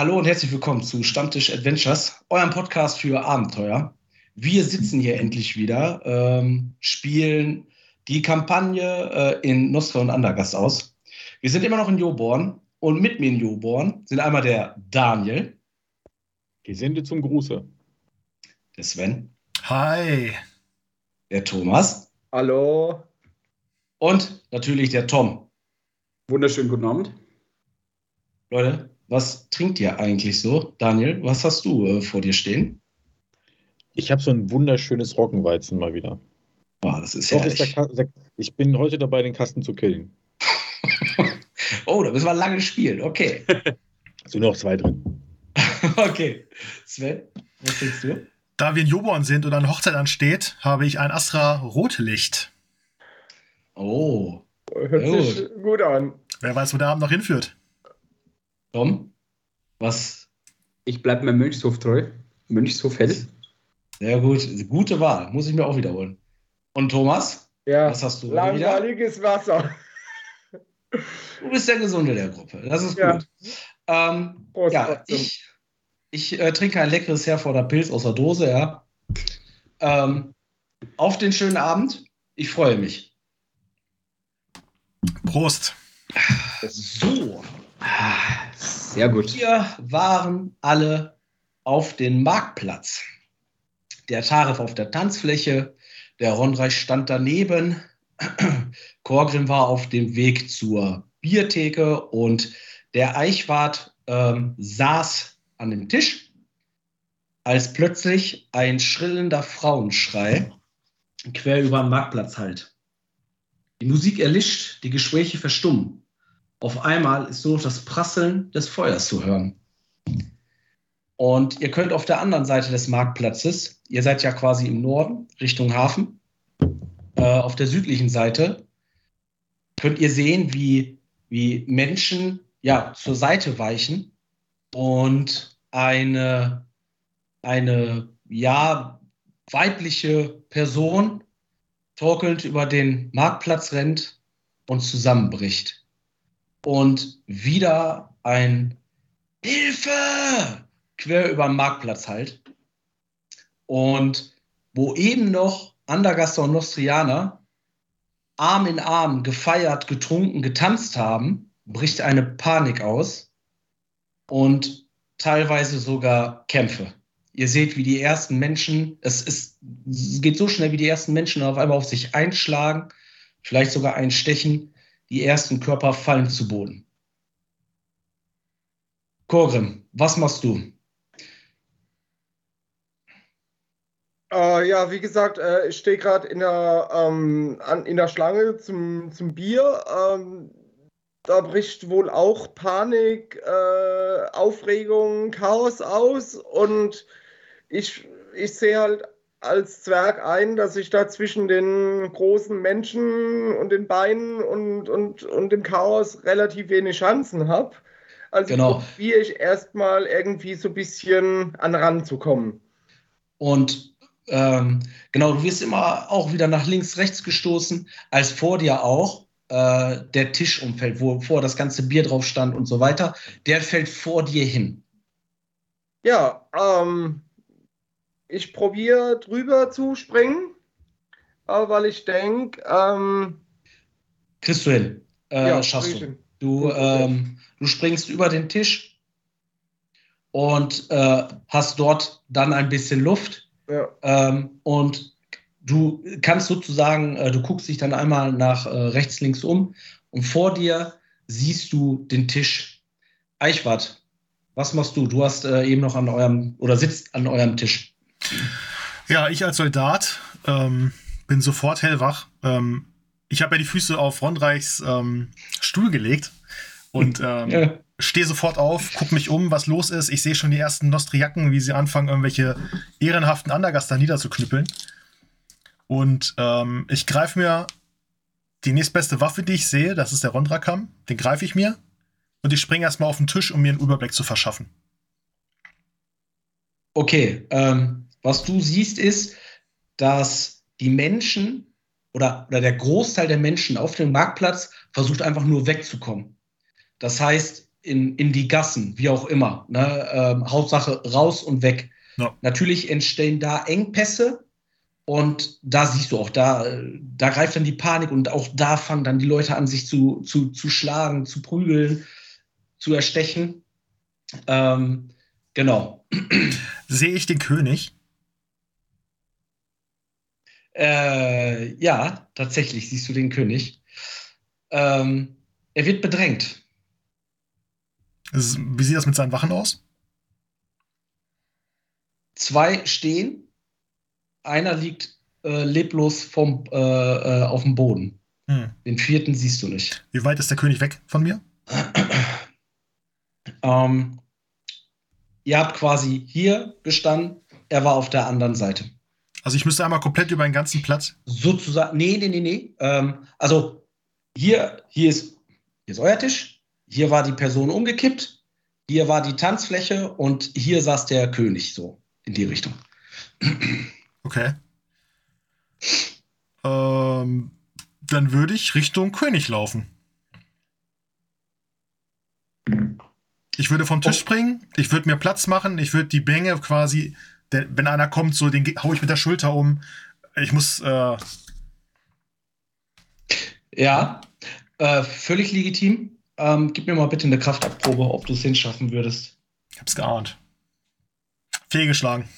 Hallo und herzlich willkommen zu Stammtisch Adventures, eurem Podcast für Abenteuer. Wir sitzen hier endlich wieder, ähm, spielen die Kampagne äh, in Nostra und Andergast aus. Wir sind immer noch in Joborn und mit mir in Joborn sind einmal der Daniel. Gesinde zum Gruße. Der Sven. Hi. Der Thomas. Hallo. Und natürlich der Tom. Wunderschönen guten Abend. Leute, was trinkt ihr eigentlich so? Daniel, was hast du äh, vor dir stehen? Ich habe so ein wunderschönes Roggenweizen mal wieder. Oh, das ist ja. Ich bin heute dabei, den Kasten zu killen. oh, da müssen wir lange spielen. Okay. so noch zwei drin. okay. Sven, was trinkst du? Da wir in Joborn sind und eine Hochzeit ansteht, habe ich ein Astra Rotlicht. Oh. Hört sich gut an. Wer weiß, wo der Abend noch hinführt. Tom, was? Ich bleibe mir Mönchshof treu. Mönchshof hell. Sehr gut. Gute Wahl. Muss ich mir auch wiederholen. Und Thomas? Ja. Was hast du? Langweiliges? Wasser. Du bist der Gesunde der Gruppe. Das ist ja. gut. Ähm, ja, ich, ich äh, trinke ein leckeres Herforder Pilz aus der Dose, ja. Ähm, auf den schönen Abend. Ich freue mich. Prost. So. Sehr gut. Wir waren alle auf den Marktplatz. Der Tarif auf der Tanzfläche, der Ronreich stand daneben. Korgrim war auf dem Weg zur Biertheke und der Eichwart ähm, saß an dem Tisch, als plötzlich ein schrillender Frauenschrei quer über den Marktplatz halt. Die Musik erlischt, die Gespräche verstummen. Auf einmal ist nur noch das Prasseln des Feuers zu hören. Und ihr könnt auf der anderen Seite des Marktplatzes, ihr seid ja quasi im Norden, Richtung Hafen, äh, auf der südlichen Seite, könnt ihr sehen, wie, wie Menschen ja, zur Seite weichen und eine, eine ja, weibliche Person torkelnd über den Marktplatz rennt und zusammenbricht. Und wieder ein Hilfe quer über den Marktplatz halt. Und wo eben noch Andergaster und Nostrianer Arm in Arm gefeiert, getrunken, getanzt haben, bricht eine Panik aus und teilweise sogar Kämpfe. Ihr seht, wie die ersten Menschen, es, ist, es geht so schnell, wie die ersten Menschen auf einmal auf sich einschlagen, vielleicht sogar einstechen. Die ersten Körper fallen zu Boden. Korgrim, was machst du? Äh, ja, wie gesagt, äh, ich stehe gerade in, der, ähm, in der Schlange zum, zum Bier. Ähm, da bricht wohl auch Panik, äh, Aufregung, Chaos aus und ich, ich sehe halt als Zwerg ein, dass ich da zwischen den großen Menschen und den Beinen und, und, und dem Chaos relativ wenig Chancen habe. Also genau. probiere ich erstmal irgendwie so ein bisschen an Rand zu kommen. Und ähm, genau, du wirst immer auch wieder nach links, rechts gestoßen, als vor dir auch äh, der Tisch umfällt, wo vor das ganze Bier drauf stand und so weiter. Der fällt vor dir hin. Ja, ähm, ich probiere drüber zu springen, weil ich denke. Ähm, Kriegst du hin. Äh, ja, schaffst du. Du, ähm, du springst über den Tisch und äh, hast dort dann ein bisschen Luft. Ja. Ähm, und du kannst sozusagen, äh, du guckst dich dann einmal nach äh, rechts, links um und vor dir siehst du den Tisch. Eichwart, was machst du? Du hast äh, eben noch an eurem oder sitzt an eurem Tisch. Ja, ich als Soldat ähm, bin sofort hellwach. Ähm, ich habe ja die Füße auf Ronreichs ähm, Stuhl gelegt und ähm, ja. stehe sofort auf, gucke mich um, was los ist. Ich sehe schon die ersten Nostriaken, wie sie anfangen, irgendwelche ehrenhaften Andergaster niederzuknüppeln. Und ähm, ich greife mir die nächstbeste Waffe, die ich sehe, das ist der Rondrakam. Den greife ich mir und ich springe erstmal auf den Tisch, um mir einen Überblick zu verschaffen. Okay, ähm, was du siehst, ist, dass die Menschen oder, oder der Großteil der Menschen auf dem Marktplatz versucht einfach nur wegzukommen. Das heißt, in, in die Gassen, wie auch immer. Ne? Ähm, Hauptsache raus und weg. Ja. Natürlich entstehen da Engpässe und da siehst du auch, da, da greift dann die Panik und auch da fangen dann die Leute an, sich zu, zu, zu schlagen, zu prügeln, zu erstechen. Ähm, genau. Sehe ich den König? Äh, ja, tatsächlich siehst du den König. Ähm, er wird bedrängt. Wie sieht das mit seinen Wachen aus? Zwei stehen, einer liegt äh, leblos vom, äh, äh, auf dem Boden. Hm. Den vierten siehst du nicht. Wie weit ist der König weg von mir? ähm, ihr habt quasi hier gestanden, er war auf der anderen Seite. Also ich müsste einmal komplett über den ganzen Platz. Sozusagen, nee, nee, nee, nee. Ähm, also hier, hier ist, hier ist euer Tisch, hier war die Person umgekippt, hier war die Tanzfläche und hier saß der König so in die Richtung. Okay. Ähm, dann würde ich Richtung König laufen. Ich würde vom Tisch oh. springen, ich würde mir Platz machen, ich würde die Bänge quasi, wenn einer kommt, so den hau ich mit der Schulter um. Ich muss. Äh ja, äh, völlig legitim. Ähm, gib mir mal bitte eine Kraftabprobe, ob du es hinschaffen würdest. Ich hab's geahnt. Fehlgeschlagen.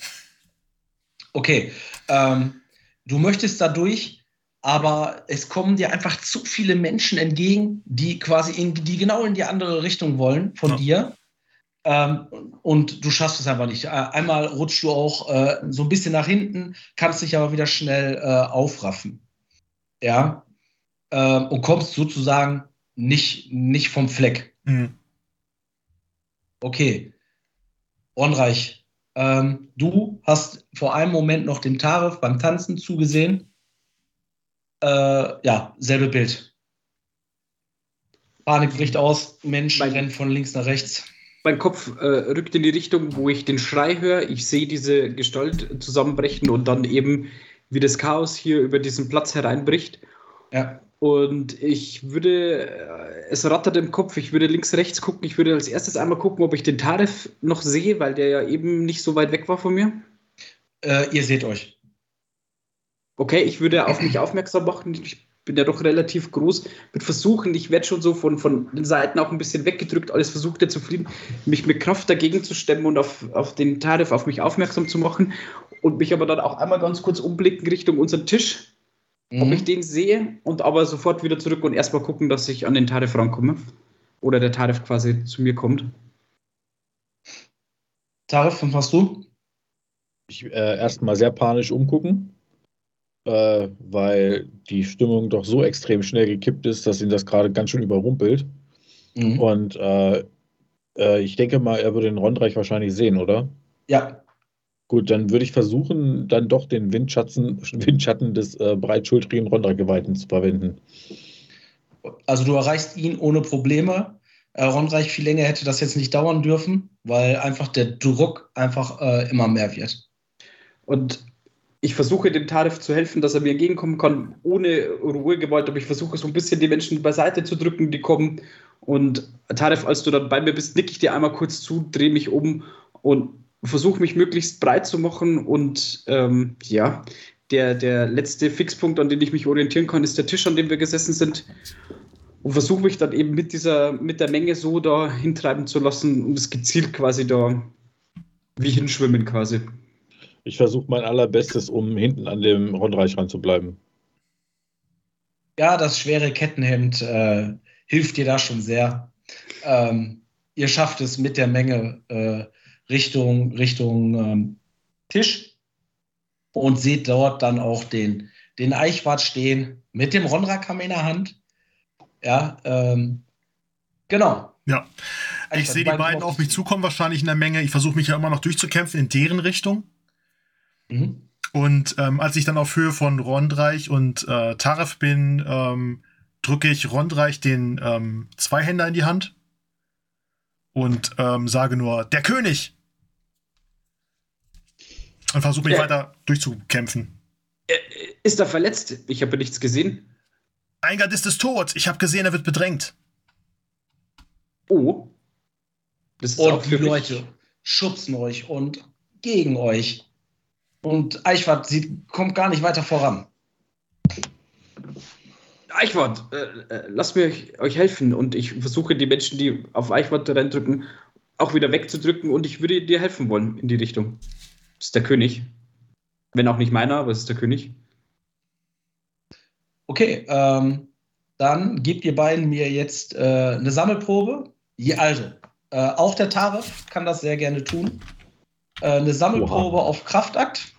Okay. Ähm, du möchtest dadurch, aber es kommen dir einfach zu viele Menschen entgegen, die quasi in, die genau in die andere Richtung wollen von ja. dir. Ähm, und du schaffst es einfach nicht. Äh, einmal rutschst du auch äh, so ein bisschen nach hinten, kannst dich aber wieder schnell äh, aufraffen. Ja. Ähm, und kommst sozusagen nicht, nicht vom Fleck. Mhm. Okay. Onreich, ähm, du hast vor einem Moment noch dem Tarif beim Tanzen zugesehen. Äh, ja, selbe Bild. Panik bricht aus, Mensch mein, rennt von links nach rechts. Mein Kopf äh, rückt in die Richtung, wo ich den Schrei höre. Ich sehe diese Gestalt zusammenbrechen und dann eben, wie das Chaos hier über diesen Platz hereinbricht. Ja. Und ich würde, äh, es rattert im Kopf, ich würde links, rechts gucken. Ich würde als erstes einmal gucken, ob ich den Tarif noch sehe, weil der ja eben nicht so weit weg war von mir. Äh, ihr seht euch. Okay, ich würde auf mich aufmerksam machen. Ich bin ja doch relativ groß. Mit Versuchen, ich werde schon so von, von den Seiten auch ein bisschen weggedrückt, alles versucht er zufrieden, mich mit Kraft dagegen zu stemmen und auf, auf den Tarif, auf mich aufmerksam zu machen und mich aber dann auch einmal ganz kurz umblicken Richtung unseren Tisch mhm. ob ich den sehe und aber sofort wieder zurück und erstmal gucken, dass ich an den Tarif rankomme. Oder der Tarif quasi zu mir kommt. Tarif, was hast du? Ich äh, erstmal sehr panisch umgucken, äh, weil die Stimmung doch so extrem schnell gekippt ist, dass ihn das gerade ganz schön überrumpelt. Mhm. Und äh, äh ich denke mal, er würde den Rondreich wahrscheinlich sehen, oder? Ja, Gut, dann würde ich versuchen, dann doch den Windschatten, Windschatten des äh, breitschultrigen Rondrageweiten zu verwenden. Also du erreichst ihn ohne Probleme. Äh, Rondreich viel länger hätte das jetzt nicht dauern dürfen, weil einfach der Druck einfach äh, immer mehr wird. Und ich versuche dem Tarif zu helfen, dass er mir entgegenkommen kann, ohne Ruhegewalt, aber ich versuche so ein bisschen die Menschen beiseite zu drücken, die kommen. Und Tarif, als du dann bei mir bist, nicke ich dir einmal kurz zu, drehe mich um und versuche mich möglichst breit zu machen und ähm, ja, der, der letzte Fixpunkt, an den ich mich orientieren kann, ist der Tisch, an dem wir gesessen sind. Und versuche mich dann eben mit dieser, mit der Menge so da hintreiben zu lassen und es gezielt quasi da wie hinschwimmen quasi. Ich versuche mein allerbestes, um hinten an dem Rundreich ranzubleiben. Ja, das schwere Kettenhemd äh, hilft dir da schon sehr. Ähm, ihr schafft es mit der Menge äh, Richtung, Richtung ähm, Tisch und seht dort dann auch den, den Eichwart stehen mit dem Ronrakam in der Hand. Ja, ähm, genau. Ja, ich sehe die beiden auf mich zukommen, wahrscheinlich in der Menge. Ich versuche mich ja immer noch durchzukämpfen in deren Richtung. Mhm. Und ähm, als ich dann auf Höhe von Rondreich und äh, Taref bin, ähm, drücke ich Rondreich den ähm, Zweihänder in die Hand und ähm, sage nur, der König! Und versuche mich ja. weiter durchzukämpfen. Ist er verletzt? Ich habe nichts gesehen. Ein Gardist ist tot. Ich habe gesehen, er wird bedrängt. Oh. und die Leute schubsen euch und gegen euch. Und Eichwart sie kommt gar nicht weiter voran. Eichwart, äh, äh, lasst mir euch helfen und ich versuche die Menschen, die auf Eichwart reindrücken, auch wieder wegzudrücken und ich würde dir helfen wollen in die Richtung. Das ist der König. Wenn auch nicht meiner, aber es ist der König. Okay, ähm, dann gebt ihr beiden mir jetzt äh, eine Sammelprobe. Je, also, äh, auch der Tarif kann das sehr gerne tun. Äh, eine Sammelprobe Oha. auf Kraftakt.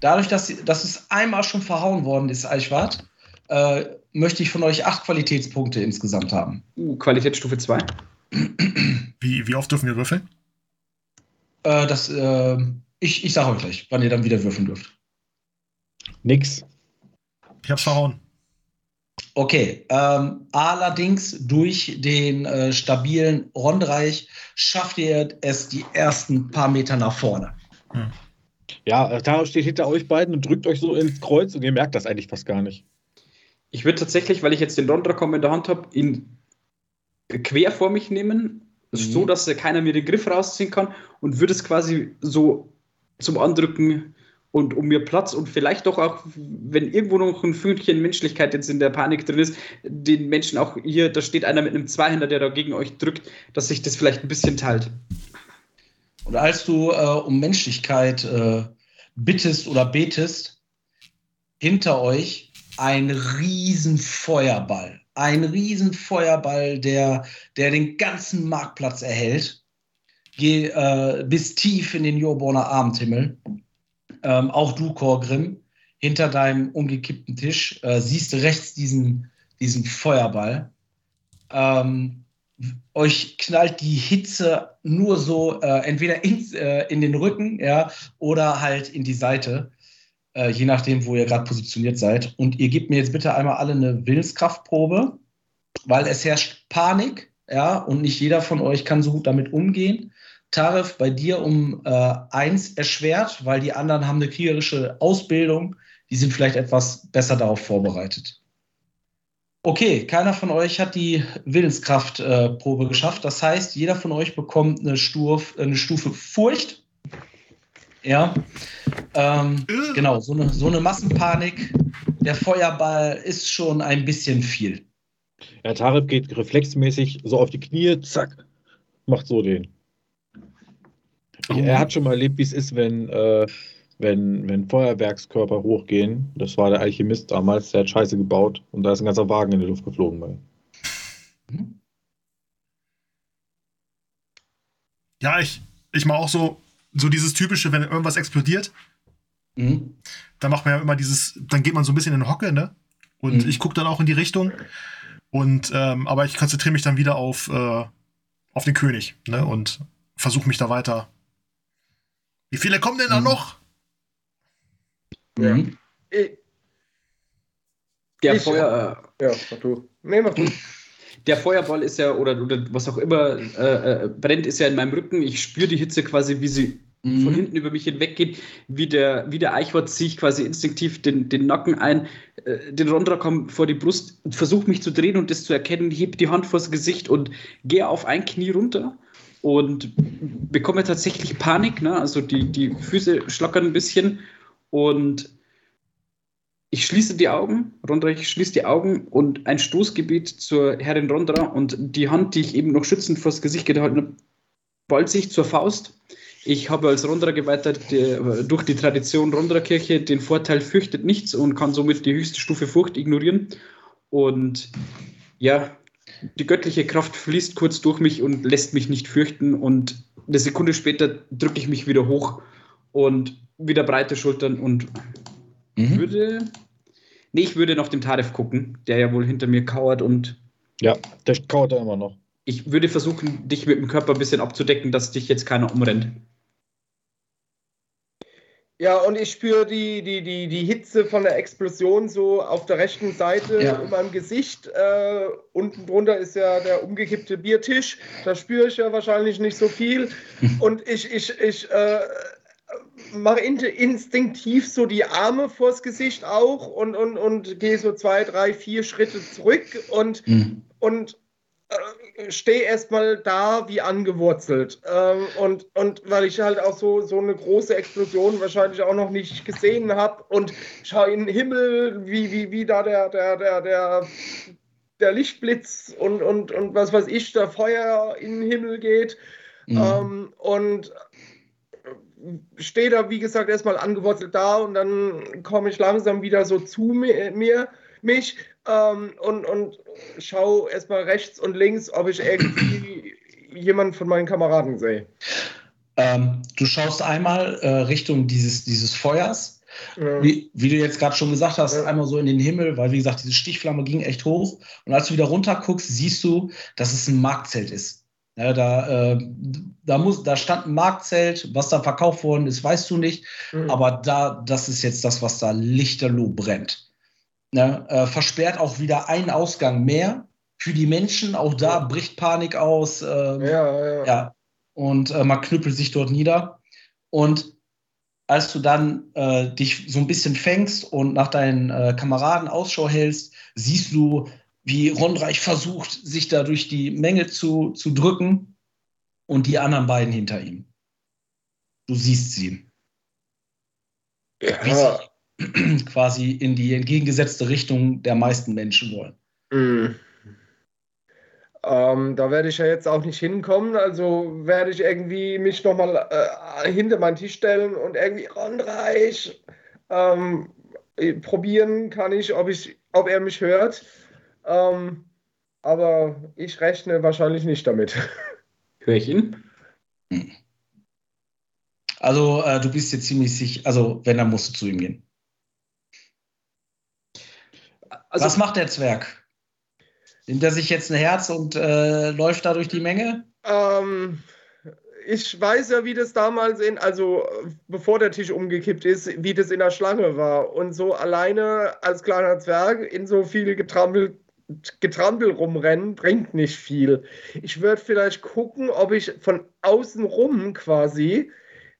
Dadurch, dass, dass es einmal schon verhauen worden ist, Eichwart, äh, möchte ich von euch acht Qualitätspunkte insgesamt haben. Uh, Qualitätsstufe 2. Wie, wie oft dürfen wir würfeln? Äh, das, äh, ich, ich sage euch gleich, wann ihr dann wieder würfeln dürft. Nix. Ich hab's verhauen. Okay, ähm, allerdings durch den äh, stabilen Rondreich schafft ihr es die ersten paar Meter nach vorne. Hm. Ja, Taro steht hinter euch beiden und drückt euch so ins Kreuz und ihr merkt das eigentlich fast gar nicht. Ich würde tatsächlich, weil ich jetzt den Rondra in der Hand habe, ihn quer vor mich nehmen, mhm. so dass keiner mir den Griff rausziehen kann und würde es quasi so zum Andrücken und um mir Platz und vielleicht doch auch, wenn irgendwo noch ein Fünkchen Menschlichkeit jetzt in der Panik drin ist, den Menschen auch hier, da steht einer mit einem Zweihänder, der da gegen euch drückt, dass sich das vielleicht ein bisschen teilt. Und als du äh, um Menschlichkeit äh, bittest oder betest, hinter euch ein riesen Feuerball. Ein riesen Feuerball, der, der den ganzen Marktplatz erhält. Geh äh, bis tief in den Jorborner Abendhimmel. Ähm, auch du, Korgrim, hinter deinem umgekippten Tisch, äh, siehst du rechts diesen, diesen Feuerball. Ähm, euch knallt die Hitze nur so äh, entweder in, äh, in den Rücken ja, oder halt in die Seite, äh, je nachdem, wo ihr gerade positioniert seid. Und ihr gebt mir jetzt bitte einmal alle eine Willenskraftprobe, weil es herrscht Panik ja, und nicht jeder von euch kann so gut damit umgehen. Tarif, bei dir um äh, eins erschwert, weil die anderen haben eine kriegerische Ausbildung, die sind vielleicht etwas besser darauf vorbereitet. Okay, keiner von euch hat die Willenskraftprobe äh, geschafft. Das heißt, jeder von euch bekommt eine, Stuf, eine Stufe Furcht. Ja, ähm, genau, so eine, so eine Massenpanik. Der Feuerball ist schon ein bisschen viel. Ja, Tarek geht reflexmäßig so auf die Knie, zack, macht so den. Oh. Er hat schon mal erlebt, wie es ist, wenn äh, wenn, wenn Feuerwerkskörper hochgehen, das war der Alchemist damals, der hat Scheiße gebaut und da ist ein ganzer Wagen in die Luft geflogen. Bei. Ja, ich, ich mache auch so, so dieses typische, wenn irgendwas explodiert, mhm. dann macht man ja immer dieses, dann geht man so ein bisschen in Hocke, ne? Und mhm. ich gucke dann auch in die Richtung. Und ähm, aber ich konzentriere mich dann wieder auf, äh, auf den König, ne? Und versuche mich da weiter. Wie viele kommen denn da mhm. noch? Ja. Mhm. Ich, der ich, Feuer. Ja, mach du. Nee, mach du. Der Feuerball ist ja, oder, oder was auch immer äh, äh, brennt, ist ja in meinem Rücken. Ich spüre die Hitze quasi, wie sie mhm. von hinten über mich hinweggeht. Wie der, wie der Eichwort ziehe ich quasi instinktiv den, den Nacken ein, äh, den Rondra kommt vor die Brust, versuche mich zu drehen und das zu erkennen, heb die Hand vors Gesicht und gehe auf ein Knie runter und bekomme tatsächlich Panik. Ne? Also die, die Füße schlackern ein bisschen und ich schließe die Augen, Rondra, ich schließe die Augen und ein Stoßgebiet zur Herrin Rondra und die Hand, die ich eben noch schützend vors Gesicht gehalten habe, ballt sich zur Faust. Ich habe als Rondra geweitert durch die Tradition Rondra-Kirche den Vorteil fürchtet nichts und kann somit die höchste Stufe Furcht ignorieren. Und ja, die göttliche Kraft fließt kurz durch mich und lässt mich nicht fürchten. Und eine Sekunde später drücke ich mich wieder hoch und wieder breite Schultern und mhm. würde. Nee, ich würde nach dem Tarif gucken, der ja wohl hinter mir kauert und. Ja, der kauert da immer noch. Ich würde versuchen, dich mit dem Körper ein bisschen abzudecken, dass dich jetzt keiner umrennt. Ja, und ich spüre die, die, die, die Hitze von der Explosion so auf der rechten Seite ja. in meinem Gesicht. Äh, unten drunter ist ja der umgekippte Biertisch. Da spüre ich ja wahrscheinlich nicht so viel. und ich, ich, ich äh, mache instinktiv so die Arme vors Gesicht auch und, und, und gehe so zwei, drei, vier Schritte zurück und mhm. und äh, stehe erstmal da wie angewurzelt. Ähm, und, und weil ich halt auch so, so eine große Explosion wahrscheinlich auch noch nicht gesehen habe und schaue in den Himmel, wie, wie, wie da der, der, der, der, der Lichtblitz und, und, und was weiß ich, der Feuer in den Himmel geht. Mhm. Ähm, und stehe da, wie gesagt, erstmal angewurzelt da und dann komme ich langsam wieder so zu mir, mir mich ähm, und, und schaue erstmal rechts und links, ob ich irgendwie jemanden von meinen Kameraden sehe. Ähm, du schaust einmal äh, Richtung dieses, dieses Feuers. Ja. Wie, wie, du jetzt gerade schon gesagt hast, ja. einmal so in den Himmel, weil wie gesagt, diese Stichflamme ging echt hoch. Und als du wieder runter guckst, siehst du, dass es ein Marktzelt ist. Ja, da, äh, da, muss, da stand ein Marktzelt, was da verkauft worden ist, weißt du nicht. Mhm. Aber da, das ist jetzt das, was da lichterloh brennt. Ne? Äh, versperrt auch wieder einen Ausgang mehr für die Menschen. Auch da bricht Panik aus. Äh, ja, ja. ja. Und äh, man knüppelt sich dort nieder. Und als du dann äh, dich so ein bisschen fängst und nach deinen äh, Kameraden Ausschau hältst, siehst du, wie Rondreich versucht, sich da durch die Menge zu, zu drücken und die anderen beiden hinter ihm. Du siehst sie. Ja. Wie sie quasi in die entgegengesetzte Richtung der meisten Menschen wollen. Mhm. Ähm, da werde ich ja jetzt auch nicht hinkommen, also werde ich irgendwie mich nochmal äh, hinter meinen Tisch stellen und irgendwie Rondreich ähm, probieren kann ich, ob ich, ob er mich hört. Ähm, aber ich rechne wahrscheinlich nicht damit. Hör ich ihn? Also, äh, du bist jetzt ziemlich sicher, also, wenn, dann musst du zu ihm gehen. Also, Was macht der Zwerg? Nimmt er sich jetzt ein Herz und äh, läuft da durch die Menge? Ähm, ich weiß ja, wie das damals in, also bevor der Tisch umgekippt ist, wie das in der Schlange war. Und so alleine als kleiner Zwerg in so viel getrampelt Getrampel rumrennen bringt nicht viel. Ich würde vielleicht gucken, ob ich von außen rum quasi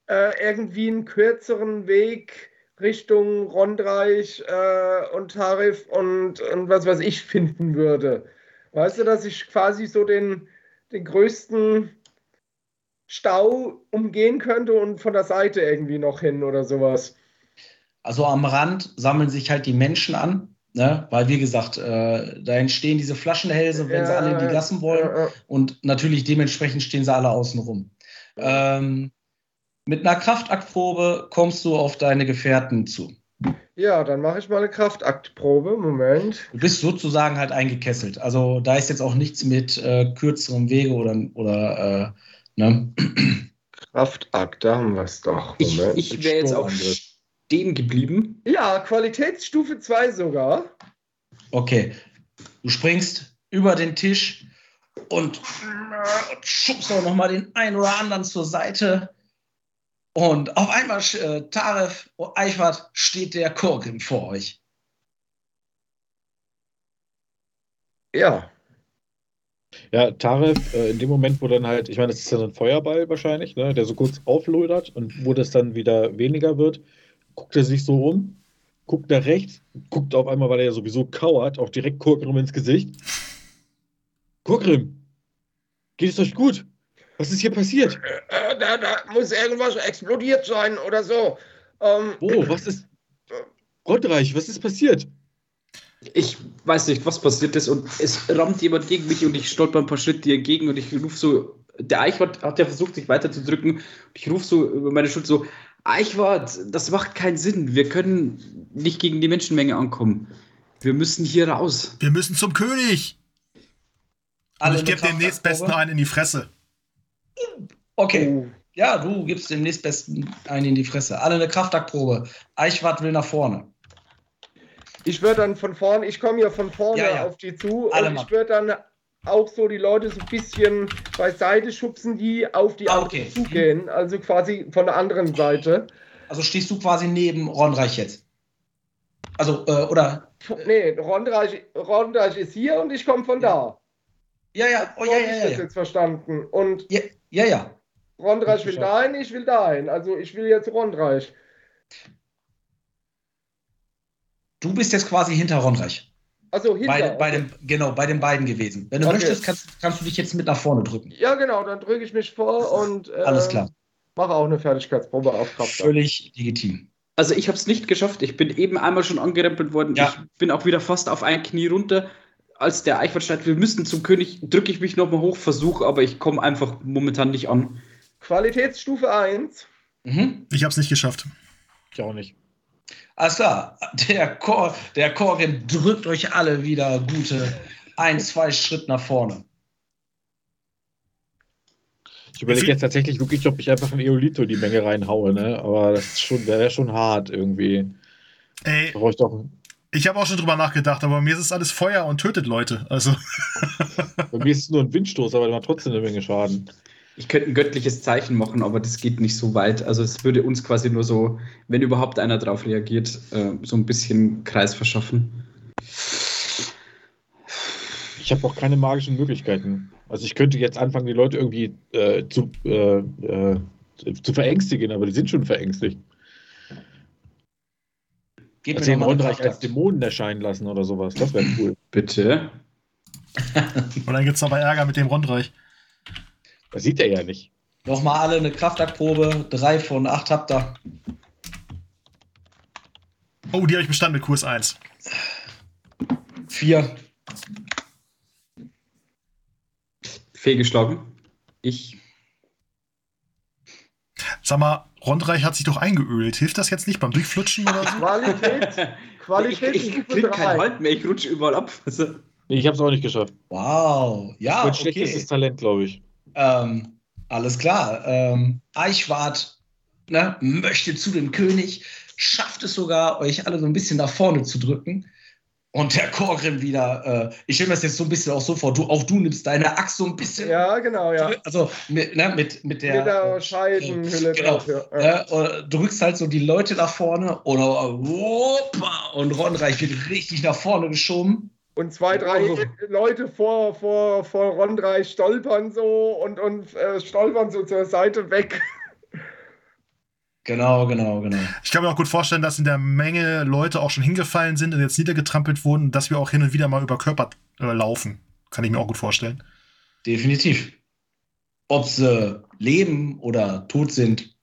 äh, irgendwie einen kürzeren Weg Richtung Rondreich äh, und Tarif und, und was weiß ich finden würde. Weißt du, dass ich quasi so den, den größten Stau umgehen könnte und von der Seite irgendwie noch hin oder sowas. Also am Rand sammeln sich halt die Menschen an, Ne? Weil, wie gesagt, äh, da entstehen diese Flaschenhälse, wenn ja, sie alle in die Gassen wollen. Ja, ja. Und natürlich dementsprechend stehen sie alle außen rum. Ähm, mit einer Kraftaktprobe kommst du auf deine Gefährten zu. Ja, dann mache ich mal eine Kraftaktprobe. Moment. Du bist sozusagen halt eingekesselt. Also da ist jetzt auch nichts mit äh, kürzerem Wege oder, oder äh, ne? Kraftakt, da haben wir es doch. Moment. Ich, ich wäre jetzt auch stehen geblieben? Ja, Qualitätsstufe 2 sogar. Okay. Du springst über den Tisch und schubst auch nochmal den einen oder anderen zur Seite. Und auf einmal, äh, Taref Eichwart, steht der Korgrim vor euch. Ja. Ja, Taref, äh, in dem Moment, wo dann halt, ich meine, das ist ja ein Feuerball wahrscheinlich, ne, der so kurz auflodert und wo das dann wieder weniger wird, guckt er sich so um, guckt nach rechts, guckt auf einmal, weil er ja sowieso kauert, auch direkt Kurgrim ins Gesicht. Kurgrim, geht es euch gut? Was ist hier passiert? Äh, äh, da, da, muss irgendwas explodiert sein oder so. Ähm, Wo? Was ist. Rottreich, was ist passiert? Ich weiß nicht, was passiert ist und es rammt jemand gegen mich und ich stolper ein paar Schritte entgegen und ich rufe so. Der Eichwort hat ja versucht, sich weiterzudrücken. Und ich rufe so über meine Schulter so: Eichwart, das macht keinen Sinn. Wir können nicht gegen die Menschenmenge ankommen. Wir müssen hier raus. Wir müssen zum König. Und ich gebe dem nächstbesten einen in die Fresse. Okay. Oh. Ja, du gibst dem nächstbesten einen in die Fresse. Alle eine Kraftaktprobe. Eichwart will nach vorne. Ich würde dann von vorne, ich komme ja von vorne ja, ja. auf die zu Alle und ich würde dann auch so die Leute so ein bisschen beiseite schubsen, die auf die ah, okay. zugehen. Also quasi von der anderen Seite. Also stehst du quasi neben Ronreich jetzt? Also, äh, oder? Nee, Ronreich, Ronreich ist hier und ich komme von da. Ja, ja, oh, ja, ja, ja. Ich das jetzt verstanden. Und ja, ja. ja. Rondreich will dahin, ich will dahin. Also ich will jetzt Rondreich. Du bist jetzt quasi hinter Rondreich. Also hinter. Bei, bei dem, genau, bei den beiden gewesen. Wenn du okay. möchtest, kannst, kannst, du dich jetzt mit nach vorne drücken. Ja, genau, dann drücke ich mich vor und äh, alles klar. Mache auch eine Fertigkeitsprobe auf Kraft. Völlig legitim. Also ich habe es nicht geschafft. Ich bin eben einmal schon angerempelt worden. Ja. Ich bin auch wieder fast auf ein Knie runter. Als der Eichwald schreit, wir müssten zum König, drücke ich mich nochmal hoch, versuche, aber ich komme einfach momentan nicht an. Qualitätsstufe 1. Mhm. Ich habe es nicht geschafft. Ich auch nicht. Alles klar, der, Chor, der Chorin drückt euch alle wieder gute ein, zwei Schritt nach vorne. Ich überlege jetzt tatsächlich wirklich, ob ich einfach ein Eolito die Menge reinhaue, ne? Aber das ist schon, wäre schon hart irgendwie. Ey, ich, habe auch schon drüber nachgedacht, aber mir ist es alles Feuer und tötet Leute. Also. Bei mir ist es nur ein Windstoß, aber der macht trotzdem eine Menge Schaden. Ich könnte ein göttliches Zeichen machen, aber das geht nicht so weit. Also es würde uns quasi nur so, wenn überhaupt einer drauf reagiert, äh, so ein bisschen Kreis verschaffen. Ich habe auch keine magischen Möglichkeiten. Also ich könnte jetzt anfangen, die Leute irgendwie äh, zu, äh, äh zu verängstigen, aber die sind schon verängstigt. Geht also den Rondreich als Dämonen erscheinen lassen oder sowas. Das wäre cool. Bitte. Und dann gibt es aber Ärger mit dem Rondreich. Das sieht er ja nicht. Nochmal alle eine Kraftaktprobe. Drei von acht habt ihr. Oh, die habe ich bestanden mit Kurs 1. Vier. Fehlgeschlagen. Ich. Sag mal, Rondreich hat sich doch eingeölt. Hilft das jetzt nicht beim Durchflutschen oder so? Qualität. Qualität. Ich, ich krieg kein Halt mehr, ich rutsche überall ab. ich habe es auch nicht geschafft. Wow. Ja. Mein okay. schlechtestes Talent, glaube ich. Ähm, alles klar. Ähm, Eichwart ne, möchte zu dem König, schafft es sogar, euch alle so ein bisschen nach vorne zu drücken. Und der Korgrim wieder, äh, ich stelle mir das jetzt so ein bisschen auch so vor, du, auch du nimmst deine Axt so ein bisschen. Ja, genau, ja. Also mit, ne, mit, mit der. Mit der Scheidenhülle. Äh, genau. Drauf, ja. äh, drückst halt so die Leute nach vorne oder woppa, und Ronreich wird richtig nach vorne geschoben. Und zwei, drei oh. Leute vor, vor, vor Rondreich stolpern so und, und äh, stolpern so zur Seite weg. Genau, genau, genau. Ich kann mir auch gut vorstellen, dass in der Menge Leute auch schon hingefallen sind und jetzt niedergetrampelt wurden und dass wir auch hin und wieder mal über Körper äh, laufen. Kann ich mir auch gut vorstellen. Definitiv. Ob sie leben oder tot sind,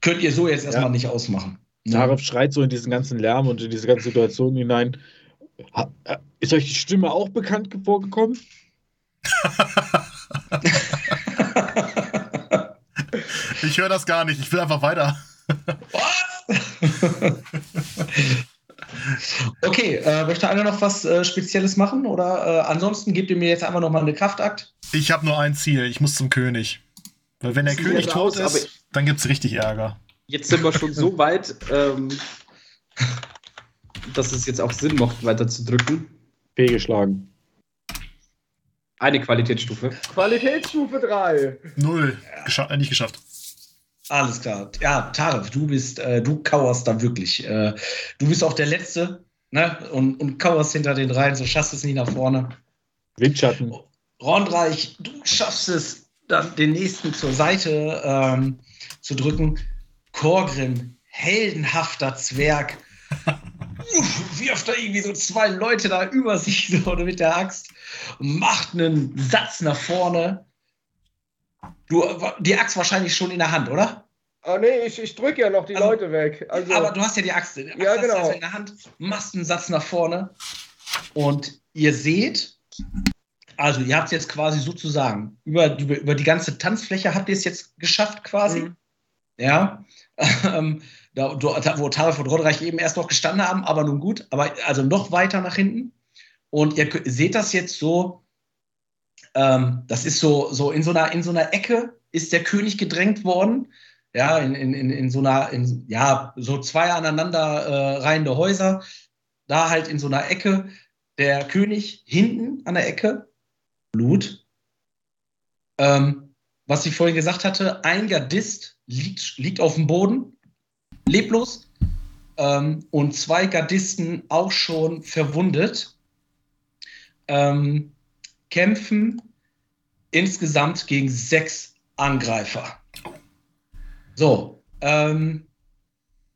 könnt ihr so jetzt erstmal ja. nicht ausmachen. Ne? Tarif schreit so in diesen ganzen Lärm und in diese ganze Situation hinein. Äh, ist euch die Stimme auch bekannt vorgekommen? ich höre das gar nicht. Ich will einfach weiter. okay, äh, möchte einer noch was äh, Spezielles machen? Oder äh, ansonsten gebt ihr mir jetzt einfach nochmal eine Kraftakt? Ich habe nur ein Ziel. Ich muss zum König. Weil wenn der das König tot aus, ist, dann gibt es richtig Ärger. Jetzt sind wir schon so weit. Ähm dass es jetzt auch Sinn macht, weiter zu drücken. Fehlgeschlagen. Eine Qualitätsstufe. Qualitätsstufe 3. Null. Gescha äh, nicht geschafft. Alles klar. Ja, Tarif, du bist, äh, du kauerst da wirklich. Äh, du bist auch der Letzte, ne? Und, und kauerst hinter den Reihen, so schaffst es nicht nach vorne. Windschatten. Rondreich, du schaffst es, dann den nächsten zur Seite ähm, zu drücken. Korgrim, heldenhafter Zwerg, wirft da irgendwie so zwei Leute da über sich so mit der Axt, macht einen Satz nach vorne. Du, die Axt wahrscheinlich schon in der Hand, oder? Ah, nee, ich, ich drücke ja noch die also, Leute weg. Also, aber du hast ja die Axt, die Axt ja, genau. Also in der Hand, machst einen Satz nach vorne und ihr seht, also ihr habt es jetzt quasi sozusagen über, über, über die ganze Tanzfläche habt ihr es jetzt geschafft quasi. Mhm. Ja. Da, wo Tarif und Rodreich eben erst noch gestanden haben, aber nun gut, aber also noch weiter nach hinten. Und ihr seht das jetzt so, ähm, das ist so, so in so einer, in so einer Ecke ist der König gedrängt worden. Ja, in, in, in so einer, in, ja, so zwei aneinander äh, reihende Häuser. Da halt in so einer Ecke der König hinten an der Ecke. Blut. Ähm, was ich vorhin gesagt hatte, ein Gardist liegt, liegt auf dem Boden leblos ähm, und zwei Gardisten auch schon verwundet. Ähm, kämpfen insgesamt gegen sechs Angreifer. So, ähm,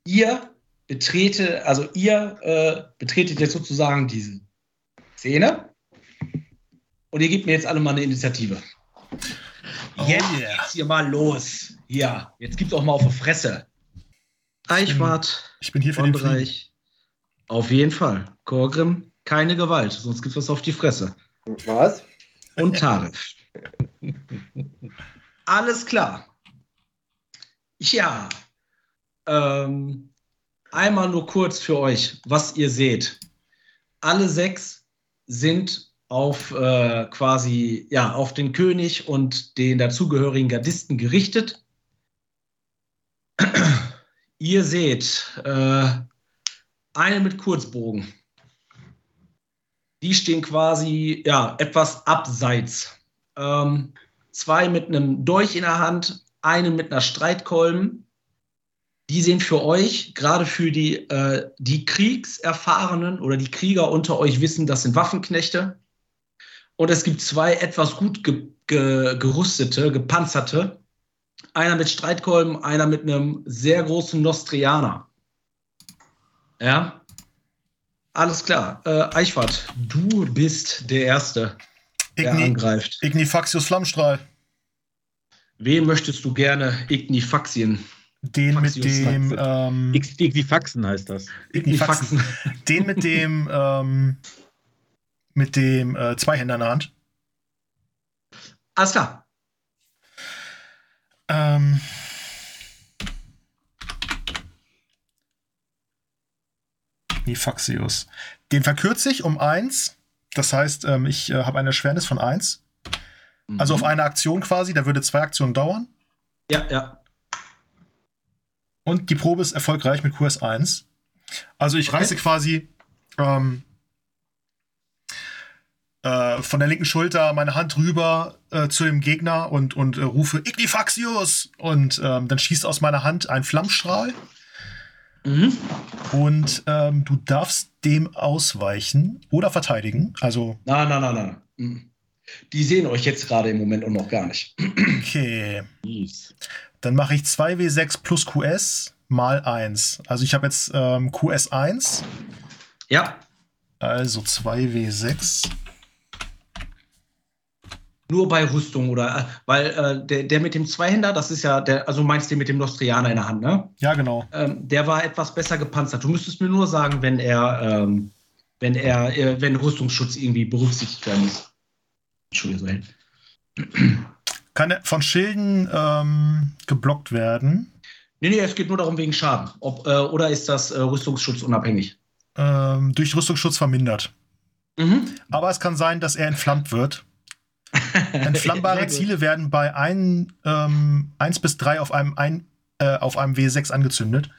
ihr betrete, also ihr äh, betretet jetzt sozusagen diese Szene und ihr gebt mir jetzt alle mal eine Initiative. Oh, jetzt yeah. geht's hier mal los. Ja, jetzt gibt's auch mal auf die Fresse. Eichwart. Ich bin hier für den Bereich. Auf jeden Fall. Korgrim, keine Gewalt, sonst gibt's was auf die Fresse. Was? Und Tarif. Alles klar. Ja. Ähm, einmal nur kurz für euch, was ihr seht. Alle sechs sind auf äh, quasi ja auf den König und den dazugehörigen Gardisten gerichtet. Ihr seht äh, eine mit Kurzbogen. Die stehen quasi ja etwas abseits. Ähm, zwei mit einem Dolch in der Hand, eine mit einer Streitkolben die sind für euch, gerade für die, äh, die Kriegserfahrenen oder die Krieger unter euch wissen, das sind Waffenknechte. Und es gibt zwei etwas gut ge ge gerüstete, gepanzerte. Einer mit Streitkolben, einer mit einem sehr großen Nostrianer. Ja. Alles klar. Äh, Eichwart, du bist der Erste, der Igni angreift. Ignifaxius Flammstrahl. Wem möchtest du gerne Ignifaxien? Den mit dem. Ähm, Ignifaxen heißt das. Ignifaxen. Den mit dem. Ähm, mit dem äh, Zweihänder in der Hand. Alles klar. Ähm. Ignifaxius. Den verkürze ich um 1. Das heißt, ähm, ich äh, habe eine Erschwernis von 1. Mhm. Also auf eine Aktion quasi. Da würde zwei Aktionen dauern. Ja, ja. Und die Probe ist erfolgreich mit QS1. Also ich okay. reiße quasi ähm, äh, von der linken Schulter meine Hand rüber äh, zu dem Gegner und, und äh, rufe Ignifaxius! Und ähm, dann schießt aus meiner Hand ein Flammstrahl. Mhm. Und ähm, du darfst dem ausweichen oder verteidigen. Also. Nein, nein, nein, nein. Mhm. Die sehen euch jetzt gerade im Moment auch noch gar nicht. Okay. Yes. Dann mache ich 2W6 plus QS mal 1. Also ich habe jetzt ähm, QS 1. Ja. Also 2W6. Nur bei Rüstung oder äh, weil äh, der, der mit dem Zweihänder, das ist ja der, also meinst du mit dem Nostrianer in der Hand, ne? Ja, genau. Ähm, der war etwas besser gepanzert. Du müsstest mir nur sagen, wenn er, ähm, wenn er, äh, wenn Rüstungsschutz irgendwie berücksichtigt werden muss. Entschuldigung. Kann er von Schilden ähm, geblockt werden? Nee, nee, es geht nur darum wegen Schaden. Ob, äh, oder ist das äh, Rüstungsschutz unabhängig? Ähm, durch Rüstungsschutz vermindert. Mhm. Aber es kann sein, dass er entflammt wird. Entflammbare Ziele werden bei 1 ähm, bis 3 auf einem, ein, äh, auf einem W6 angezündet.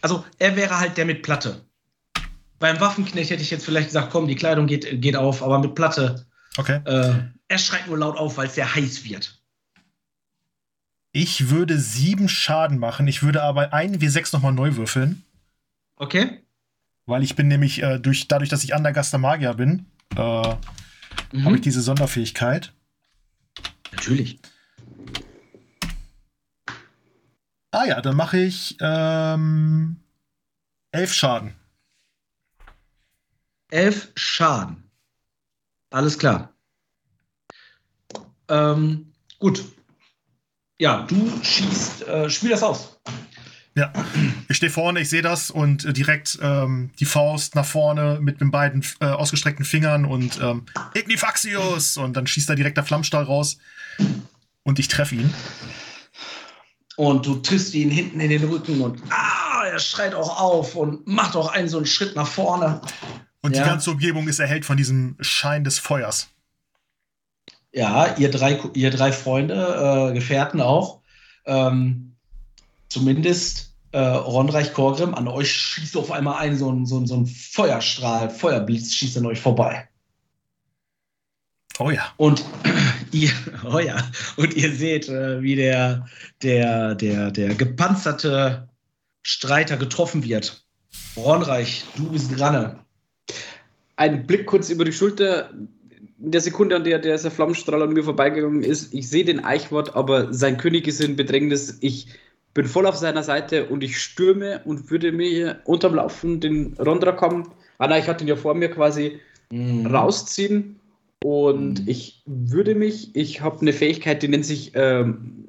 Also er wäre halt der mit Platte. Beim Waffenknecht hätte ich jetzt vielleicht gesagt, komm, die Kleidung geht, geht auf, aber mit Platte. Okay. Äh, er schreit nur laut auf, weil es sehr heiß wird. Ich würde sieben Schaden machen. Ich würde aber einen W6 nochmal neu würfeln. Okay. Weil ich bin nämlich äh, durch, dadurch, dass ich Andergaster Magier bin, äh, mhm. habe ich diese Sonderfähigkeit. Natürlich. Ah ja, dann mache ich ähm, elf Schaden. Elf Schaden. Alles klar. Ähm, gut. Ja, du schießt, äh, spiel das aus. Ja, ich stehe vorne, ich sehe das und äh, direkt ähm, die Faust nach vorne mit den beiden äh, ausgestreckten Fingern und ähm, Ignifaxius und dann schießt da direkt der Flammstahl raus und ich treffe ihn. Und du triffst ihn hinten in den Rücken und ah, er schreit auch auf und macht auch einen so einen Schritt nach vorne. Und ja. die ganze Umgebung ist erhellt von diesem Schein des Feuers. Ja, ihr drei, ihr drei Freunde, äh, Gefährten auch. Ähm, zumindest äh, Ronreich Korgrim, an euch schießt auf einmal ein so ein, so ein, so ein Feuerstrahl, Feuerblitz schießt an euch vorbei. Oh ja. Und ihr, oh ja, und ihr seht, äh, wie der, der, der, der gepanzerte Streiter getroffen wird. Ronreich, du bist dran ein Blick kurz über die Schulter. In der Sekunde, an der der Flammenstrahl an mir vorbeigegangen ist, ich sehe den Eichwort, aber sein König ist in Bedrängnis. Ich bin voll auf seiner Seite und ich stürme und würde mir unterm Laufen den Rondra kommen. Ah nein, ich hatte ihn ja vor mir quasi mhm. rausziehen und mhm. ich würde mich, ich habe eine Fähigkeit, die nennt sich ähm,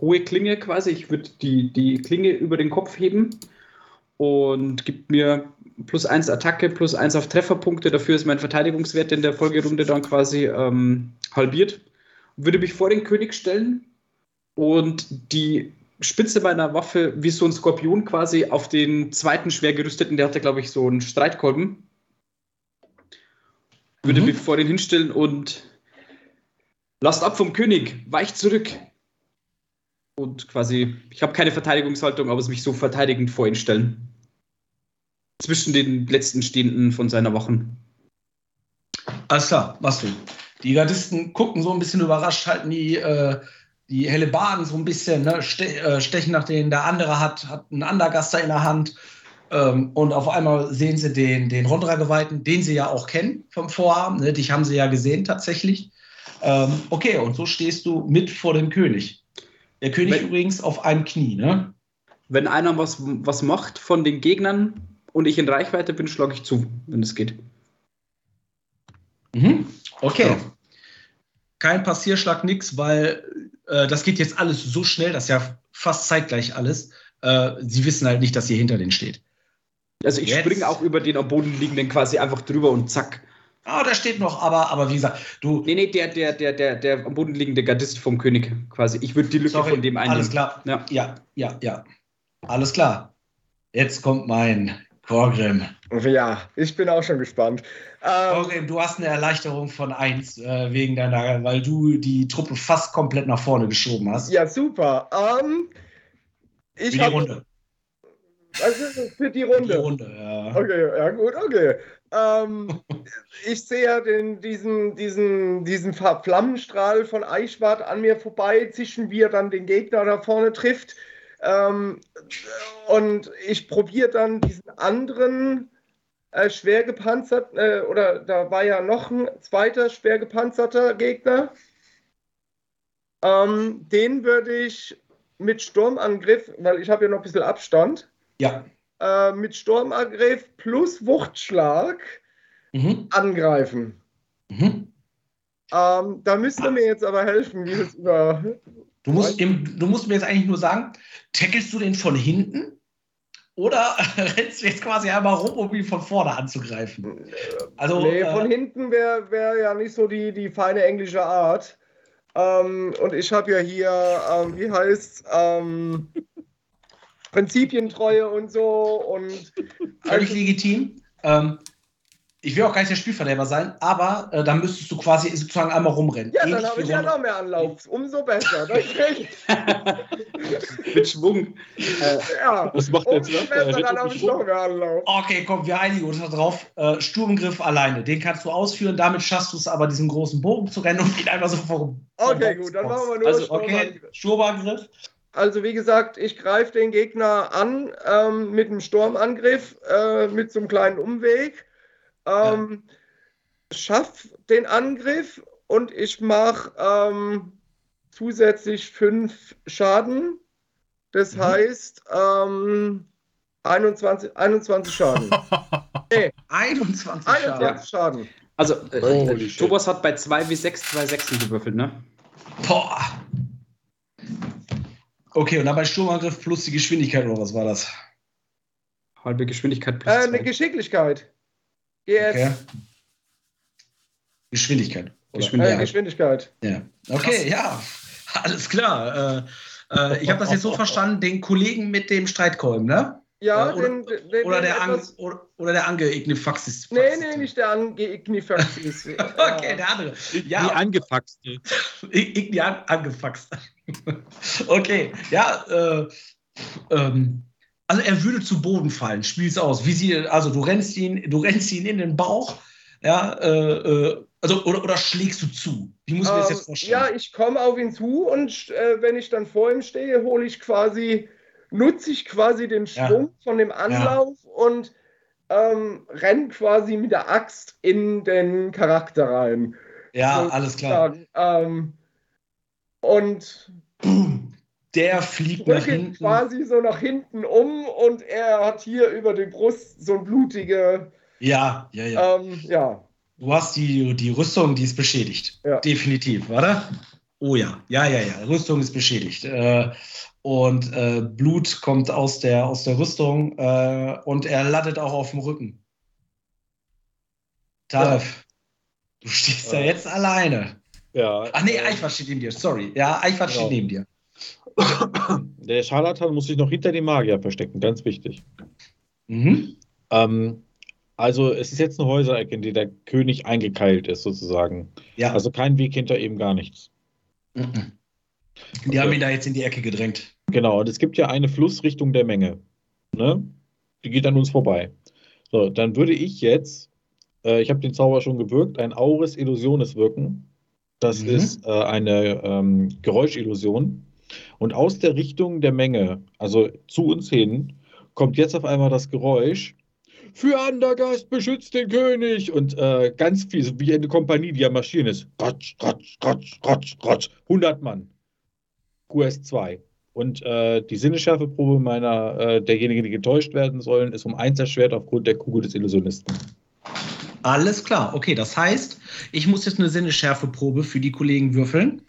hohe Klinge quasi. Ich würde die, die Klinge über den Kopf heben und gibt mir plus eins Attacke, plus eins auf Trefferpunkte. Dafür ist mein Verteidigungswert in der Folgerunde dann quasi ähm, halbiert. Würde mich vor den König stellen und die Spitze meiner Waffe wie so ein Skorpion quasi auf den zweiten schwer gerüsteten, der hatte, glaube ich, so einen Streitkolben. Würde mhm. mich vor den hinstellen und lasst ab vom König, weicht zurück. Und quasi, ich habe keine Verteidigungshaltung, aber es mich so verteidigend vor ihn stellen. Zwischen den letzten Stehenden von seiner Wachen. Alles klar, machst du. Die Gardisten gucken so ein bisschen überrascht, halten die äh, die helle Baden so ein bisschen, ne, ste äh, stechen nach denen, der andere hat, hat einen Andergaster in der Hand. Ähm, und auf einmal sehen sie den, den Rondra-Geweihten, den sie ja auch kennen vom Vorhaben. Ne, dich haben sie ja gesehen tatsächlich. Ähm, okay, und so stehst du mit vor dem König. Der König wenn, übrigens auf einem Knie, ne? Wenn einer was, was macht von den Gegnern und ich in Reichweite bin, schlage ich zu, wenn es geht. Mhm. Okay. Ja. Kein Passierschlag, nix, weil äh, das geht jetzt alles so schnell, das ist ja fast zeitgleich alles. Äh, sie wissen halt nicht, dass ihr hinter denen steht. Also ich springe auch über den am Boden liegenden quasi einfach drüber und zack. Ah, oh, da steht noch, aber, aber wie gesagt, du. Nee, nee, der, der, der, der, der am Boden liegende Gardist vom König quasi. Ich würde die Lücke Sorry, von dem einnehmen. Alles klar. Ja. ja, ja, ja. Alles klar. Jetzt kommt mein Korgrim. Ja, ich bin auch schon gespannt. Ähm, du hast eine Erleichterung von 1 äh, wegen deiner, weil du die Truppe fast komplett nach vorne geschoben hast. Ja, super. Ähm, ich für die hab, Runde. Also für die Runde. Für die Runde, ja. Okay, ja gut, okay. Ähm, ich sehe ja den, diesen, diesen, diesen Flammenstrahl von Eichwart an mir vorbei zischen, wie er dann den Gegner da vorne trifft. Ähm, und ich probiere dann diesen anderen äh, schwer gepanzert, äh, oder da war ja noch ein zweiter schwer gepanzerter Gegner. Ähm, den würde ich mit Sturmangriff, weil ich habe ja noch ein bisschen Abstand. Ja. Äh, mit Sturmangriff plus Wuchtschlag mhm. angreifen. Mhm. Ähm, da müsst ihr mir jetzt aber helfen, wie das über. Du musst, du musst mir jetzt eigentlich nur sagen, tackelst du den von hinten? Oder rennst du jetzt quasi einmal rum, um ihn von vorne anzugreifen? Also, nee, äh, von hinten wäre wär ja nicht so die, die feine englische Art. Ähm, und ich habe ja hier, ähm, wie heißt ähm, Prinzipientreue und so. Und Völlig also, legitim. Ähm, ich will auch gar nicht der Spielverderber sein, aber äh, dann müsstest du quasi sozusagen einmal rumrennen. Ja, Ähnlich dann habe ich ja noch mehr Anlauf. Umso besser. Mit Schwung. Äh, ja, was macht jetzt noch? Besser, dann habe ich noch mehr Anlauf. Okay, komm, wir einigen uns darauf. Äh, Sturmgriff alleine. Den kannst du ausführen. Damit schaffst du es aber, diesen großen Bogen zu rennen und ihn einfach so vorum. Okay, gut, dann machen wir nur also, okay, Sturmangriff. Also wie gesagt, ich greife den Gegner an ähm, mit einem Sturmangriff, äh, mit so einem kleinen Umweg ähm, ja. schaff den Angriff und ich mache ähm, zusätzlich fünf Schaden. Das mhm. heißt, ähm, 21, 21 Schaden. nee, 21, 21 Schaden. Also, äh, Thomas hat bei 2 wie 6 2 Sechsen gewürfelt, ne? Boah. Okay, und dann bei Sturmangriff plus die Geschwindigkeit, oder was war das? Halbe Geschwindigkeit plus. Äh, eine Geschicklichkeit. Yes. Okay. Geschwindigkeit. Geschwindigkeit. Äh, Geschwindigkeit. Ja. Okay, Krass. ja. Alles klar. Äh, äh, ich habe das jetzt so verstanden, den Kollegen mit dem Streitkolben, ne? Ja, äh, oder, den, den, oder, der An, oder, oder der Angeignifaxis. Nee, nee, nicht der Angeignifaxis. okay, der andere. Ja. Die Angefaxte. Igni an, angefaxt. okay, ja, äh, ähm, also er würde zu Boden fallen. Spiel's aus. Wie sie, also du rennst ihn, du rennst ihn in den Bauch, ja, äh, äh, also oder, oder schlägst du zu? Wie muss ich mir das jetzt ähm, vorstellen? Ja, ich komme auf ihn zu und äh, wenn ich dann vor ihm stehe, hole ich quasi, nutze ich quasi den Schwung ja. von dem Anlauf ja. und ähm, renn quasi mit der Axt in den Charakter rein. Ja, so alles klar. Ähm, und der fliegt nach hinten. quasi so nach hinten um und er hat hier über die Brust so ein blutige. Ja, ja, ja. Ähm, ja. Du hast die, die Rüstung, die ist beschädigt. Ja. Definitiv, oder? Oh ja, ja, ja, ja. Rüstung ist beschädigt. Äh, und äh, Blut kommt aus der, aus der Rüstung äh, und er landet auch auf dem Rücken. Taref, ja. du stehst ja. da jetzt alleine. Ja. Ach nee, Eichwart steht neben dir, sorry. Ja, Eichwart genau. steht neben dir. Der Scharlatan muss sich noch hinter dem Magier verstecken, ganz wichtig. Mhm. Ähm, also es ist jetzt eine Häuserecke, in die der König eingekeilt ist, sozusagen. Ja. Also kein Weg hinter ihm, gar nichts. Mhm. Die okay. haben ihn da jetzt in die Ecke gedrängt. Genau, und es gibt ja eine Flussrichtung der Menge. Ne? Die geht an uns vorbei. So, dann würde ich jetzt, äh, ich habe den Zauber schon gewirkt, ein Auris Illusiones wirken. Das mhm. ist äh, eine ähm, Geräuschillusion. Und aus der Richtung der Menge, also zu uns hin, kommt jetzt auf einmal das Geräusch. Für Andergast beschützt den König! Und äh, ganz viel, wie eine Kompanie, die am Marschieren ist. Ratsch, ratsch, ratsch, ratsch, ratsch. 100 Mann. QS2. Und äh, die Sinneschärfeprobe meiner, äh, derjenigen, die getäuscht werden sollen, ist um eins erschwert aufgrund der Kugel des Illusionisten. Alles klar, okay. Das heißt, ich muss jetzt eine Sinneschärfeprobe für die Kollegen würfeln.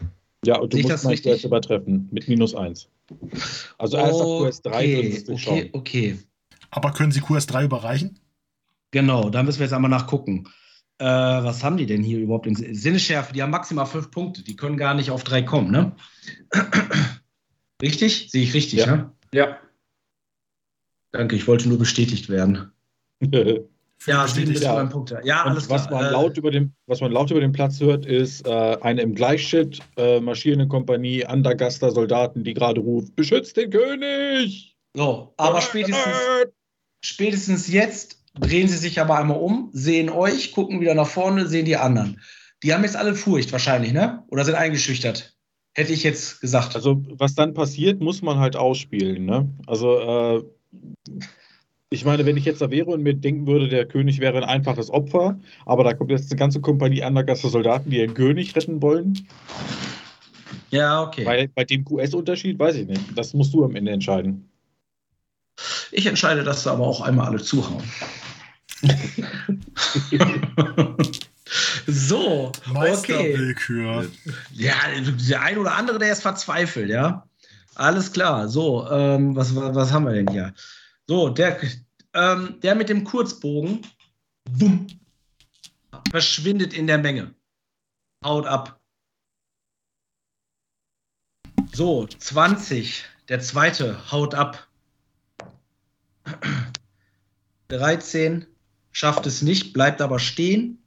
Ja, und du Sehe musst mein QS übertreffen mit minus 1. Also erst auf QS3 okay, du okay, okay. Aber können Sie QS3 überreichen? Genau, da müssen wir jetzt einmal nachgucken. Äh, was haben die denn hier überhaupt in Sinneschärfe? Die haben maximal fünf Punkte. Die können gar nicht auf drei kommen, ne? richtig? Sehe ich richtig, ja. ne? Ja. Danke, ich wollte nur bestätigt werden. Ja, sieben bis neun Punkte. Ja, alles was klar. Man äh, laut über den, was man laut über den Platz hört, ist äh, eine im Gleichschritt äh, marschierende Kompanie Andergaster Soldaten, die gerade ruft: Beschützt den König! So, aber spätestens, spätestens jetzt drehen sie sich aber einmal um, sehen euch, gucken wieder nach vorne, sehen die anderen. Die haben jetzt alle Furcht wahrscheinlich, ne? Oder sind eingeschüchtert. Hätte ich jetzt gesagt. Also, was dann passiert, muss man halt ausspielen, ne? Also, äh, ich meine, wenn ich jetzt da wäre und mir denken würde, der König wäre ein einfaches Opfer, aber da kommt jetzt eine ganze Kompanie anderer Soldaten, die ihren König retten wollen. Ja, okay. Bei, bei dem QS-Unterschied weiß ich nicht. Das musst du am Ende entscheiden. Ich entscheide, dass sie aber auch einmal alle zuhauen. so, Meisterwillkür. Okay. Ja, der ein oder andere, der ist verzweifelt, ja. Alles klar. So, ähm, was, was haben wir denn hier? So, der, ähm, der mit dem Kurzbogen bumm, verschwindet in der Menge. Haut ab. So, 20. Der zweite haut ab. 13 schafft es nicht, bleibt aber stehen.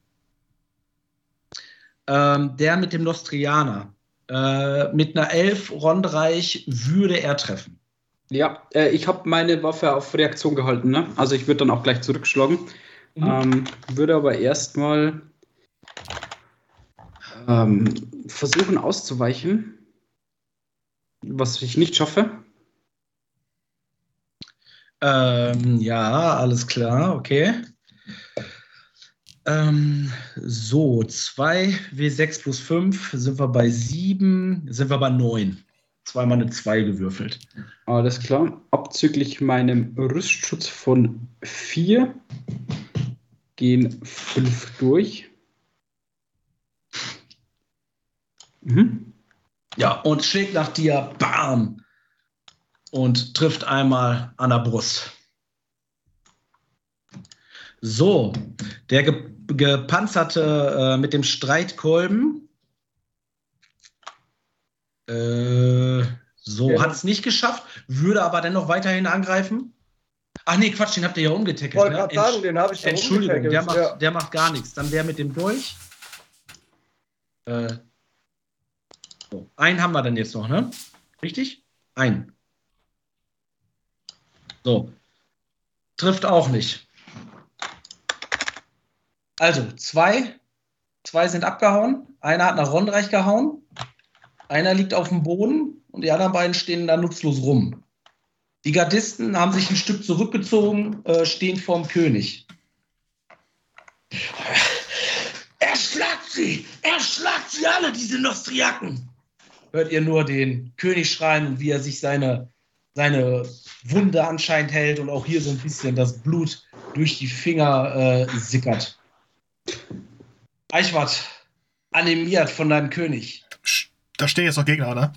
Ähm, der mit dem Nostrianer. Äh, mit einer 11 Rondreich würde er treffen. Ja, äh, ich habe meine Waffe auf Reaktion gehalten. Ne? Also ich würde dann auch gleich zurückschlagen. Mhm. Ähm, würde aber erstmal ähm, versuchen auszuweichen, was ich nicht schaffe. Ähm, ja, alles klar, okay. Ähm, so, 2 W6 plus 5 sind wir bei 7, sind wir bei 9 zweimal eine 2 gewürfelt. Alles klar. Abzüglich meinem Rüstschutz von 4 gehen 5 durch. Mhm. Ja, und schlägt nach dir, bam! Und trifft einmal an der Brust. So, der gepanzerte äh, mit dem Streitkolben äh, so, ja. hat es nicht geschafft, würde aber dennoch weiterhin angreifen. Ach nee, Quatsch, den habt ihr ja umgetackelt. Wollte ne? sagen, den habe ich Entschuldigung, der macht, ja. der macht gar nichts. Dann der mit dem Dolch. Äh, so. Einen haben wir dann jetzt noch, ne? Richtig? Einen. So. Trifft auch nicht. Also, zwei. Zwei sind abgehauen. Einer hat nach Rondreich gehauen. Einer liegt auf dem Boden und die anderen beiden stehen da nutzlos rum. Die Gardisten haben sich ein Stück zurückgezogen, äh, stehen vorm König. Erschlagt sie! Erschlagt sie alle, diese Nostriaken! hört ihr nur den König schreien und wie er sich seine, seine Wunde anscheinend hält und auch hier so ein bisschen das Blut durch die Finger äh, sickert. Eichwart, animiert von deinem König. Da stehen jetzt noch Gegner, ne?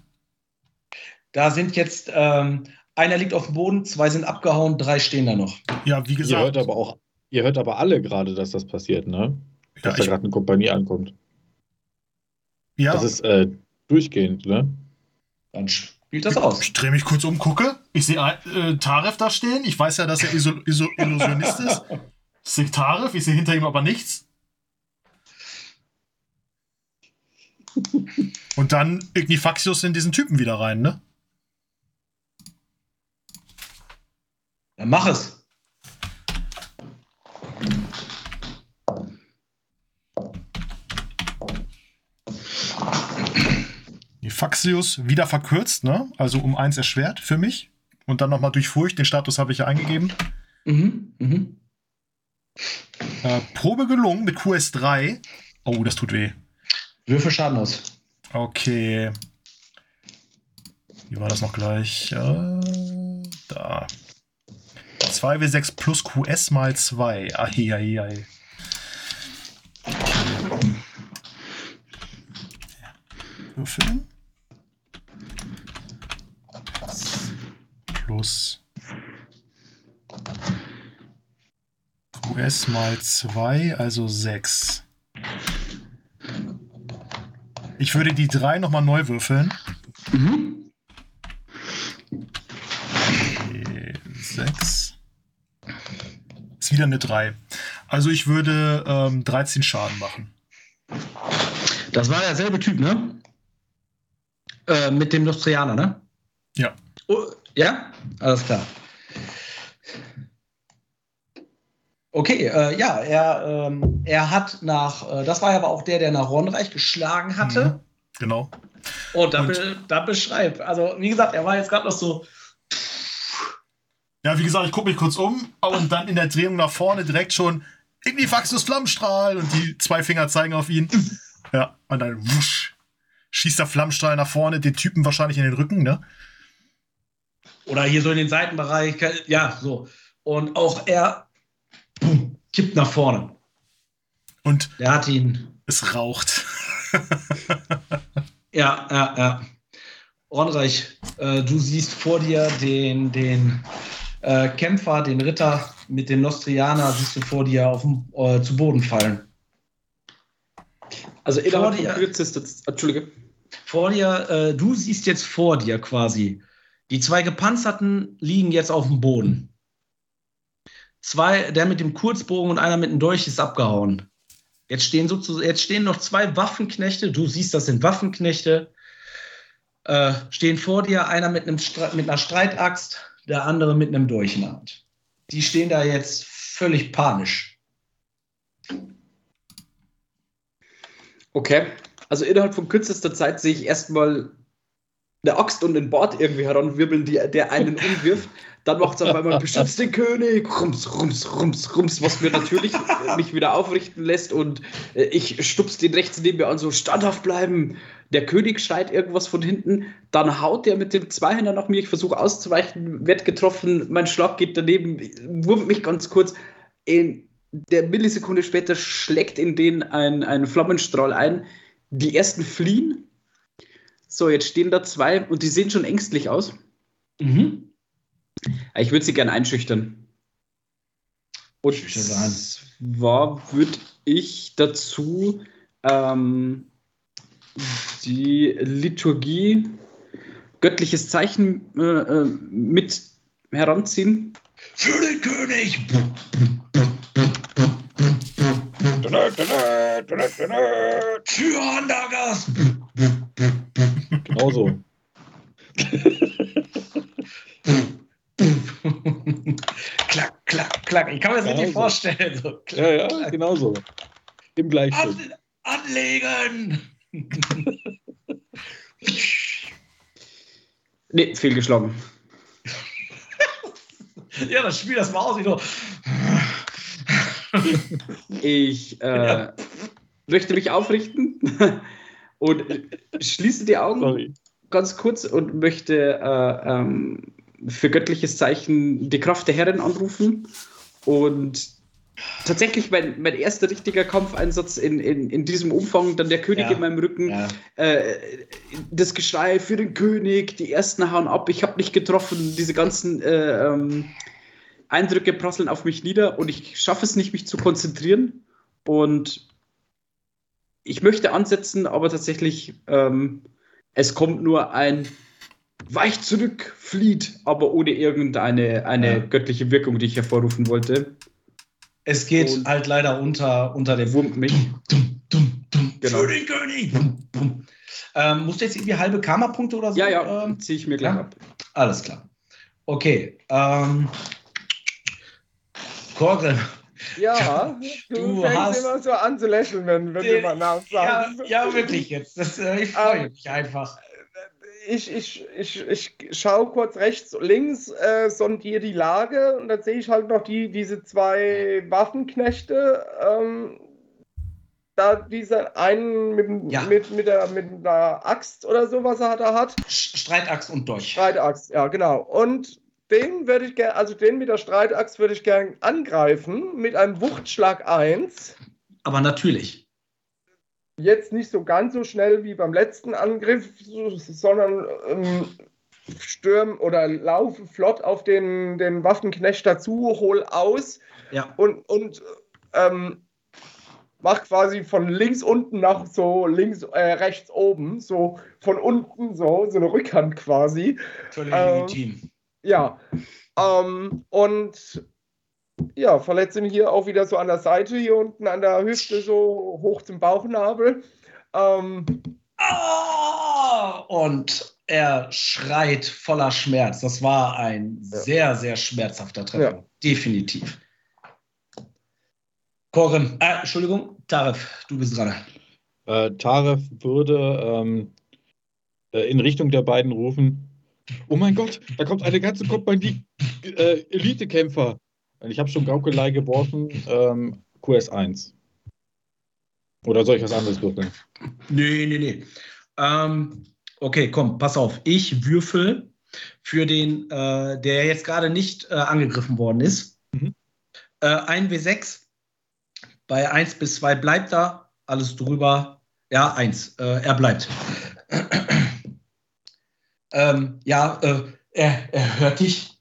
Da sind jetzt, ähm, einer liegt auf dem Boden, zwei sind abgehauen, drei stehen da noch. Ja, wie gesagt. Ihr hört aber auch, ihr hört aber alle gerade, dass das passiert, ne? Dass Ja, da ich- gerade eine Kompanie ankommt. Ja, Das ist äh, durchgehend, ne? Dann spielt das aus. ich drehe mich kurz um, gucke. Ich sehe äh, Taref da stehen. Ich weiß ja, dass er Iso Iso Illusionist ist. Ich sehe Taref, ich sehe hinter ihm aber nichts. Und dann Ignifaxius in diesen Typen wieder rein, ne? Dann mach es. Ignifaxius wieder verkürzt, ne? Also um eins erschwert für mich. Und dann nochmal durch Furcht. Den Status habe ich ja eingegeben. Mhm, mhm. Äh, Probe gelungen mit QS3. Oh, das tut weh. Würfel Schaden aus. Okay. Wie war das noch gleich? Äh, da. 2W6 plus QS mal 2. Eieiei. Würfeln. Plus QS mal 2, also 6. Ich würde die 3 nochmal neu würfeln. Mhm. Okay, 6. Ist wieder eine 3. Also ich würde ähm, 13 Schaden machen. Das war derselbe Typ, ne? Äh, mit dem Nostrianer, ne? Ja. Oh, ja? Alles klar. Okay, äh, ja, er, ähm, er hat nach, äh, das war ja aber auch der, der nach Ronreich geschlagen hatte. Mhm. Genau. Und da, be, da beschreibt, also wie gesagt, er war jetzt gerade noch so, Ja, wie gesagt, ich gucke mich kurz um und dann in der Drehung nach vorne direkt schon Ignifaxus Flammenstrahl und die zwei Finger zeigen auf ihn. Ja, und dann wusch, schießt der Flammenstrahl nach vorne, den Typen wahrscheinlich in den Rücken, ne? oder hier so in den Seitenbereich, ja, so. Und auch er kippt nach vorne. Und Der hat ihn es raucht. Ja, ja, ja. Ornreich, äh, du siehst vor dir den, den äh, Kämpfer, den Ritter mit dem Nostrianer, siehst du vor dir auf dem, äh, zu Boden fallen. Also innerhalb Vor dir- von kürzester Z- Entschuldige. Vor dir, äh, du siehst jetzt vor dir quasi. Die zwei Gepanzerten liegen jetzt auf dem Boden. Zwei, der mit dem Kurzbogen und einer mit dem Dolch ist abgehauen. Jetzt stehen, sozusagen, jetzt stehen noch zwei Waffenknechte. Du siehst, das sind Waffenknechte. Äh, stehen vor dir, einer mit, einem mit einer Streitaxt, der andere mit einem Dolch in Hand. Die stehen da jetzt völlig panisch. Okay. Also innerhalb von kürzester Zeit sehe ich erstmal eine Axt und ein Bord irgendwie heranwirbeln, die, der einen umwirft. Dann macht es auf einmal beschützt den König, rums, rums, rums, rums, was mir natürlich äh, mich wieder aufrichten lässt und äh, ich stups den rechts neben mir an, so standhaft bleiben. Der König schreit irgendwas von hinten, dann haut der mit dem Zweihänder nach mir, ich versuche auszuweichen, werd getroffen, mein Schlag geht daneben, wurmt mich ganz kurz. In der Millisekunde später schlägt in den ein, ein Flammenstrahl ein. Die ersten fliehen. So, jetzt stehen da zwei und die sehen schon ängstlich aus. Mhm. Ich würde sie gerne einschüchtern. Und Schüchtern zwar würde ich dazu ähm, die Liturgie, göttliches Zeichen äh, äh, mit heranziehen. Für den König! Für Andagast! Genau so. klack, klack, klack. Ich kann mir das richtig Genau so. vorstellen. So, klack, Ja, ja, klack. genau so. Im Gleichschritt. An, anlegen! Nee, fehlgeschlagen. ja, das Spiel, das war aus wie so. Ich äh, Ja. möchte mich aufrichten und schließe die Augen Sorry. ganz kurz und möchte äh, ähm, für göttliches Zeichen die Kraft der Herren anrufen. Und tatsächlich mein, mein erster richtiger Kampfeinsatz in, in, in diesem Umfang, dann der König ja. in meinem Rücken, ja. äh, das Geschrei für den König, die ersten hauen ab, ich habe nicht getroffen, diese ganzen äh, ähm, Eindrücke prasseln auf mich nieder und ich schaffe es nicht, mich zu konzentrieren. Und ich möchte ansetzen, aber tatsächlich, ähm, es kommt nur ein Weich zurück, flieht, aber ohne irgendeine eine ja. göttliche Wirkung, die ich hervorrufen wollte. Es geht und halt leider unter, unter dem Wummt mich. Dum, dum, dum, genau. Für den König! Ähm, musst du jetzt irgendwie halbe Karma-Punkte oder so? Ja, ja, ähm, ziehe ich mir gleich ja? ab. Alles klar. Okay. Ähm, Korgrim, ja, du, du fängst hast immer so an zu lächeln, wenn, wenn du mal nachsagst. Ja, ja, wirklich jetzt. Das, äh, ich freue um, mich einfach. Ich, ich, ich, ich schaue kurz rechts, links, äh, sondiere die Lage und dann sehe ich halt noch die, diese zwei Waffenknechte. Ähm, da dieser einen mit, ja. mit, mit, der, mit einer Axt oder so, was er da hat. Streitaxt und Dolch. Streitaxt, ja, genau. Und den würde ich gerne, also den mit der Streitaxt würde ich gerne angreifen mit einem Wuchtschlag 1. Aber natürlich. Jetzt nicht so ganz so schnell wie beim letzten Angriff, sondern ähm, stürm oder laufe flott auf den, den Waffenknecht dazu, hol aus ja. und, und ähm, mach quasi von links unten nach so links, äh, rechts oben, so von unten so, so eine Rückhand quasi. Völlig ähm. Ja. Ähm, und ja, verletze ihn hier auch wieder so an der Seite, hier unten an der Hüfte, so hoch zum Bauchnabel. Ähm, oh! Und er schreit voller Schmerz. Das war ein ja. sehr, sehr schmerzhafter Treffer. Ja. Definitiv. Korin, äh, Entschuldigung, Taref, du bist dran. Äh, Taref würde ähm, äh, in Richtung der beiden rufen: oh mein Gott, da kommt eine ganze Kompanie äh, Elitekämpfer. Ich habe schon Gaukelei geworfen, ähm, QS1. Oder soll ich was anderes würfeln? Nee, nee, nee. Ähm, okay, komm, pass auf. Ich würfel für den, äh, der jetzt gerade nicht äh, angegriffen worden ist. Mhm. Äh, ein W6. Bei 1 bis 2 bleibt da. Alles drüber. Ja, 1. Äh, er bleibt ähm, ja, äh, er, er hört dich.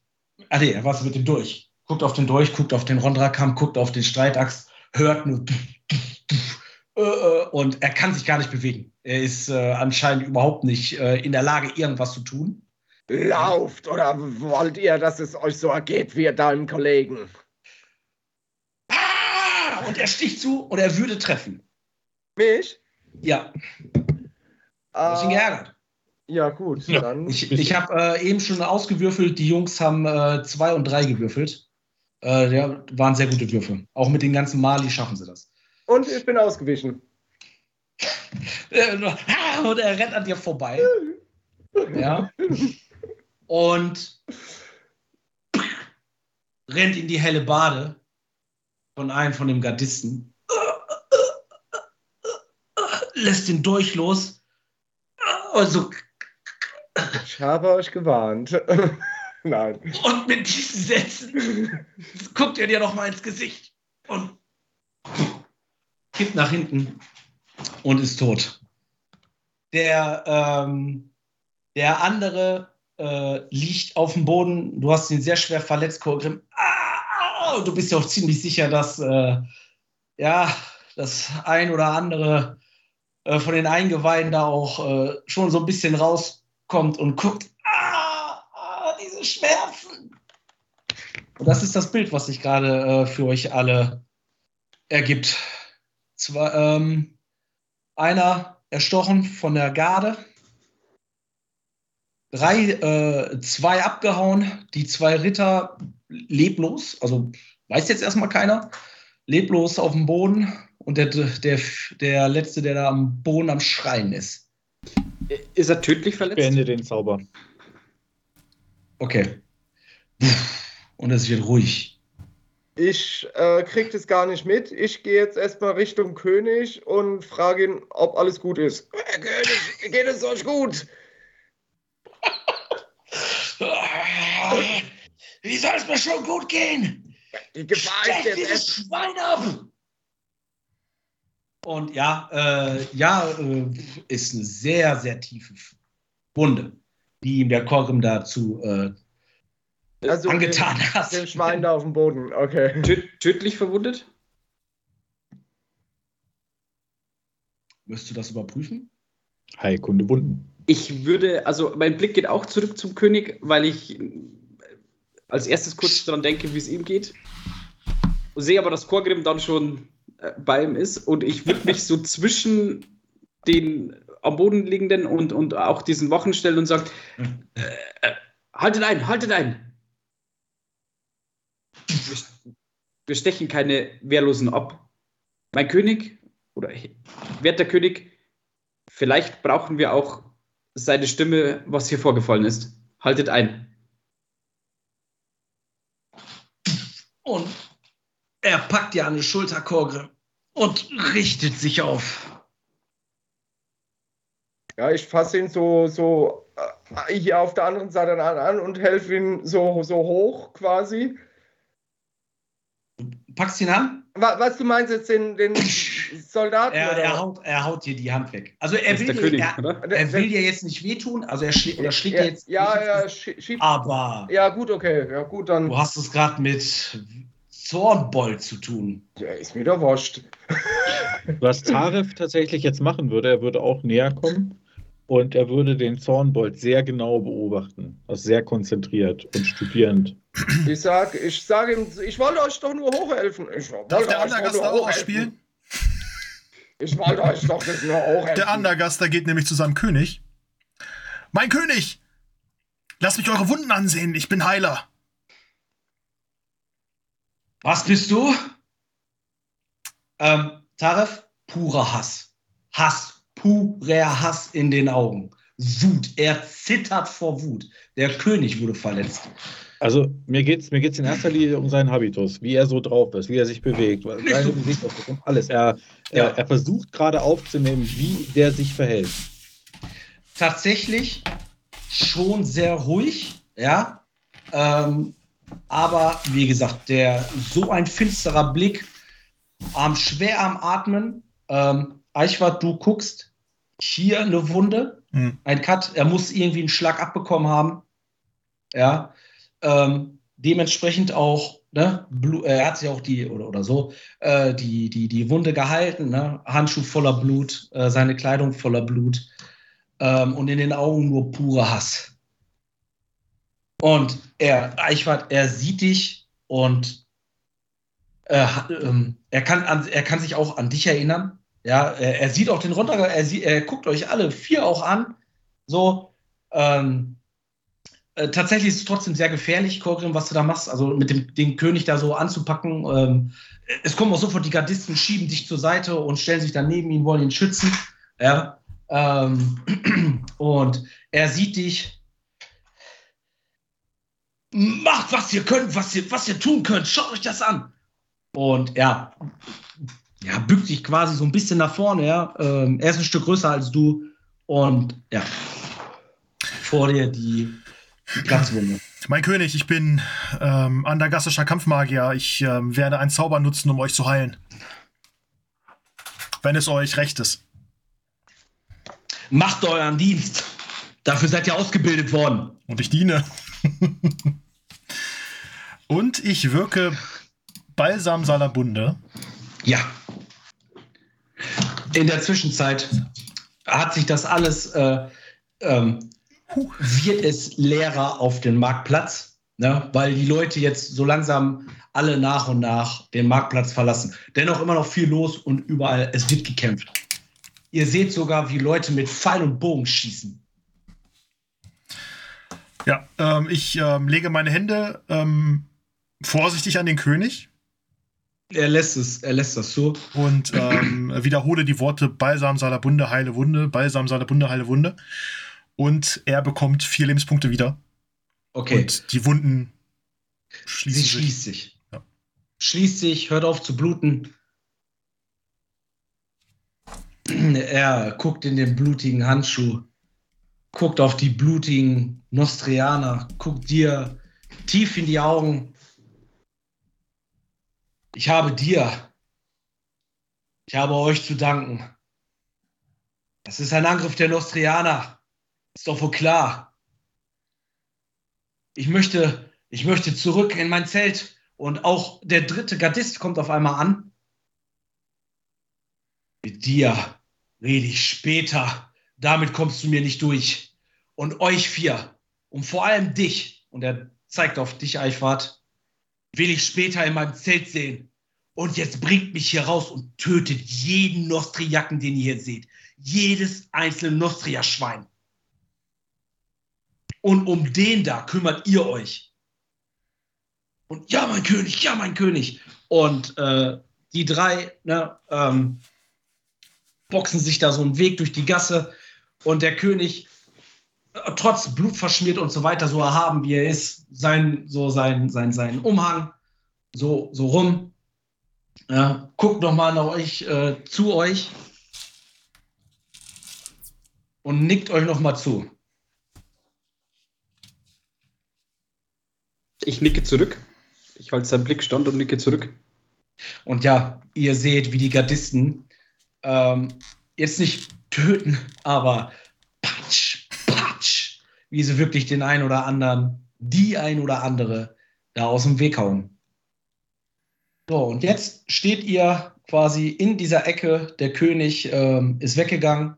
Ah, nee, er war mit dem durch. Guckt auf den durch, guckt auf den Rondrakam, guckt auf den Streitachs, hört nur. Äh, äh, und er kann sich gar nicht bewegen. Er ist äh, anscheinend überhaupt nicht äh, in der Lage, irgendwas zu tun. Lauft oder wollt ihr, dass es euch so ergeht wie deinem Kollegen? Ah! Und er sticht zu und er würde treffen. Mich? Ja. Uh, ich ihn geärgert. Ja, gut. Ja. Dann. Ich, ich habe äh, eben schon ausgewürfelt, die Jungs haben äh, zwei und drei gewürfelt. Äh, ja, waren sehr gute Würfe. Auch mit den ganzen Mali schaffen sie das. Und ich bin ausgewichen. und er rennt an dir vorbei. ja. Und rennt in die helle Bade von einem von den Gardisten. Lässt den durch los. Und so ich habe euch gewarnt. Nein. Und mit diesen Sätzen guckt er dir noch mal ins Gesicht und kippt nach hinten und ist tot. Der, ähm, der andere äh, liegt auf dem Boden. Du hast ihn sehr schwer verletzt, Korgrim. Ah, du bist ja auch ziemlich sicher, dass äh, ja, das ein oder andere äh, von den Eingeweiden da auch äh, schon so ein bisschen raus kommt und guckt, diese Schmerzen. Und das ist das Bild, was sich gerade äh, für euch alle ergibt. Zwar, ähm, einer erstochen von der Garde, drei, äh, zwei abgehauen, die zwei Ritter leblos, also weiß jetzt erstmal keiner, leblos auf dem Boden und der, der, der letzte, der da am Boden am Schreien ist. Ist er tödlich verletzt? Beende den Zauber. Okay. Und es wird ruhig. Ich äh, krieg das gar nicht mit. Ich gehe jetzt erstmal Richtung König und frage ihn, ob alles gut ist. Herr König, geht es euch gut? Wie soll es mir schon gut gehen? Die Gefahr Steck ist jetzt dieses Schwein ab! Und ja, äh, ja, äh, ist eine sehr, sehr tiefe Wunde die ihm der Korrim dazu äh, Also angetan den, hat. den Schwein da auf dem Boden. Okay. Tö tödlich verwundet? Müsst du das überprüfen? Heilkunde Wunden. Ich würde, also mein Blick geht auch zurück zum König, weil ich als erstes kurz daran denke, wie es ihm geht. Sehe aber, dass Korgrim dann schon äh, bei ihm ist und ich würde mich so zwischen den am Boden liegenden und, und auch diesen Wachen stellen und sagen, äh, äh, haltet ein, haltet ein. Wir, stechen keine Wehrlosen ab. Mein König oder werter König, vielleicht brauchen wir auch seine Stimme, was hier vorgefallen ist. Haltet ein. Und er packt dir an die Schulter, Korgrim, und richtet sich auf. Ja, ich fasse ihn so, so äh, hier auf der anderen Seite an, und helfe ihn so, so hoch quasi. Packst ihn an? Was, was du meinst jetzt den, den Soldaten? Er, oder? er, haut, er haut dir die Hand weg. Also er will, der dir, König, er, er will dir jetzt nicht wehtun, also er schlägt oder schlägt ja, dir jetzt ja, ja, schiebt. aber Ja, gut, okay. Ja, gut, dann. du hast es gerade mit Zornbold zu tun. Ja, ist mir doch wurscht. Was Taref tatsächlich jetzt machen würde, er würde auch näher kommen und er würde den Zornbold sehr genau beobachten. Also sehr konzentriert und studierend. Ich sag, ich sage ihm, ich wollte euch doch nur hochhelfen. Ich Darf der Andergaster auch hochhelfen. ausspielen? Ich wollte euch doch das nur hochhelfen. Der Andergaster geht nämlich zu seinem König. Mein König! Lasst mich eure Wunden ansehen, ich bin Heiler. Was bist du? Ähm, Taref, purer Hass. Hass, purer Hass in den Augen. Wut, er zittert vor Wut. Der König wurde verletzt. Also mir geht es mir geht's in erster Linie um seinen Habitus, wie er so drauf ist, wie er sich bewegt, seine Gesichtsausdruck, alles. Er, Ja. er, er versucht gerade aufzunehmen, wie der sich verhält. Tatsächlich schon sehr ruhig, ja. Ähm, aber wie gesagt, der so ein finsterer Blick, arm, schwer am Atmen. Ähm, Eichwart, du guckst hier eine Wunde, Hm. ein Cut, er muss irgendwie einen Schlag abbekommen haben. Ja. Ähm, dementsprechend auch, ne, äh, er hat sich auch die, oder, oder so, äh, die, die, die Wunde gehalten, ne? Handschuh voller Blut, äh, seine Kleidung voller Blut ähm, und in den Augen nur purer Hass. Und er, Eichwart, er sieht dich und äh, ähm, er, kann an, er kann sich auch an dich erinnern. Ja, er, er sieht auch den runter, er, sieht, er guckt euch alle vier auch an. So, ähm, äh, tatsächlich ist es trotzdem sehr gefährlich, Korgrim, was du da machst. Also mit dem den König da so anzupacken. Ähm, es kommen auch sofort die Gardisten, schieben dich zur Seite und stellen sich dann neben ihn, wollen ihn schützen. Ja. Ähm, und er sieht dich. Macht, was ihr könnt, was ihr, was ihr tun könnt. Schaut euch das an. Und ja, ja, bückt sich quasi so ein bisschen nach vorne. Ja. Ähm, er ist ein Stück größer als du. Und ja, vor dir die, die Platzwunde. Mein König, ich bin ähm, andergastischer Kampfmagier. Ich ähm, werde einen Zauber nutzen, um euch zu heilen. Wenn es euch recht ist. Macht euren Dienst. Dafür seid ihr ausgebildet worden. Und ich diene. Und ich wirke Balsam Salabunde. Ja. In der Zwischenzeit hat sich das alles, äh, ähm, wird es leerer auf dem Marktplatz, ne? weil die Leute jetzt so langsam alle nach und nach den Marktplatz verlassen. Dennoch immer noch viel los und überall, es wird gekämpft. Ihr seht sogar, wie Leute mit Pfeil und Bogen schießen. Ja, ähm, ich ähm, lege meine Hände ähm, vorsichtig an den König Er lässt es, er lässt das so. und ähm, wiederhole die Worte Balsam Salabunde, heile Wunde, Balsam Salabunde, heile Wunde. Und er bekommt vier Lebenspunkte wieder. Okay. Und die Wunden schließen Sie sich. schließt sich. Ja. Schließt sich, hört auf zu bluten. Er guckt in den blutigen Handschuh, guckt auf die blutigen Nostrianer, guckt dir tief in die Augen. Ich habe dir, ich habe euch zu danken. Das ist ein Angriff der Nostrianer. Ist doch wohl klar. Ich möchte, ich möchte zurück in mein Zelt und auch der dritte Gardist kommt auf einmal an. Mit dir rede ich später. Damit kommst du mir nicht durch. Und euch vier und vor allem dich, und er zeigt auf dich, Eichwart, will ich später in meinem Zelt sehen. Und jetzt bringt mich hier raus und tötet jeden Nostriaken, den ihr hier seht. Jedes einzelne Nostria-Schwein. Und um den da kümmert ihr euch. Und ja, mein König, ja, mein König. Und äh, die drei ne, ähm, boxen sich da so einen Weg durch die Gasse. Und der König, trotz Blut verschmiert und so weiter, so erhaben wie er ist, sein, so sein, sein, sein Umhang so, so rum. Ja, guckt nochmal nach euch, äh, zu euch und nickt euch nochmal zu. Ich nicke zurück. Ich halte seinen Blick stand und nicke zurück. Und ja, ihr seht, wie die Gardisten ähm, jetzt nicht töten, aber wie sie wirklich den einen oder anderen, die ein oder andere da aus dem Weg hauen. So, und jetzt steht ihr quasi in dieser Ecke. Der König ähm, ist weggegangen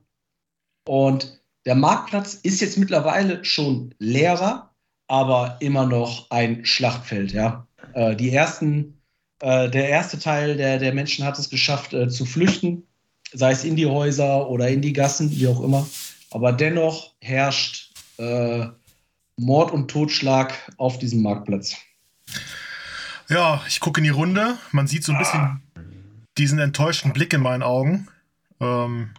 und der Marktplatz ist jetzt mittlerweile schon leerer, aber immer noch ein Schlachtfeld. Ja, äh, die ersten, äh, der erste Teil der, der Menschen hat es geschafft äh, zu flüchten, sei es in die Häuser oder in die Gassen, wie auch immer. Aber dennoch herrscht äh, Mord und Totschlag auf diesem Marktplatz. Ja, ich gucke in die Runde. Man sieht so ein bisschen diesen enttäuschten Blick in meinen Augen. Ähm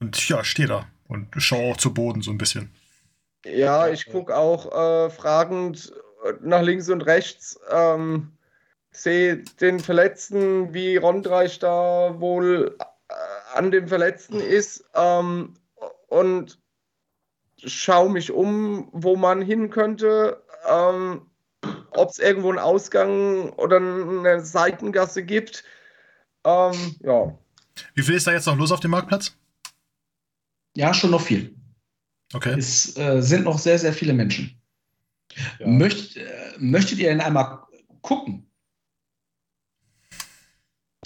und ja, stehe da und schaue auch zu Boden so ein bisschen. Ja, ich gucke auch äh, fragend nach links und rechts. Ähm, sehe den Verletzten, wie Rondreich da wohl äh, an dem Verletzten ist. Ähm, und schaue mich um, wo man hin könnte. Ähm, ob es irgendwo einen Ausgang oder eine Seitengasse gibt. Ähm, ja. Wie viel ist da jetzt noch los auf dem Marktplatz? Ja, schon noch viel. Okay. Es äh, sind noch sehr, sehr viele Menschen. Ja. Möcht, äh, möchtet ihr denn einmal gucken?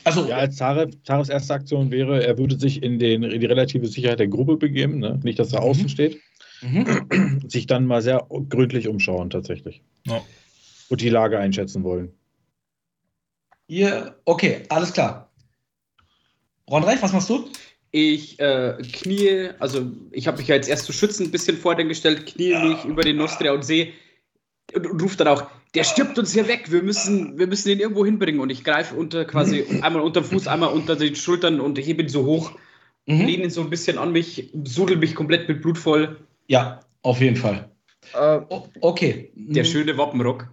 Also, ja, als Tarefs erste Aktion wäre, er würde sich in, den, in die relative Sicherheit der Gruppe begeben, ne? nicht, dass er mhm. außen steht. Mhm. Sich dann mal sehr gründlich umschauen, tatsächlich. Ja und die Lage einschätzen wollen. Ihr, okay, alles klar. Ronreich, was machst du? Ich äh, knie, also ich habe mich ja jetzt erst zu schützen ein bisschen vor den gestellt, knie ja. mich über den Nostria und sehe und, und ruft dann auch, der stirbt uns hier weg, wir müssen, wir müssen ihn irgendwo hinbringen. Und ich greife unter quasi einmal unter Fuß, einmal unter den Schultern und hebe ihn so hoch, mhm. lehne ihn so ein bisschen an mich, sudel mich komplett mit Blut voll. Ja, auf jeden Fall. Äh, okay. Der schöne Wappenrock.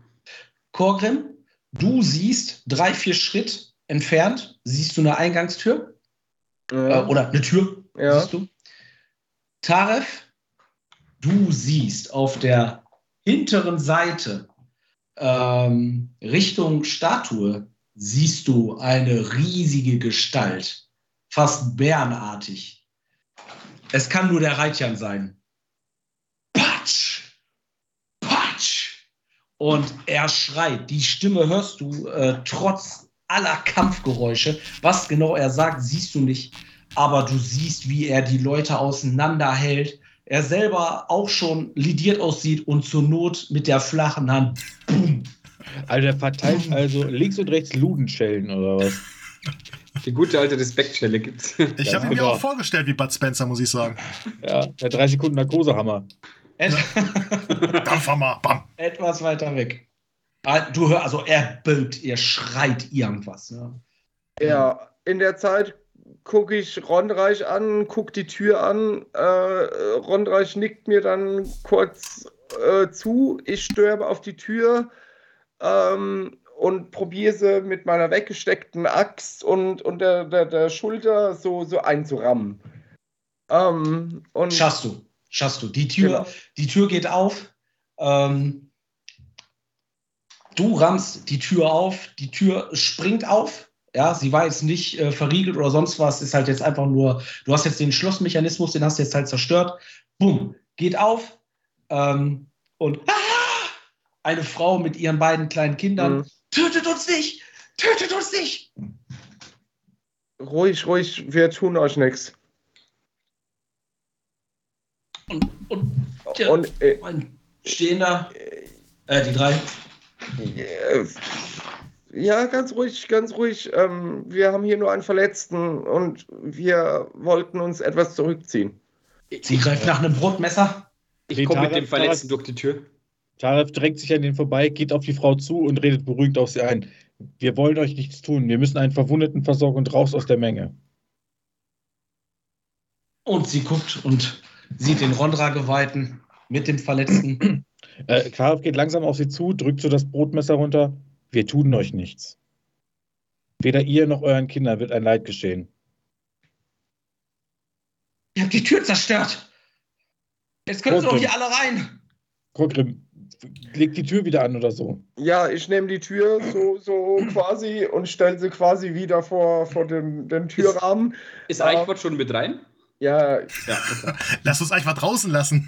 Korgrim, du siehst drei, vier Schritt entfernt, siehst du eine Eingangstür ja. äh, oder eine Tür, ja. siehst du. Taref, du siehst auf der hinteren Seite ähm, Richtung Statue siehst du eine riesige Gestalt, fast bärenartig. Es kann nur der Reitjan sein. Und er schreit. Die Stimme hörst du äh, trotz aller Kampfgeräusche. Was genau er sagt, siehst du nicht. Aber du siehst, wie er die Leute auseinanderhält. Er selber auch schon lidiert aussieht und zur Not mit der flachen Hand. Boom. Also er verteilt also links und rechts Ludenschellen oder was? Die gute alte Respektschelle gibt's. Ich habe mir auch vorgestellt wie Bud Spencer, muss ich sagen. Ja, der 30 Sekunden Narkosehammer. Et Dampfhammer, bam. Etwas weiter weg. Ah, du hörst, also er bögt, er schreit irgendwas. Ja, ja in der Zeit gucke ich Rondreich an, gucke die Tür an. Äh, Rondreich nickt mir dann kurz äh, zu. Ich stürme auf die Tür ähm, und probiere sie mit meiner weggesteckten Axt und, und der, der, der Schulter so, so einzurammen. Ähm, und Schaffst du. Schaffst du. Die Tür, genau. die Tür geht auf. Ähm, du rammst die Tür auf, die Tür springt auf. Ja, sie war jetzt nicht äh, verriegelt oder sonst was, ist halt jetzt einfach nur, du hast jetzt den Schlossmechanismus, den hast du jetzt halt zerstört. Bumm, geht auf. Ähm, und ah, eine Frau mit ihren beiden kleinen Kindern, mhm. tötet uns nicht, tötet uns nicht. Ruhig, ruhig, wir tun euch nichts. Und, und, ja, und äh, mein Stehender, äh, die drei. Ja, ganz ruhig, ganz ruhig. Ähm, wir haben hier nur einen Verletzten und wir wollten uns etwas zurückziehen. Sie greift nach einem Brotmesser. Ich komme mit dem Verletzten durch die Tür. Taref drängt sich an den vorbei, geht auf die Frau zu und redet beruhigt auf sie ein. Wir wollen euch nichts tun. Wir müssen einen Verwundeten versorgen und raus aus der Menge. Und sie guckt und sieht den Rondra-Geweihten mit dem Verletzten. Äh, Taref geht langsam auf sie zu, drückt so das Brotmesser runter. Wir tun euch nichts. Weder ihr noch euren Kindern wird ein Leid geschehen. Ihr habt die Tür zerstört. Jetzt können sie doch hier alle rein. Krogrim, leg die Tür wieder an oder so. Ja, ich nehme die Tür so, so quasi und stelle sie quasi wieder vor, vor den, den Türrahmen. Ist, ist Eichwort schon mit rein? Ja. ja okay. Lass uns einfach draußen lassen.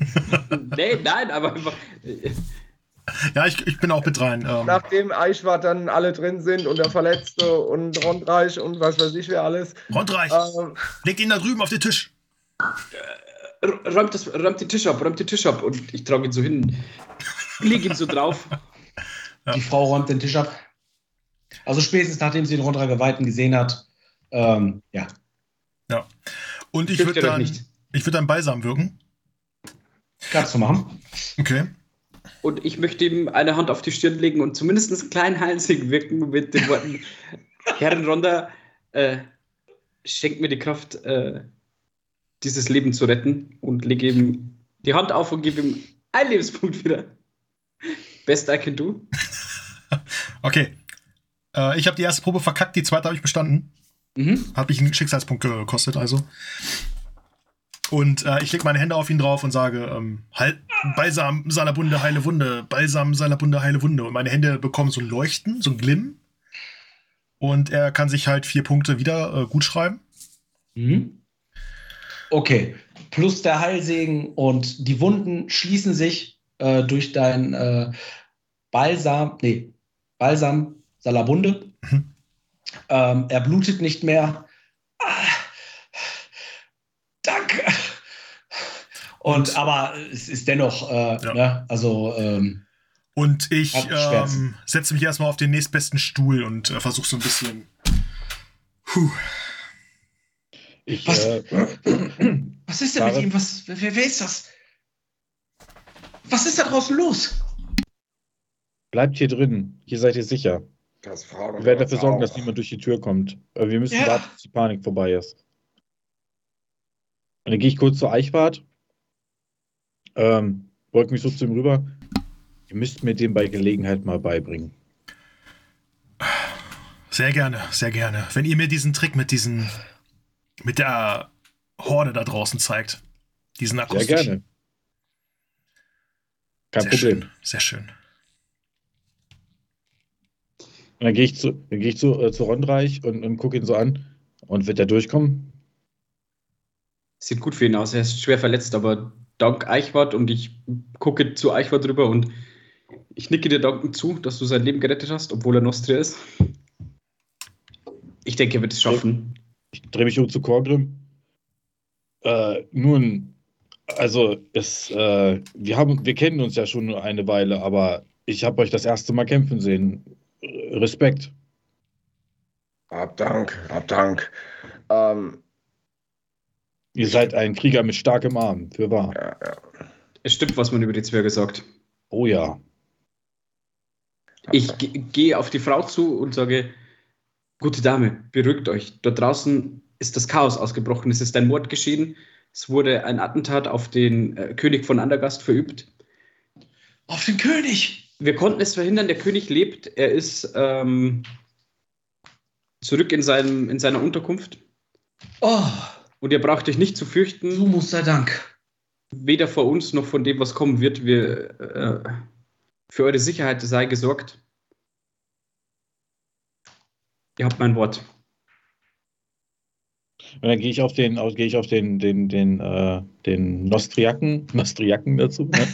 nee, nein, aber einfach. Ja, ich, ich bin auch mit rein. Ähm. Nachdem Eichwart dann alle drin sind und der Verletzte und Rondreich und was weiß ich wer alles. Rondreich, ähm, leg ihn da drüben auf den Tisch. Äh, räumt, das, räumt den Tisch ab, räumt den Tisch ab und ich trage ihn so hin. Leg ihn so drauf. Ja. Die Frau räumt den Tisch ab. Also spätestens nachdem sie den Rondra Geweihten gesehen hat. Ähm, ja. Ja. Und ich würde dann, ich würd dann Balsam wirken. Kannst du machen. Okay. Und ich möchte ihm eine Hand auf die Stirn legen und zumindest einen kleinen Halsig wirken mit den Worten: Herren Ronda, äh, schenkt mir die Kraft, äh, dieses Leben zu retten und lege ihm die Hand auf und gebe ihm einen Lebenspunkt wieder. Best I can do. okay. Äh, ich habe die erste Probe verkackt, die zweite habe ich bestanden. Mhm. Habe ich einen Schicksalspunkt gekostet, also. Und äh, ich lege meine Hände auf ihn drauf und sage, ähm, halt, Balsam, Salabunde, heile Wunde, Balsam, Salabunde, heile Wunde. Und meine Hände bekommen so ein Leuchten, so ein Glimm. Und er kann sich halt vier Punkte wieder äh, gut schreiben. Mhm. Okay. Plus der Heilsegen und die Wunden schließen sich äh, durch dein äh, Balsam, nee, Balsam Salabunde. Mhm. Ähm, er blutet nicht mehr. Ah, danke. Und, und, aber es ist dennoch, äh, ja. ne, also. Ähm, und ich ähm, setze mich erstmal auf den nächstbesten Stuhl und äh, versuche so ein bisschen. Puh. Ich, was, äh, was ist denn mit ihm? Was, wer, wer ist das? Was ist da draußen los? Bleibt hier drin. Hier seid ihr sicher. Das wir werden dafür sorgen, dass niemand durch die Tür kommt. Aber wir müssen ja. warten, bis die Panik vorbei ist. Und dann gehe ich kurz zu Eichwart. Ähm, beug mich so zu ihm rüber. Ihr müsst mir den bei Gelegenheit mal beibringen. Sehr gerne, sehr gerne. Wenn ihr mir diesen Trick mit diesen mit der Horde da draußen zeigt. Diesen akustischen. Sehr gerne. Kein sehr Problem. Schön, sehr schön. Und dann gehe ich zu, dann geh ich zu, äh, zu Rondreich und, und gucke ihn so an. Und wird er durchkommen? Sieht gut für ihn aus. Er ist schwer verletzt, aber dank Eichwart und ich gucke zu Eichwart drüber und ich nicke dir dankend zu, dass du sein Leben gerettet hast, obwohl er Nostria ist. Ich denke, er wird es schaffen. Ich drehe mich um zu Korgrim. Äh, nun, also es, äh, wir haben, wir kennen uns ja schon eine Weile, aber ich habe euch das erste Mal kämpfen sehen. Respekt. Hab Dank, hab Dank. Ähm, Ihr seid ein Krieger mit starkem Arm, für wahr. Ja, ja. Es stimmt, was man über die Zwerge sagt. Oh ja. Ich gehe auf die Frau zu und sage, Gute Dame, beruhigt euch. Dort draußen ist das Chaos ausgebrochen. Es ist ein Mord geschehen. Es wurde ein Attentat auf den äh, König von Andergast verübt. Auf den König? Wir konnten es verhindern. Der König lebt. Er ist ähm, zurück in, seinem, in seiner Unterkunft. Oh. Und ihr braucht euch nicht zu fürchten. Du musst sei Dank. weder vor uns noch von dem, was kommen wird. Wir, äh, für eure Sicherheit sei gesorgt. Ihr habt mein Wort. Und dann gehe ich auf den, gehe ich auf den, den, den, äh, den Nostriaken, Nostriaken dazu. Ne?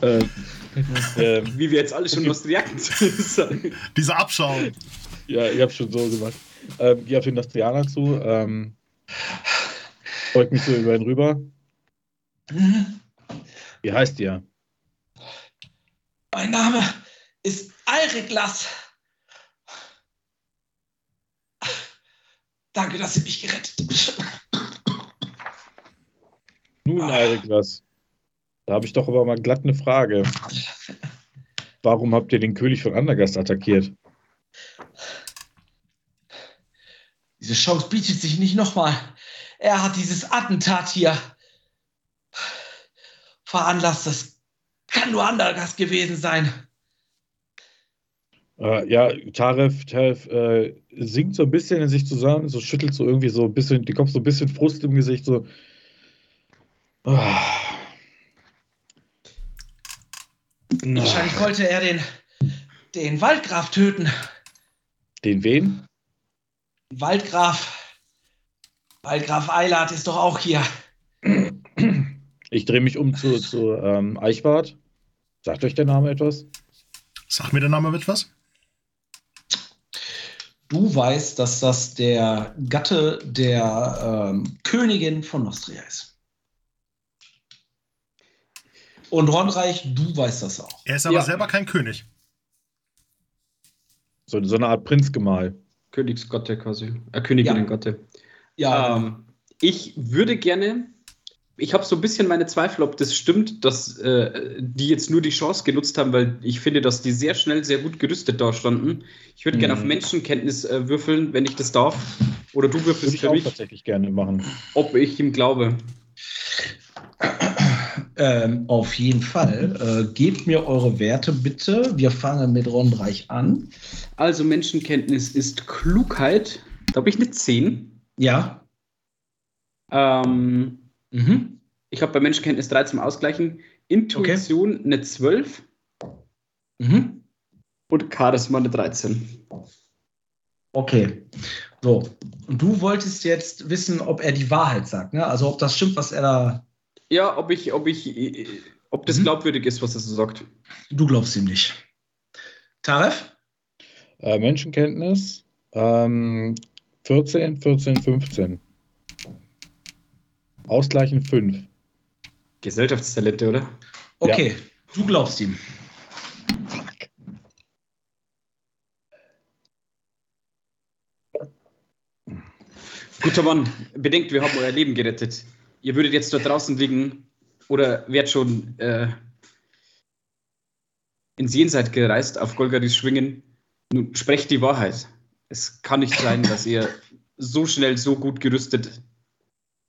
äh, äh, Wie wir jetzt alle schon Nostriaken sagen. Dieser Abschau. Ja, ich habe schon so gemacht. Ähm, gehe auf den Nostrianer zu. Ähm, beug mich so über ihn rüber. Wie heißt ihr? Mein Name ist Alreglas. Danke, dass ihr mich gerettet habt. Nun, Alreglas, da habe ich doch aber mal glatt eine Frage. Warum habt ihr den König von Andergast attackiert? Diese Chance bietet sich nicht nochmal. Er hat dieses Attentat hier veranlasst. Das kann nur Andergast gewesen sein. Äh, ja, Taref, Taref äh, sinkt so ein bisschen in sich zusammen, so schüttelt so irgendwie so ein bisschen, die kommt so ein bisschen Frust im Gesicht, so. Oh. Wahrscheinlich wollte er den, den Waldgraf töten. Den wen? Waldgraf. Waldgraf Eilert ist doch auch hier. Ich drehe mich um zu, zu ähm, Eichwart. Sagt euch der Name etwas? Sagt mir der Name etwas? Du weißt, dass das der Gatte der ähm, Königin von Nostria ist. Und Ronreich, du weißt das auch. Er ist aber ja. selber kein König. So, so eine Art Prinzgemahl. Königsgotte quasi. Äh, Königinnengotte. Ja. ja. Ähm, ich würde gerne ich habe so ein bisschen meine Zweifel, ob das stimmt, dass äh, die jetzt nur die Chance genutzt haben, weil ich finde, dass die sehr schnell sehr gut gerüstet da standen. Ich würde mhm. gerne auf Menschenkenntnis äh, würfeln, wenn ich das darf. Oder du würfelst für mich. tatsächlich gerne machen. Ob ich ihm glaube. Ähm, auf jeden Fall. Äh, gebt mir eure Werte bitte. Wir fangen mit Rondreich an. Also Menschenkenntnis ist Klugheit. Da habe ich eine 10. Ja. Ähm, Mhm. Ich habe bei Menschenkenntnis 3 zum Ausgleichen. Intuition okay. eine 12. Mhm. Und Charisma eine 13. Okay. So. Und du wolltest jetzt wissen, ob er die Wahrheit sagt, ne? Also ob das stimmt, was er da. Ja, ob ich, ob ich, ob das mhm. glaubwürdig ist, was er so sagt. Du glaubst ihm nicht. Taref? Äh, Menschenkenntnis ähm, 14, 14, 15. Ausgleichen 5. Gesellschaftstalente, oder? Okay, ja. du glaubst ihm. Fuck. Guter Mann, bedenkt, wir haben euer Leben gerettet. Ihr würdet jetzt dort draußen liegen oder wärt schon äh, ins Jenseits gereist, auf Golgaris schwingen. Nun sprecht die Wahrheit. Es kann nicht sein, dass ihr so schnell, so gut gerüstet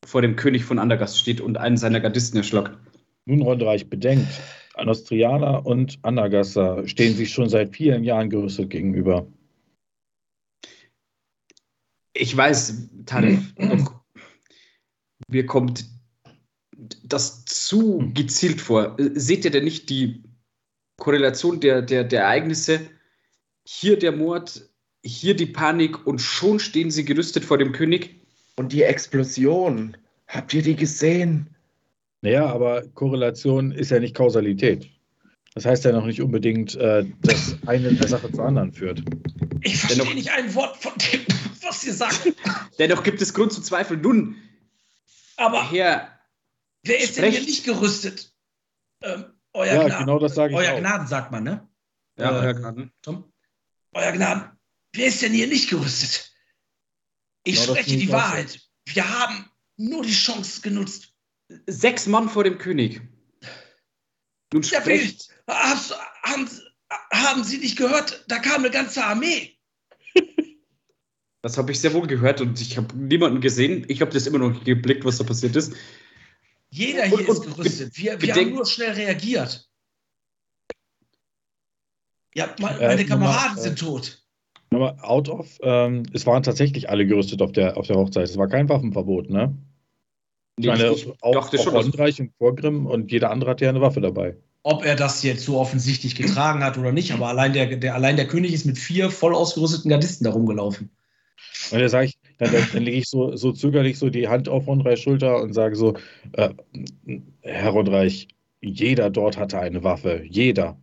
vor dem König von Andergast steht und einen seiner Gardisten erschlagt. Nun, Rodreich, bedenkt, Anostrianer und Andergasser stehen sich schon seit vielen Jahren gerüstet gegenüber. Ich weiß, Tarif, doch mir kommt das zu gezielt vor. Seht ihr denn nicht die Korrelation der, der, der Ereignisse? Hier der Mord, hier die Panik und schon stehen sie gerüstet vor dem König. Und die Explosion, habt ihr die gesehen? Naja, aber Korrelation ist ja nicht Kausalität. Das heißt ja noch nicht unbedingt, äh, dass eine Sache zur anderen führt. Ich verstehe nicht ein Wort von dem, was ihr sagt. Dennoch gibt es Grund zu zweifeln. Nun, aber Herr, wer ist sprecht. denn hier nicht gerüstet? Ähm, euer ja, Gnaden. genau das sage ich Euer auch. Gnaden sagt man, ne? Ja, äh, euer Gnaden. Tom? Euer Gnaden. Wer ist denn hier nicht gerüstet? Ich genau, spreche die Wahrheit. Wir haben nur die Chance genutzt. Sechs Mann vor dem König. Nun ja, sprecht. Hast, haben, haben Sie nicht gehört? Da kam eine ganze Armee. Das habe ich sehr wohl gehört und ich habe niemanden gesehen. Ich habe das immer noch nicht geblickt, was da passiert ist. Jeder hier und, ist gerüstet. Wir, wir haben nur schnell reagiert. Ja, meine äh, Kameraden sind tot. Nochmal, out of, ähm, es waren tatsächlich alle gerüstet auf der, auf der Hochzeit. Es war kein Waffenverbot, ne? Ich meine, ich auch, dachte schon, auch Rondreich und Vorgrim und jeder andere hat ja eine Waffe dabei. Ob er das jetzt so offensichtlich getragen hat oder nicht, aber allein der, der, allein der König ist mit vier voll ausgerüsteten Gardisten da rumgelaufen. Und da sage ich, dann, dann lege ich so, so zögerlich so die Hand auf Rondreichs Schulter und sage so, äh, Herr Rondreich, jeder dort hatte eine Waffe, jeder.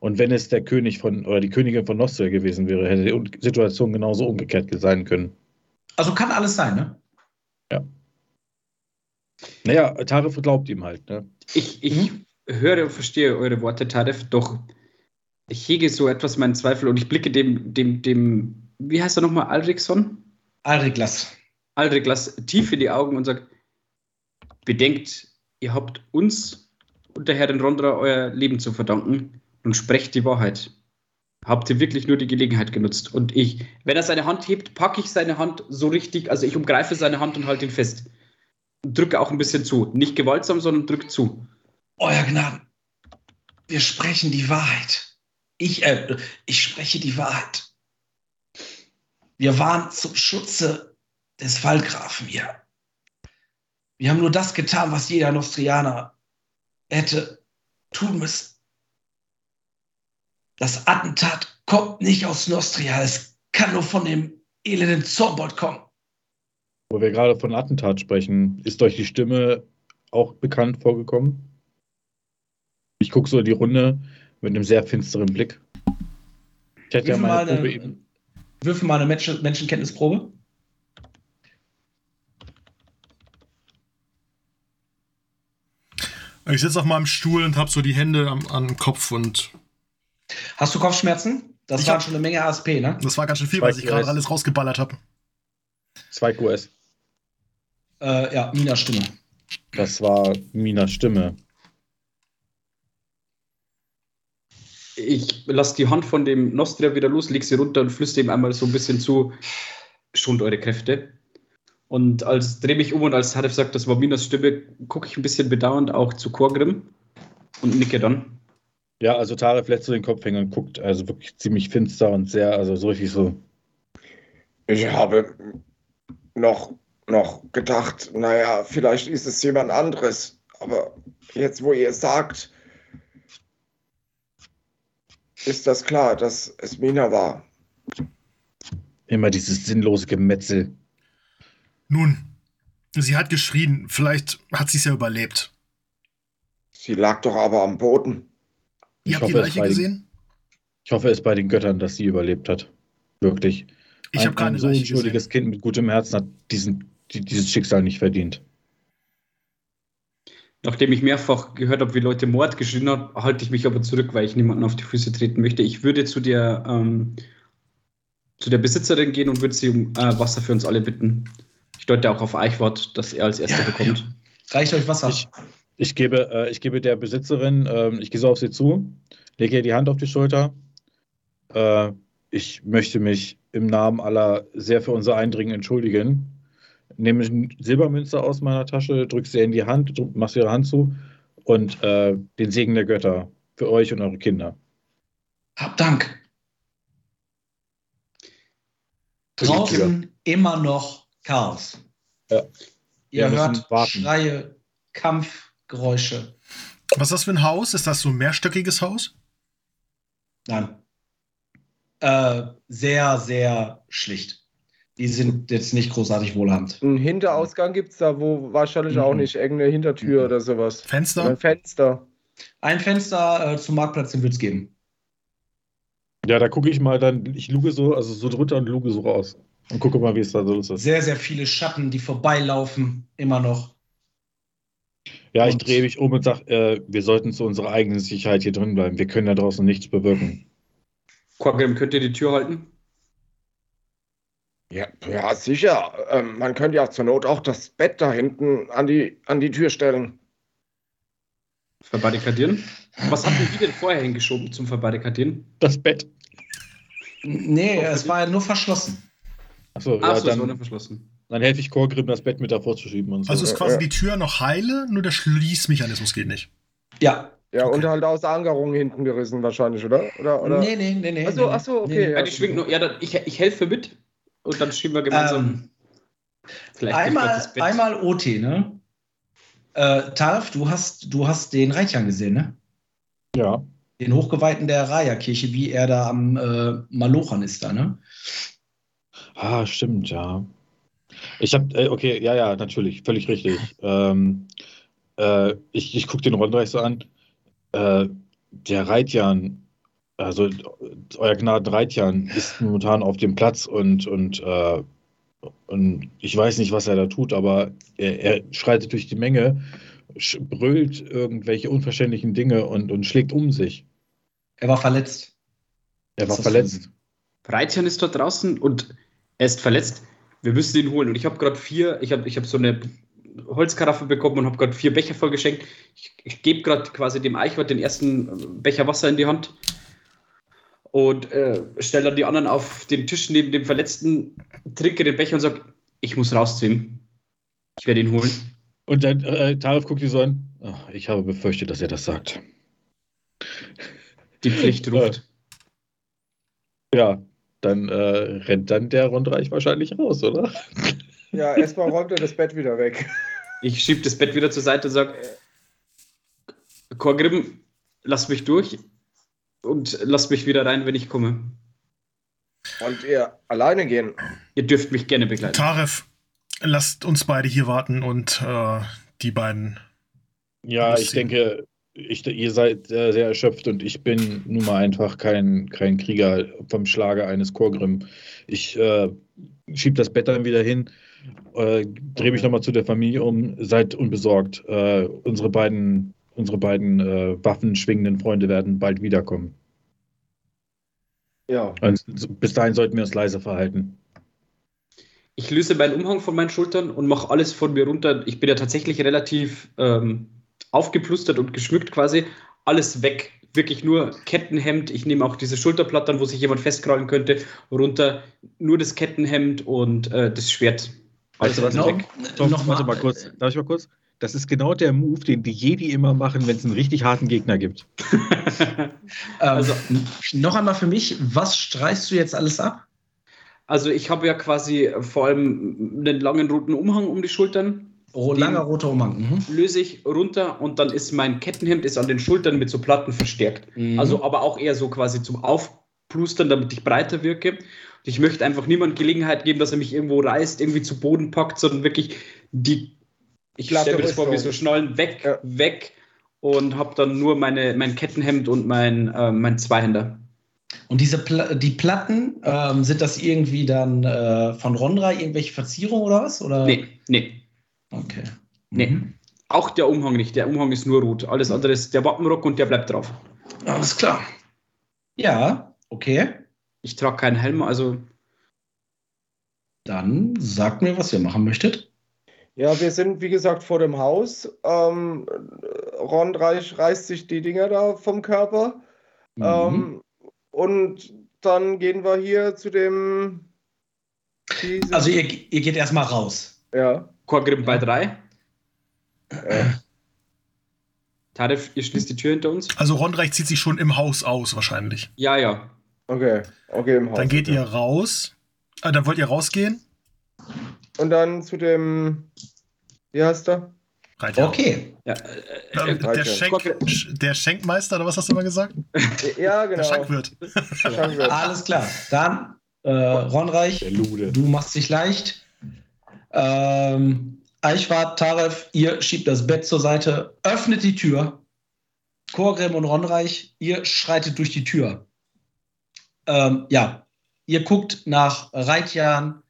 Und wenn es der König von oder die Königin von Nostria gewesen wäre, hätte die Situation genauso umgekehrt sein können. Also kann alles sein, ne? Ja. Naja, Tarif glaubt ihm halt, ne? Ich, ich mhm. höre und verstehe eure Worte, Tarif, doch ich hege so etwas meinen Zweifel und ich blicke dem, dem, dem, wie heißt er nochmal, Alriksson? Alriglas. Alriglas tief in die Augen und sagt, bedenkt, ihr habt uns und der Herrin Rondra euer Leben zu verdanken und sprecht die Wahrheit. Habt ihr wirklich nur die Gelegenheit genutzt? Und ich, wenn er seine Hand hebt, packe ich seine Hand so richtig, also ich umgreife seine Hand und halte ihn fest. Und drücke auch ein bisschen zu. Nicht gewaltsam, sondern drücke zu. Euer Gnaden, wir sprechen die Wahrheit. Ich, äh, ich spreche die Wahrheit. Wir waren zum Schutze des Waldgrafen hier. Wir haben nur das getan, was jeder Nostrianer hätte tun müssen. Das Attentat kommt nicht aus Nostria, es kann nur von dem elenden Zornbold kommen. Wo wir gerade von Attentat sprechen, ist euch die Stimme auch bekannt vorgekommen? Ich gucke so die Runde mit einem sehr finsteren Blick. Ich hätte ja meine, Probe eben. Würfel mal eine Menschen Menschenkenntnisprobe. Ich sitze auf meinem Stuhl und habe so die Hände am, am Kopf und Hast du Kopfschmerzen? Das ich waren hab, schon eine Menge ASP, ne? Das war ganz schön viel, weil ich gerade alles rausgeballert habe. Zwei QS. Äh, ja, Minas Stimme. Das war Minas Stimme. Ich lasse die Hand von dem Nostria wieder los, leg sie runter und flüstere ihm einmal so ein bisschen zu, schont eure Kräfte. Und als drehe mich um und als Hadef sagt, das war Minas Stimme, gucke ich ein bisschen bedauernd auch zu Korgrim und nicke dann. Ja, also Tarek lässt so den Kopf hängen und guckt also wirklich ziemlich finster und sehr, also so richtig so. Ich habe noch, noch gedacht, naja, vielleicht ist es jemand anderes. Aber jetzt, wo ihr sagt, ist das klar, dass es Mina war. Immer dieses sinnlose Gemetzel. Nun, sie hat geschrien. Vielleicht hat sie es ja überlebt. Sie lag doch aber am Boden. Ihr habt die Leiche gesehen? ich hoffe es bei den Göttern, dass sie überlebt hat. Wirklich. Ich habe keine so ein unschuldiges Kind mit gutem Herzen hat diesen, dieses Schicksal nicht verdient. Nachdem ich mehrfach gehört habe, wie Leute Mord geschrien haben, halte ich mich aber zurück, weil ich niemanden auf die Füße treten möchte. Ich würde zu der, ähm, zu der Besitzerin gehen und würde sie um äh, Wasser für uns alle bitten. Ich deute auch auf Eichwort, dass er als erster ja, bekommt. Ja. Reicht euch Wasser? Ich, ich gebe, äh, ich gebe der Besitzerin, äh, ich gehe so auf sie zu, lege ihr die Hand auf die Schulter. Äh, ich möchte mich im Namen aller sehr für unser Eindringen entschuldigen. Nehme eine Silbermünze aus meiner Tasche, drücke sie in die Hand, mache ihre Hand zu und äh, den Segen der Götter für euch und eure Kinder. Hab Dank. Draußen immer noch Chaos. Ja. Ihr hört warten. Schreie, Kampf, Geräusche. Was ist das für ein Haus? Ist das so ein mehrstöckiges Haus? Nein. Äh, sehr, sehr schlicht. Die sind jetzt nicht großartig wohlhabend. Ein Hinterausgang gibt es da, wo wahrscheinlich mhm. auch nicht irgendeine Hintertür mhm. oder sowas. Fenster? ein Fenster. Ein Fenster äh, zum Marktplatz, den wird es geben. Ja, da gucke ich mal dann, ich luge so, also so drunter und luge so raus. Und gucke mal, wie es da so ist. Sehr, sehr viele Schatten, die vorbeilaufen, immer noch. Ja, ich drehe mich um und sage, äh, wir sollten zu unserer eigenen Sicherheit hier drin bleiben. Wir können da draußen nichts bewirken. Quagrim, könnt ihr die Tür halten? Ja, ja sicher. Ähm, man könnte ja zur Not auch das Bett da hinten an die, an die Tür stellen. Verbarrikadieren? Was hatten die denn vorher hingeschoben zum Verbarrikadieren? Das Bett. Nee, es war ja nur verschlossen. Achso, Ach ja, so, dann, es war nur verschlossen. Dann helfe ich Chorgrim, das Bett mit davor zu schieben. Und so. Also ist quasi die Tür noch heile, nur der Schließmechanismus geht nicht. Ja. Ja, okay. und halt aus der Ankerung hinten gerissen wahrscheinlich, oder? oder, oder? Nee, nee, nee, nee. Achso, achso okay. Nee. Ja, die nur, ja ich, ich helfe mit und dann schieben wir gemeinsam. Ähm, einmal, einmal OT, ne? Äh, Tarf, du hast, du hast den Reitjan gesehen, ne? Ja. Den Hochgeweihten der Raya-Kirche, wie er da am äh, Malochern ist da, ne? Ah, stimmt, ja. Ich habe, äh, okay, ja, ja, natürlich, völlig richtig. ähm, äh, ich ich gucke den Rondreich so an. Äh, der Reitjan, also euer Gnaden Reitjan, ist momentan auf dem Platz und, und, äh, und ich weiß nicht, was er da tut, aber er, er schreitet durch die Menge, brüllt irgendwelche unverständlichen Dinge und, und schlägt um sich. Er war verletzt. Er war verletzt. Reitjan ist dort draußen und er ist verletzt. Wir müssen ihn holen. Und ich habe gerade vier, ich habe ich hab so eine Holzkaraffe bekommen und habe gerade vier Becher voll geschenkt. Ich, ich gebe gerade quasi dem Eichwart den ersten Becher Wasser in die Hand und äh, stelle dann die anderen auf den Tisch neben dem Verletzten, trinke den Becher und sage, ich muss raus zu ihm. Ich werde ihn holen. Und dann äh, Tarif guckt die so an. Oh, ich habe befürchtet, dass er das sagt. Die Pflicht ruft. Ja, dann äh, rennt dann der Rundreich wahrscheinlich raus, oder? Ja, erstmal räumt er das Bett wieder weg. Ich schiebe das Bett wieder zur Seite und sage, Korgrim, lass mich durch und lass mich wieder rein, wenn ich komme. Und ihr alleine gehen? Ihr dürft mich gerne begleiten. Taref, lasst uns beide hier warten und äh, die beiden. Ja, ich denke, ich, ihr seid sehr, sehr erschöpft und ich bin nun mal einfach kein, kein Krieger vom Schlage eines Chorgrim. Ich äh, schiebe das Bett dann wieder hin, äh, drehe mich nochmal zu der Familie um, seid unbesorgt. Äh, unsere beiden, unsere beiden äh, waffenschwingenden Freunde werden bald wiederkommen. Ja. Und bis dahin sollten wir uns leise verhalten. Ich löse meinen Umhang von meinen Schultern und mache alles von mir runter. Ich bin ja tatsächlich relativ ähm, aufgeplustert und geschmückt quasi. Alles weg. Wirklich nur Kettenhemd. Ich nehme auch diese Schulterplatten, wo sich jemand festkrallen könnte, runter. Nur das Kettenhemd und äh, das Schwert. Weißt du was? No, weg. Tom, noch warte mal kurz. Darf ich mal kurz? Das ist genau der Move, den die Jedi immer machen, wenn es einen richtig harten Gegner gibt. also, noch einmal für mich, was streichst du jetzt alles ab? Also ich habe ja quasi vor allem einen langen roten Umhang um die Schultern. Oh, langer roter Umhang. Mhm. Löse ich runter und dann ist mein Kettenhemd ist an den Schultern mit so Platten verstärkt. Mhm. Also aber auch eher so quasi zum Aufplustern, damit ich breiter wirke. Ich möchte einfach niemand Gelegenheit geben, dass er mich irgendwo reißt, irgendwie zu Boden packt, sondern wirklich die, ich stelle mir das vor, wie so Schnallen weg, ja. weg und habe dann nur meine, mein Kettenhemd und mein, äh, mein Zweihänder. Und diese Pla die Platten, ähm, sind das irgendwie dann äh, von Rondra irgendwelche Verzierungen oder was? Oder? Nee, nee. Okay. Nee. Mhm. Auch der Umhang nicht. Der Umhang ist nur rot. Alles andere ist der Wappenrock und der bleibt drauf. Alles klar. Ja, okay. Ich trage keinen Helm, also. Dann sagt mir, was ihr machen möchtet. Ja, wir sind, wie gesagt, vor dem Haus. Ähm, Rondreich reißt sich die Dinger da vom Körper. Mhm. Ähm, und dann gehen wir hier zu dem. Also, ihr, ihr geht erstmal raus. Ja. Chorgrim bei drei. Äh. Tarif, ihr schließt die Tür hinter uns. Also Rondreich zieht sich schon im Haus aus, wahrscheinlich. Ja, ja. Okay, okay, im Haus. Dann geht okay. ihr raus. Äh, dann wollt ihr rausgehen. Und dann zu dem. Wie heißt der? Reitjahr. Okay. Ja, äh, äh, der, Schenk, der, Schenkmeister, oder was hast du mal gesagt? Ja, genau. Der Schankwirt. Schankwirt. Alles klar. Dann, äh, Ronreich, du machst dich leicht. Ähm, Eichwart, Taref, ihr schiebt das Bett zur Seite, öffnet die Tür. Korgrim und Ronreich, ihr schreitet durch die Tür. Ähm, ja, ihr guckt nach Reitjan.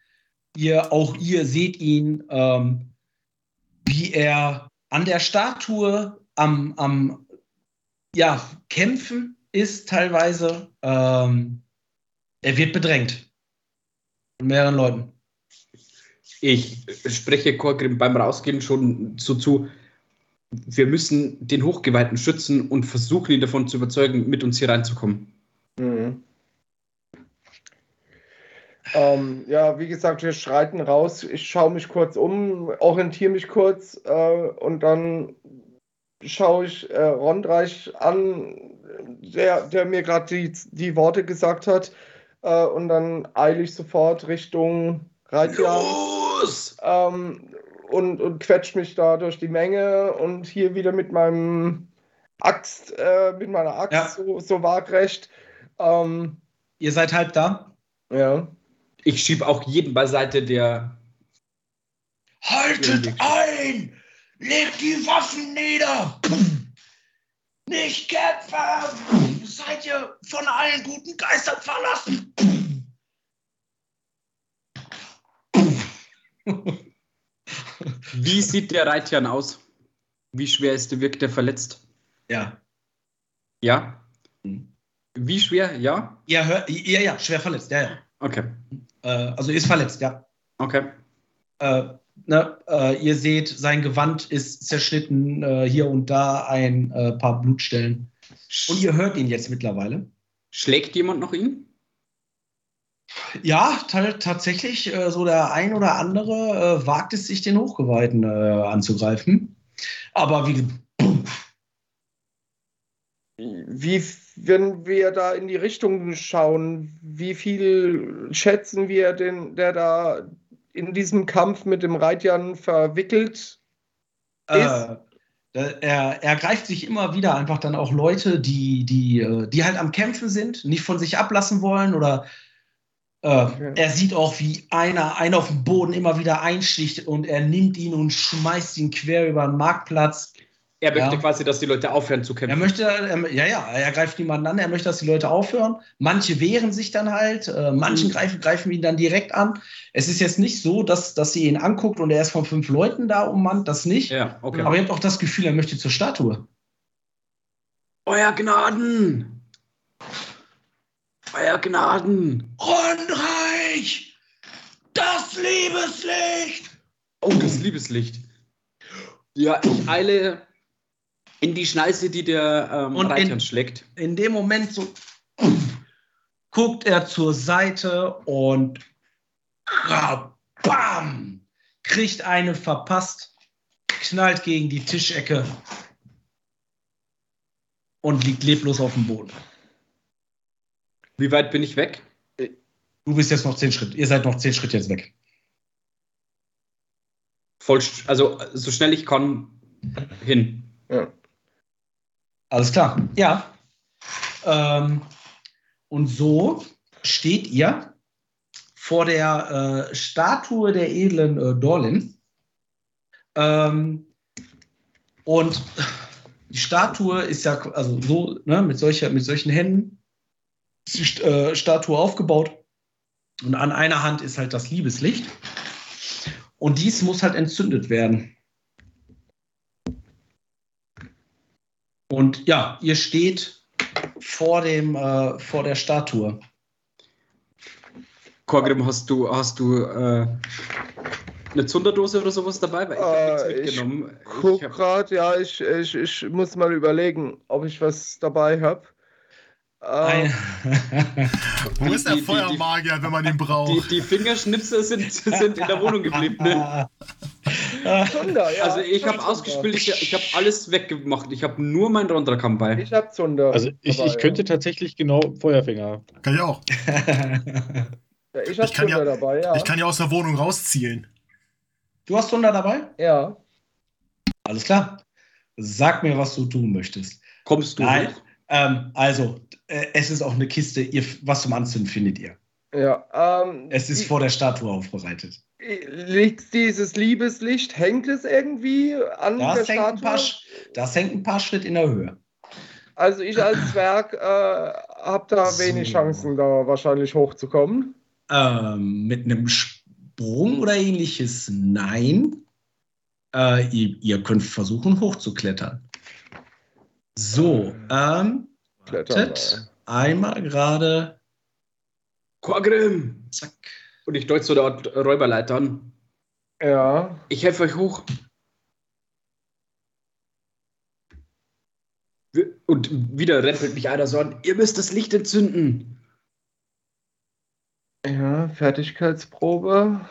Ihr, auch ihr seht ihn, ähm, wie er an der Statue am, am ja, Kämpfen ist teilweise. Ähm, er wird bedrängt. Von mehreren Leuten. Ich spreche Korgrim beim Rausgehen schon so zu. Wir müssen den Hochgeweihten schützen und versuchen, ihn davon zu überzeugen, mit uns hier reinzukommen. Mhm. Ähm, ja, wie gesagt, wir schreiten raus. Ich schaue mich kurz um, orientiere mich kurz äh, und dann schaue ich äh, Rondreich an, der, der mir gerade die, die Worte gesagt hat. Äh, und dann eile ich sofort Richtung Reitjahr. Los! Ähm, und, und quetsche mich da durch die Menge und hier wieder mit meinem Axt, äh, mit meiner Axt ja. so, so waagrecht. Ähm, Ihr seid halb da? Ja. Ich schiebe auch jeden beiseite, der. Haltet ein! Legt die Waffen nieder! Nicht kämpfen! Seid ihr von allen guten Geistern verlassen? Wie sieht der Reitjan aus? Wie schwer ist der, wirkt der verletzt? Ja. Ja? Mhm. Wie schwer? Ja? Ja, hör, ja, ja, schwer verletzt, ja, ja. Okay. Äh, also ist verletzt, ja. Okay. Äh, ne, äh, ihr seht, sein Gewand ist zerschnitten, äh, hier und da ein äh, paar Blutstellen. Und ihr hört ihn jetzt mittlerweile. Schlägt jemand noch ihn? Ja, tatsächlich, äh, so der ein oder andere wagt es sich, den Hochgeweihten anzugreifen. Aber wie, wie, wenn wir da in die Richtung schauen, wie viel schätzen wir den, der da in diesem Kampf mit dem Reitjan verwickelt äh, ist? Äh, er, er greift sich immer wieder einfach dann auch Leute, die, die, äh, die halt am Kämpfen sind, nicht von sich ablassen wollen oder äh, okay. er sieht auch, wie einer einen auf dem Boden immer wieder einsticht und er nimmt ihn und schmeißt ihn quer über den Marktplatz. Er möchte ja. quasi, dass die Leute aufhören zu kämpfen. Er möchte, er, ja, ja, er greift niemanden an, er möchte, dass die Leute aufhören. Manche wehren sich dann halt, äh, manchen mhm. greifen, greifen ihn dann direkt an. Es ist jetzt nicht so, dass, dass sie ihn anguckt und er ist von fünf Leuten da ummannt, das nicht. Ja, okay. Aber ihr habt auch das Gefühl, er möchte zur Statue. Euer Gnaden! Euer Gnaden! Rundreich! Das Liebeslicht! Oh, das Liebeslicht. Ja, ich eile in die Schneise, die der ähm, und Reitern in, schlägt. In dem Moment so guckt er zur Seite und bam, kriegt eine verpasst, knallt gegen die Tischecke und liegt leblos auf dem Boden. Wie weit bin ich weg? Du bist jetzt noch zehn Schritt. Ihr seid noch zehn Schritt jetzt weg. Voll, also so schnell ich kann hin. Ja. Alles klar. Ja. Ähm, und so steht ihr vor der äh, Statue der edlen äh, Dorlin. Ähm, und die Statue ist ja also so ne, mit, solcher, mit solchen Händen ist die äh, Statue aufgebaut. Und an einer Hand ist halt das Liebeslicht. Und dies muss halt entzündet werden. Und ja, ihr steht vor, dem, äh, vor der Statue. Korgrim, hast du, hast du äh, eine Zunderdose oder sowas dabei? Weil ich habe äh, nichts mitgenommen. Ich guck hab... gerade, ja, ich, ich, ich muss mal überlegen, ob ich was dabei habe. Ähm, Wo ist der die, Feuermagier, die, wenn man ihn braucht? Die, die Fingerschnipsel sind, sind in der Wohnung geblieben. Ne? Zunder, ja. Also ich habe ausgespielt, ich, ich habe alles weggemacht. Ich habe nur meinen Rondrakam bei. Ich habe Zunder. Also ich, dabei, ich könnte ja. tatsächlich genau Feuerfinger. Kann ich auch. ja, ich habe Zunder ja, dabei, ja. Ich kann ja aus der Wohnung rauszielen. Du hast Zunder dabei? Ja. Alles klar. Sag mir, was du tun möchtest. Kommst du Nein. Ähm, also, äh, es ist auch eine Kiste, ihr, was zum Anzünden findet ihr. Ja, ähm, Es ist vor der Statue aufbereitet. Liegt dieses Liebeslicht, hängt es irgendwie an das der Statue? Paar, das hängt ein paar Schritt in der Höhe. Also ich als Zwerg äh, habe da so. wenig Chancen, da wahrscheinlich hochzukommen. Ähm, mit einem Sprung oder ähnliches? Nein. Äh, ihr, ihr, könnt versuchen, hochzuklettern. So, ähm, wartet, einmal gerade. Quagrim! Zack. Und ich deute so der Räuberleiter an. Ja. Ich helfe euch hoch. Und wieder rempelt mich einer so an. Ihr müsst das Licht entzünden. Ja, Fertigkeitsprobe.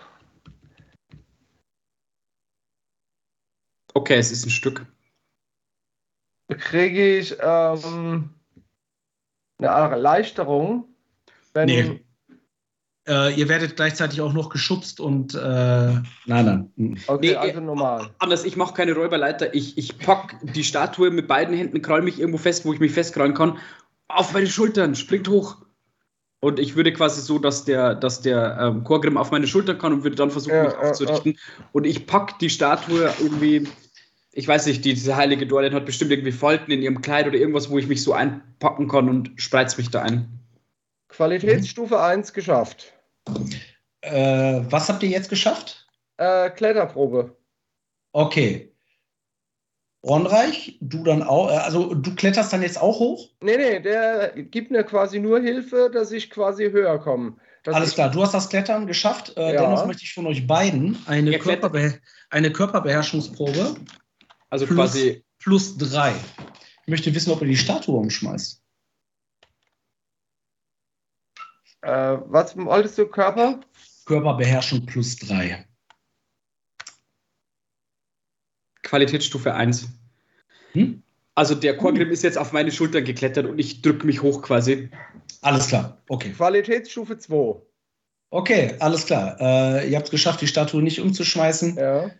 Okay, es ist ein Stück. Kriege ich ähm, eine Erleichterung, wenn. Nee. Äh, ihr werdet gleichzeitig auch noch geschubst und äh, nein, nein. Hm. Okay, nee, also normal. Anders, ich mache keine Räuberleiter. Ich, ich pack die Statue mit beiden Händen, krall mich irgendwo fest, wo ich mich festkrallen kann, auf meine Schultern, springt hoch. Und ich würde quasi so, dass der, dass der ähm, Chorgrim auf meine Schultern kann und würde dann versuchen, ja, mich aufzurichten. Ja. Und ich pack die Statue irgendwie, ich weiß nicht, die, diese heilige Dorlin hat bestimmt irgendwie Falten in ihrem Kleid oder irgendwas, wo ich mich so einpacken kann und spreiz mich da ein. Qualitätsstufe 1 geschafft. Äh, was habt ihr jetzt geschafft? Äh, Kletterprobe. Okay. Ronreich, du dann auch, äh, also du kletterst dann jetzt auch hoch? Nee, nee, der gibt mir quasi nur Hilfe, dass ich quasi höher komme. Alles klar, du hast das Klettern geschafft. Äh, ja. Dennoch möchte ich von euch beiden eine, Körperbe eine Körperbeherrschungsprobe. Also plus, quasi. Plus drei. Ich möchte wissen, ob ihr die Statue umschmeißt. Äh, was wolltest du, Körper? Körperbeherrschung plus 3. Qualitätsstufe 1. Hm? Also der Chorgrim ist jetzt auf meine Schulter geklettert und ich drücke mich hoch quasi. Alles klar, okay. Qualitätsstufe 2. Okay, alles klar. Äh, ihr habt es geschafft, die Statue nicht umzuschmeißen. Ja.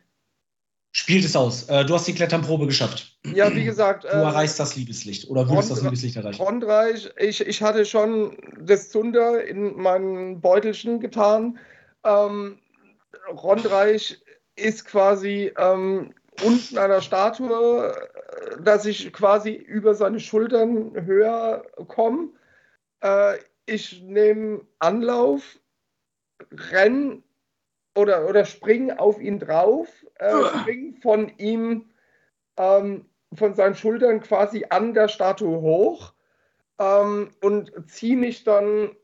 Spielt es aus. Äh, du hast die Kletternprobe geschafft. Ja, wie gesagt. Du äh, erreichst das Liebeslicht oder würdest das Liebeslicht erreichen. Rondreich, ich, ich hatte schon das Zunder in mein Beutelchen getan. Ähm, Rondreich ist quasi ähm, unten an der Statue, dass ich quasi über seine Schultern höher komme. Äh, ich nehme Anlauf, renn oder, oder spring auf ihn drauf, äh, spring von ihm, ähm, von seinen Schultern quasi an der Statue hoch ähm, und ziehe mich dann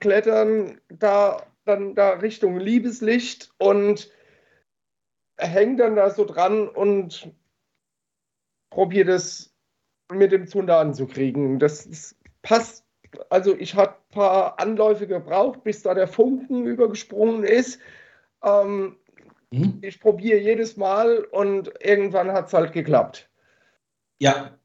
klettern da dann da Richtung Liebeslicht und hänge dann da so dran und probiere das mit dem Zunder anzukriegen. Das, das passt also ich habe ein paar Anläufe gebraucht, bis da der Funken übergesprungen ist. Ähm, mhm. Ich probiere jedes Mal und irgendwann hat es halt geklappt. Ja,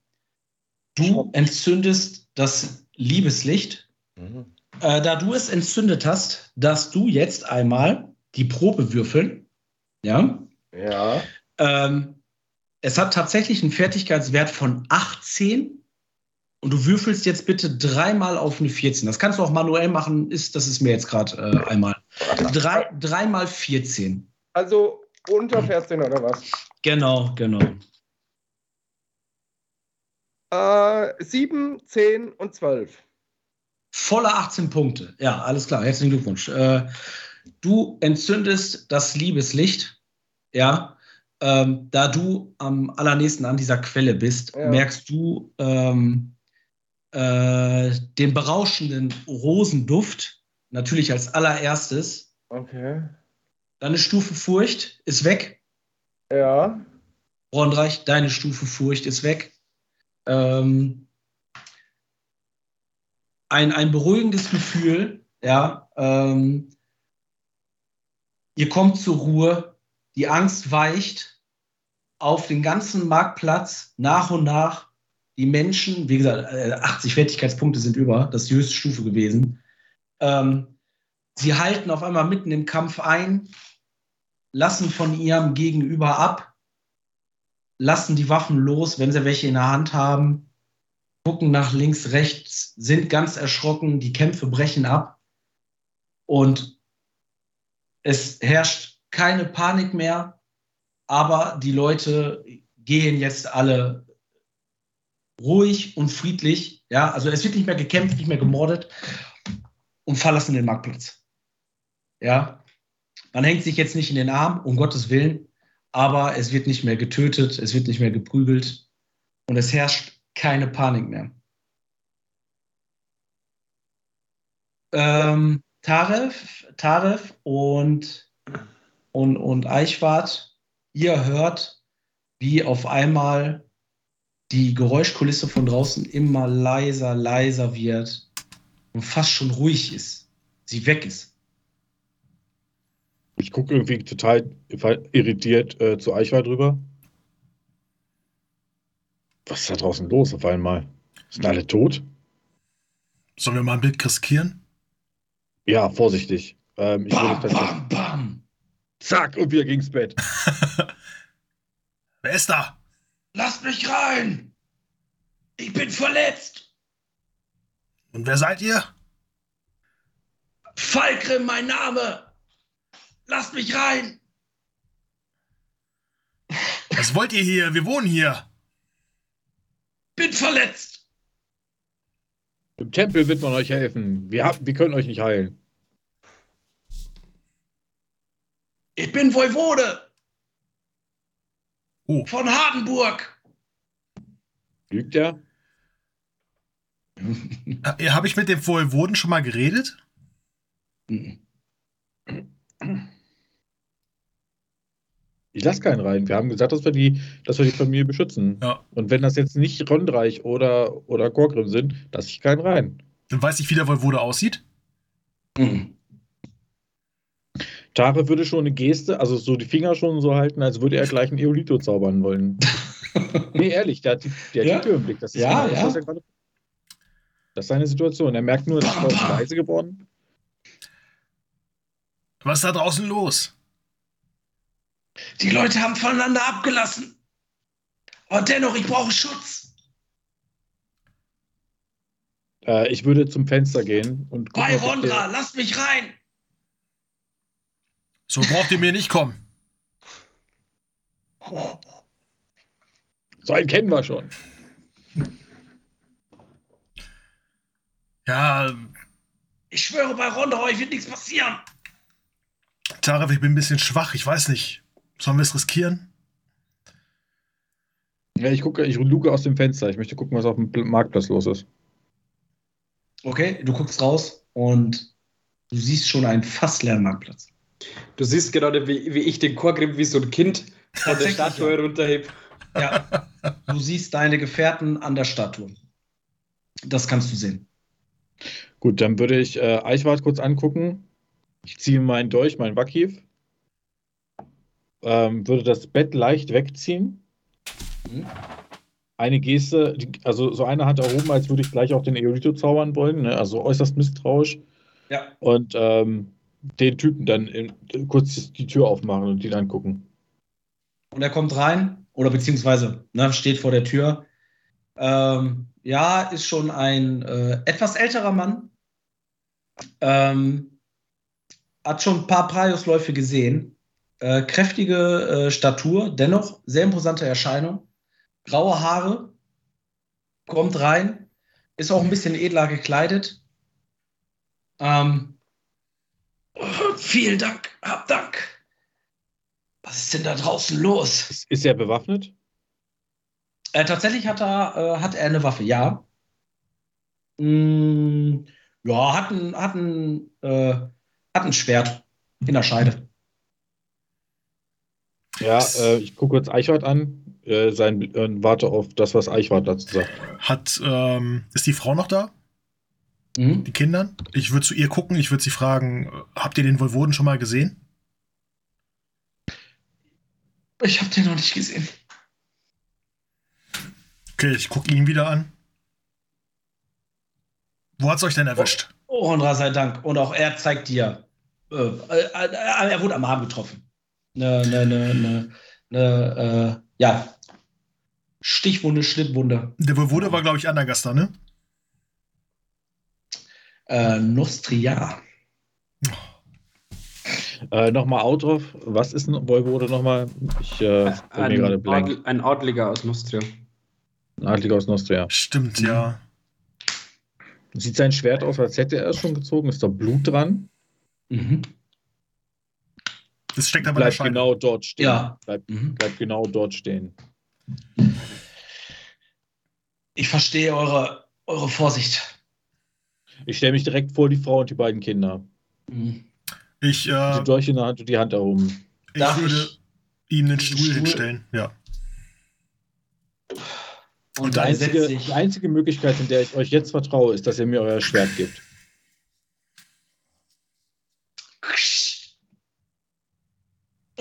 du entzündest das Liebeslicht. Mhm. Äh, da du es entzündet hast, darfst du jetzt einmal die Probe würfeln. Ja. Ja. Ähm, es hat tatsächlich einen Fertigkeitswert von 18 und du würfelst jetzt bitte dreimal auf eine 14. Das kannst du auch manuell machen, ist, das ist mir jetzt gerade äh, einmal. Drei, dreimal 14. Also unter 14 oder was? Genau, genau. Äh, 7, 10 und 12. Volle 18 Punkte. Ja, alles klar. Herzlichen Glückwunsch. Äh, du entzündest das Liebeslicht. Ja. Ähm, da du am allernächsten an dieser Quelle bist, ja. merkst du, ähm, äh, den berauschenden Rosenduft, natürlich als allererstes. Okay. Deine Stufe Furcht ist weg. Ja. Brondreich, deine Stufe Furcht ist weg. Ähm, ein, ein beruhigendes Gefühl, ja. Ähm, ihr kommt zur Ruhe, die Angst weicht auf den ganzen Marktplatz nach und nach die Menschen, wie gesagt, 80 äh, Fertigkeitspunkte sind über, das ist die höchste Stufe gewesen. Ähm, sie halten auf einmal mitten im Kampf ein, lassen von ihrem Gegenüber ab, lassen die Waffen los, wenn sie welche in der Hand haben, gucken nach links, rechts, sind ganz erschrocken, die Kämpfe brechen ab und es herrscht keine Panik mehr, aber die Leute gehen jetzt alle ruhig und friedlich. Ja, also es wird nicht mehr gekämpft, nicht mehr gemordet und verlassen den Marktplatz. Ja, man hängt sich jetzt nicht in den Arm, um Gottes Willen, aber es wird nicht mehr getötet, es wird nicht mehr geprügelt und es herrscht keine Panik mehr. Ähm, Taref, Taref und, und, und Eichwart, ihr hört, wie auf einmal die Geräuschkulisse von draußen immer leiser, leiser wird und fast schon ruhig ist. Sie weg ist. Ich gucke irgendwie total irritiert äh, zu Eichwald drüber. Was ist da draußen los auf einmal? Sind alle tot? Sollen wir mal ein Bild riskieren? Ja, vorsichtig. Ähm, ich bam, bam, bam. Zack, und wieder gegens Bett. Wer ist da? Lasst mich rein! Ich bin verletzt! Und wer seid ihr? Falkrim, mein Name! Lasst mich rein! Was wollt ihr hier? Wir wohnen hier. Bin verletzt! Im Tempel wird man euch helfen. Wir, haben, wir können euch nicht heilen. Ich bin Voivode! Oh. Von Hardenburg! Lügt er? Habe ich mit dem Voivoden schon mal geredet? Ich lasse keinen rein. Wir haben gesagt, dass wir die, dass wir die Familie beschützen. Ja. Und wenn das jetzt nicht Rondreich oder, oder Gorgrim sind, lasse ich keinen rein. Dann weiß ich, wie der Voivode aussieht. Mhm. Tare würde schon eine Geste, also so die Finger schon so halten, als würde er gleich ein Eolito zaubern wollen. nee, ehrlich, der hat die, der Ja. hat die Tür im Blick. Das ist, Ja, genau das, ja. er gerade- das ist seine Situation. Er merkt nur, dass er leise geworden. Was ist da draußen los? Die Leute haben voneinander abgelassen. Aber dennoch, ich brauche Schutz. Äh, ich würde zum Fenster gehen und gucken, Bei Rondra, lasst mich rein. So braucht ihr mir nicht kommen. So einen kennen wir schon. Ja, Ich schwöre, bei Rondra, euch wird nichts passieren. Tarek, ich bin ein bisschen schwach. Ich weiß nicht. Sollen wir es riskieren? Ja, ich gucke, ich luke aus dem Fenster. Ich möchte gucken, was auf dem Pl- Marktplatz los ist. Okay, du guckst raus und du siehst schon einen fast leeren Marktplatz. Du siehst gerade, wie, wie ich den Chorgrim wie so ein Kind von der Statue runterheb. Ja, du siehst deine Gefährten an der Statue. Das kannst du sehen. Gut, dann würde ich äh, Eichwart kurz angucken. Ich ziehe meinen Dolch, meinen Wackhief. Ähm, würde das Bett leicht wegziehen. Mhm. Eine Geste, also so eine Hand erhoben, als würde ich gleich auch den Eolito zaubern wollen. Ne? Also äußerst misstrauisch. Ja. Und ähm, den Typen dann in, kurz die Tür aufmachen und ihn angucken. Und er kommt rein, oder beziehungsweise ne, steht vor der Tür. Ähm, ja, ist schon ein äh, etwas älterer Mann. Ähm, hat schon ein paar Praiosläufe gesehen. Äh, kräftige äh, Statur, dennoch sehr imposante Erscheinung. Graue Haare. Kommt rein. Ist auch ein bisschen edler gekleidet. Ähm, vielen Dank, hab Dank. Was ist denn da draußen los? Ist, ist er bewaffnet? Äh, tatsächlich hat er, äh, hat er eine Waffe, ja. Mm, ja, hat ein, hat, ein, äh, hat ein Schwert in der Scheide. Ja, äh, ich gucke jetzt Eichwart an, äh, sein, äh, warte auf das, was Eichwart dazu sagt. Hat, ähm, ist die Frau noch da? Mhm. Die Kinder? Ich würde zu ihr gucken. Ich würde sie fragen, habt ihr den Voivoden schon mal gesehen? Ich habe den noch nicht gesehen. Okay, ich gucke ihn wieder an. Wo hat's euch denn erwischt? Oh, Honra sei Dank. Und auch er zeigt dir. Äh, äh, äh, er wurde am Arm getroffen. Ne, ne, ne, ne, ne, äh, ja. Stichwunde, Schnittwunde. Der Voivode war, glaube ich, Anagaster, ne? Äh, Nostria. Äh, nochmal Out drauf. Was ist ein Voivode nochmal? Ich äh, bin mir gerade Ein, blank. Adl ein Adliger aus Nostria. Ein Adliger aus Nostria. Stimmt, Mhm. ja. Sieht sein Schwert aus, als hätte er es schon gezogen? Ist da Blut dran? Mhm. Das steckt aber Bleibt genau dort stehen. Ja. Bleibt, Mhm. bleibt genau dort stehen. Ich verstehe eure, eure Vorsicht. Ich stelle mich direkt vor die Frau und die beiden Kinder. Mhm. Ich, äh, Die Dolch in der Hand und die Hand erhoben. ich Darf würde ich ihm einen diesen Stuhl, Stuhl- hinstellen. Ja. Und Die dann einzige, die einzige Möglichkeit, in der ich euch jetzt vertraue, ist, dass ihr mir euer Schwert gebt.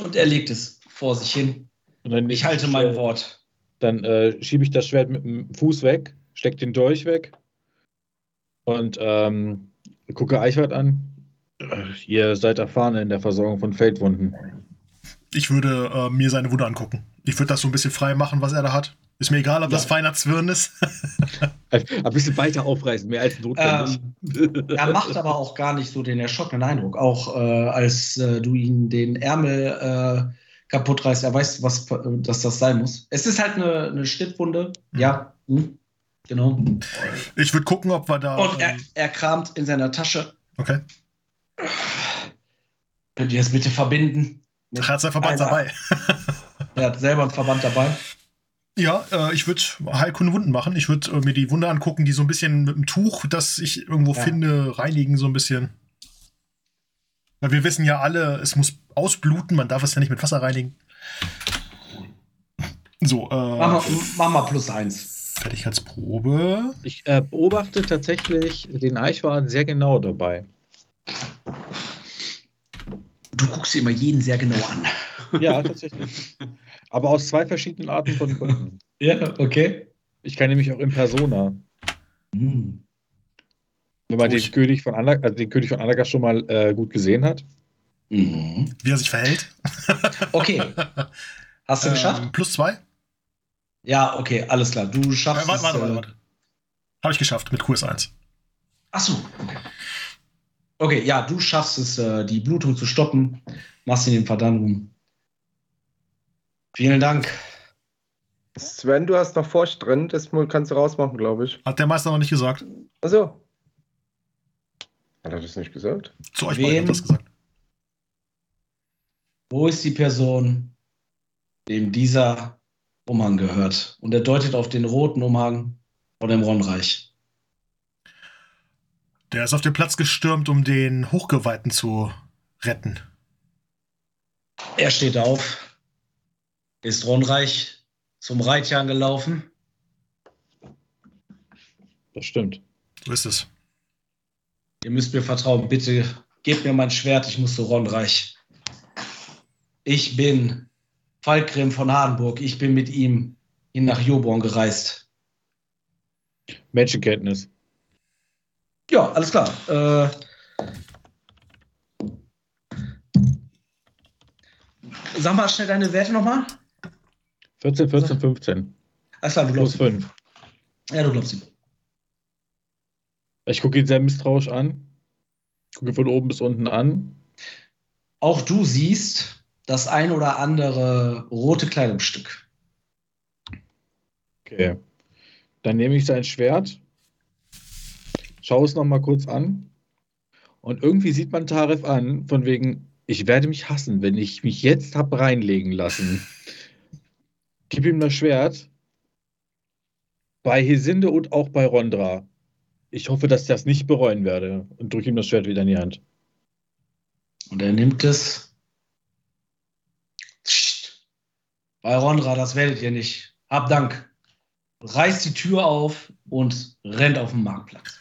Und er legt es vor sich hin. Und dann Ich halte mein Wort. Dann äh, schiebe ich das Schwert mit dem Fuß weg, stecke den Dolch weg und ähm, gucke Eichwart an. Ihr seid erfahren in der Versorgung von Feldwunden. Ich würde äh, mir seine Wunde angucken. Ich würde das so ein bisschen frei machen, was er da hat. Ist mir egal, ob ja. das feiner Zwirn ist. ein bisschen weiter aufreißen, mehr als notwendig. Ähm, er macht aber auch gar nicht so den erschockenen Eindruck. Auch äh, als äh, du ihn den Ärmel äh, kaputt reißt, er weiß, was, dass das sein muss. Es ist halt eine, eine Schnittwunde. Mhm. Ja, hm. genau. Ich würde gucken, ob wir da. Und er, ähm, er kramt in seiner Tasche. Okay. Könnt ihr das bitte verbinden? Er hat sein Verband dabei. er hat selber einen Verband dabei. Ja, äh, ich würde Heilkunde Wunden machen. Ich würde äh, mir die Wunde angucken, die so ein bisschen mit dem Tuch, das ich irgendwo ja. finde, reinigen so ein bisschen. Weil wir wissen ja alle, es muss ausbluten, man darf es ja nicht mit Wasser reinigen. So, äh. Mach mal, mach mal plus eins. Fertigkeitsprobe. Ich äh, beobachte tatsächlich den Eichhorn sehr genau dabei. Du guckst immer jeden sehr genau an. Ja, tatsächlich. Aber aus zwei verschiedenen Arten von Gründen. ja, okay. Ich kann nämlich auch in Persona. Hm. Wenn man den König, von Anag also den König von Anaga schon mal äh, gut gesehen hat. Mhm. Wie er sich verhält. okay. Hast du ähm, geschafft? Plus zwei? Ja, okay, alles klar. Du schaffst äh, warte, warte, warte, warte. Habe ich geschafft mit QS1. Ach so, okay. Okay, ja, du schaffst es, äh, die Blutung zu stoppen, machst ihn im Verdannung. Vielen Dank. Sven, du hast noch Furcht drin, das kannst du rausmachen, glaube ich. Hat der Meister noch nicht gesagt. Achso. Hat er das nicht gesagt? Zu euch beiden hat das gesagt. Wo ist die Person, dem dieser Umhang gehört? Und er deutet auf den roten Umhang von dem Ronreich. Der ist auf den Platz gestürmt, um den Hochgeweihten zu retten. Er steht auf, ist Ronreich zum Reitjan gelaufen? Das stimmt. So ist es. Ihr müsst mir vertrauen. Bitte gebt mir mein Schwert. Ich muss zu Ronreich. Ich bin Falkgrim von Hardenburg. Ich bin mit ihm hin nach Joborn gereist. Menschenkenntnis. Ja, alles klar. Äh, sag mal schnell deine Werte nochmal. 14, 14, 15. Alles klar, du glaubst Plus 5. Ja, du glaubst ihm. Ich gucke ihn sehr misstrauisch an. Ich gucke von oben bis unten an. Auch du siehst das ein oder andere rote Kleidungsstück. Okay. Dann nehme ich sein Schwert, schaue es nochmal kurz an und irgendwie sieht man Tarif an, von wegen, ich werde mich hassen, wenn ich mich jetzt habe reinlegen lassen. Gib ihm das Schwert. Bei Hesinde und auch bei Rondra. Ich hoffe, dass ich das nicht bereuen werde. Und drücke ihm das Schwert wieder in die Hand. Und er nimmt es. Bei Rondra, das werdet ihr nicht. Hab Dank. Reißt die Tür auf und rennt auf den Marktplatz.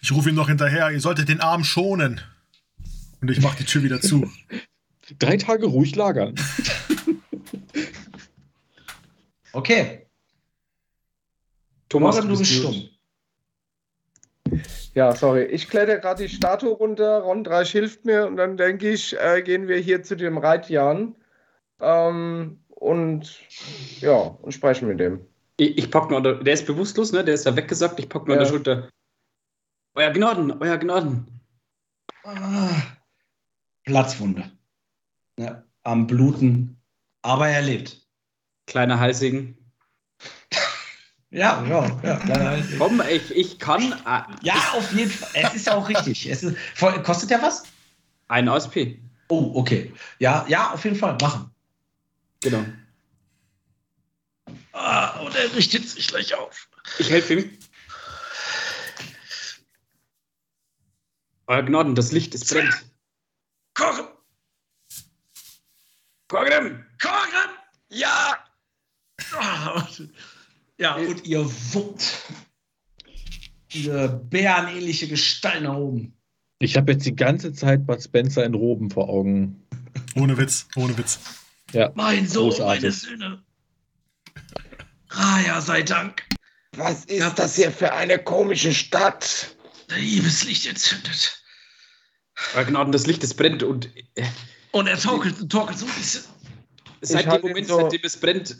Ich rufe ihm noch hinterher, ihr solltet den Arm schonen. Und ich mache die Tür wieder zu. Drei Tage ruhig lagern. Okay. Thomas, du bist stumm. Ja, sorry. Ich kletter gerade die Statue runter. Ron Dreisch hilft mir und dann denke ich, äh, gehen wir hier zu dem Reitjan ähm, und ja, und sprechen mit dem. Ich, ich pack nur, der, der ist bewusstlos, ne? Der ist da weggesagt. Ich pack nur ja. an der Schulter. Euer Gnaden, euer Gnaden. Ah, Platzwunde. Ja, am Bluten, aber er lebt. Kleiner Halsigen. Ja, ja, ja, kleiner Halsigen. Komm, ich, ich kann. Äh, ja, auf jeden Fall. Es ist ja auch richtig. Es ist, kostet ja was? Ein ASP. Oh, okay. Ja, ja, auf jeden Fall. Machen. Genau. Ah, und er richtet sich gleich auf. Ich helfe ihm. Euer Gnaden, das Licht, es brennt. Kochen! Kochen! Kochen! Ja! Ja, und ihr wuppt diese bärenähnliche Gestalt nach oben. Ich habe jetzt die ganze Zeit Bud Spencer in Roben vor Augen. Ohne Witz, ohne Witz. Ja, mein Sohn, großartig. meine Söhne. Raya sei Dank. Was ist das hier für eine komische Stadt? Der Liebeslicht entzündet. Ja, genau, und das Licht, das brennt und. Äh, und er torkelt, torkelt so ein bisschen. Seit dem Moment, so seitdem es brennt, äh,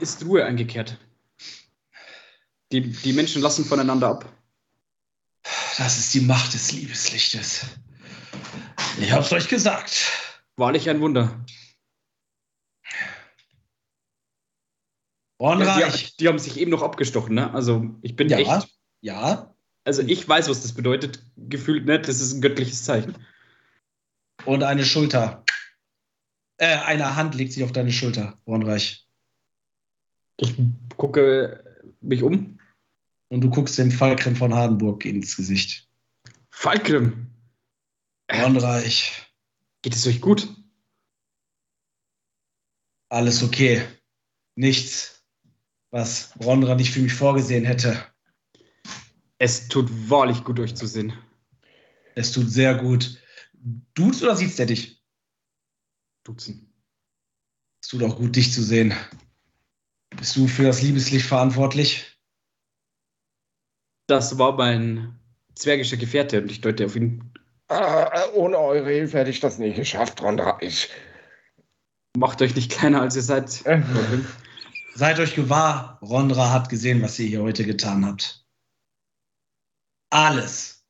ist Ruhe eingekehrt. Die, die Menschen lassen voneinander ab. Das ist die Macht des Liebeslichtes. Ich hab's euch gesagt. Wahrlich ein Wunder. Bornreich. Die, die, haben sich eben noch abgestochen, ne? Also ich bin ja, echt. Ja. Also ich weiß, was das bedeutet. Gefühlt nicht. Das ist ein göttliches Zeichen. Und eine Schulter. Äh, eine Hand legt sich auf deine Schulter, Bornreich. Ich gucke mich um. Und du guckst dem Falkrim von Hardenburg ins Gesicht. Falkrim! Bornreich. Geht es euch gut? Alles okay. Nichts, was Rondra nicht für mich vorgesehen hätte. Es tut wahrlich gut, euch zu sehen. Es tut sehr gut. Duzt oder sieht der dich? Duzen. Es tut auch gut, dich zu sehen. Bist du für das Liebeslicht verantwortlich? Das war mein zwergischer Gefährte und ich deute auf ihn. Ah, ohne eure Hilfe hätte ich das nicht geschafft, Rondra. Ich. Macht euch nicht kleiner, als ihr seid. Äh. Seid euch gewahr, Rondra hat gesehen, was ihr hier heute getan habt. Alles.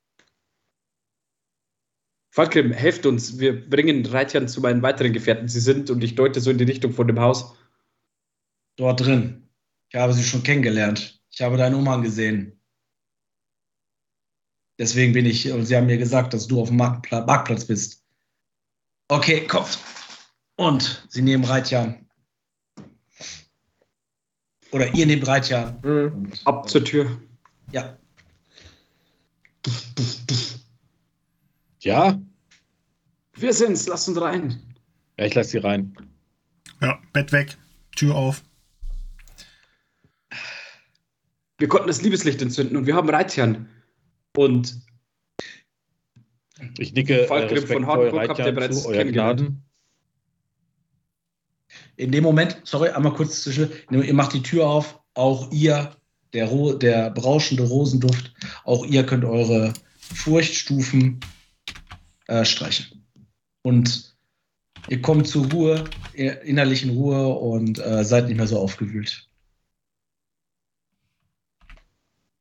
Falkrim, helft uns. Wir bringen Reitjan zu meinen weiteren Gefährten. Sie sind, und ich deute so in die Richtung von dem Haus. Dort drin. Ich habe sie schon kennengelernt. Ich habe deinen Umhang gesehen. Deswegen bin ich, und sie haben mir gesagt, dass du auf dem Marktplatz bist. Okay, kommt. Und sie nehmen Reitjan. Oder ihr nehmt Reitjan. Mhm. Ab zur Tür. Ja. Ja? Wir sind's, lasst uns rein. Ja, ich lass sie rein. Ja, Bett weg, Tür auf. Wir konnten das Liebeslicht entzünden und wir haben Reitjan. Und ich nicke Falkgrim von Hardenburg habt ihr bereits kennengelernt. In dem Moment, sorry, einmal kurz zwischen, ihr macht die Tür auf, auch ihr, der, der berauschende Rosenduft, auch ihr könnt eure Furchtstufen äh, streichen. Und ihr kommt zur Ruhe, innerlichen Ruhe und äh, seid nicht mehr so aufgewühlt.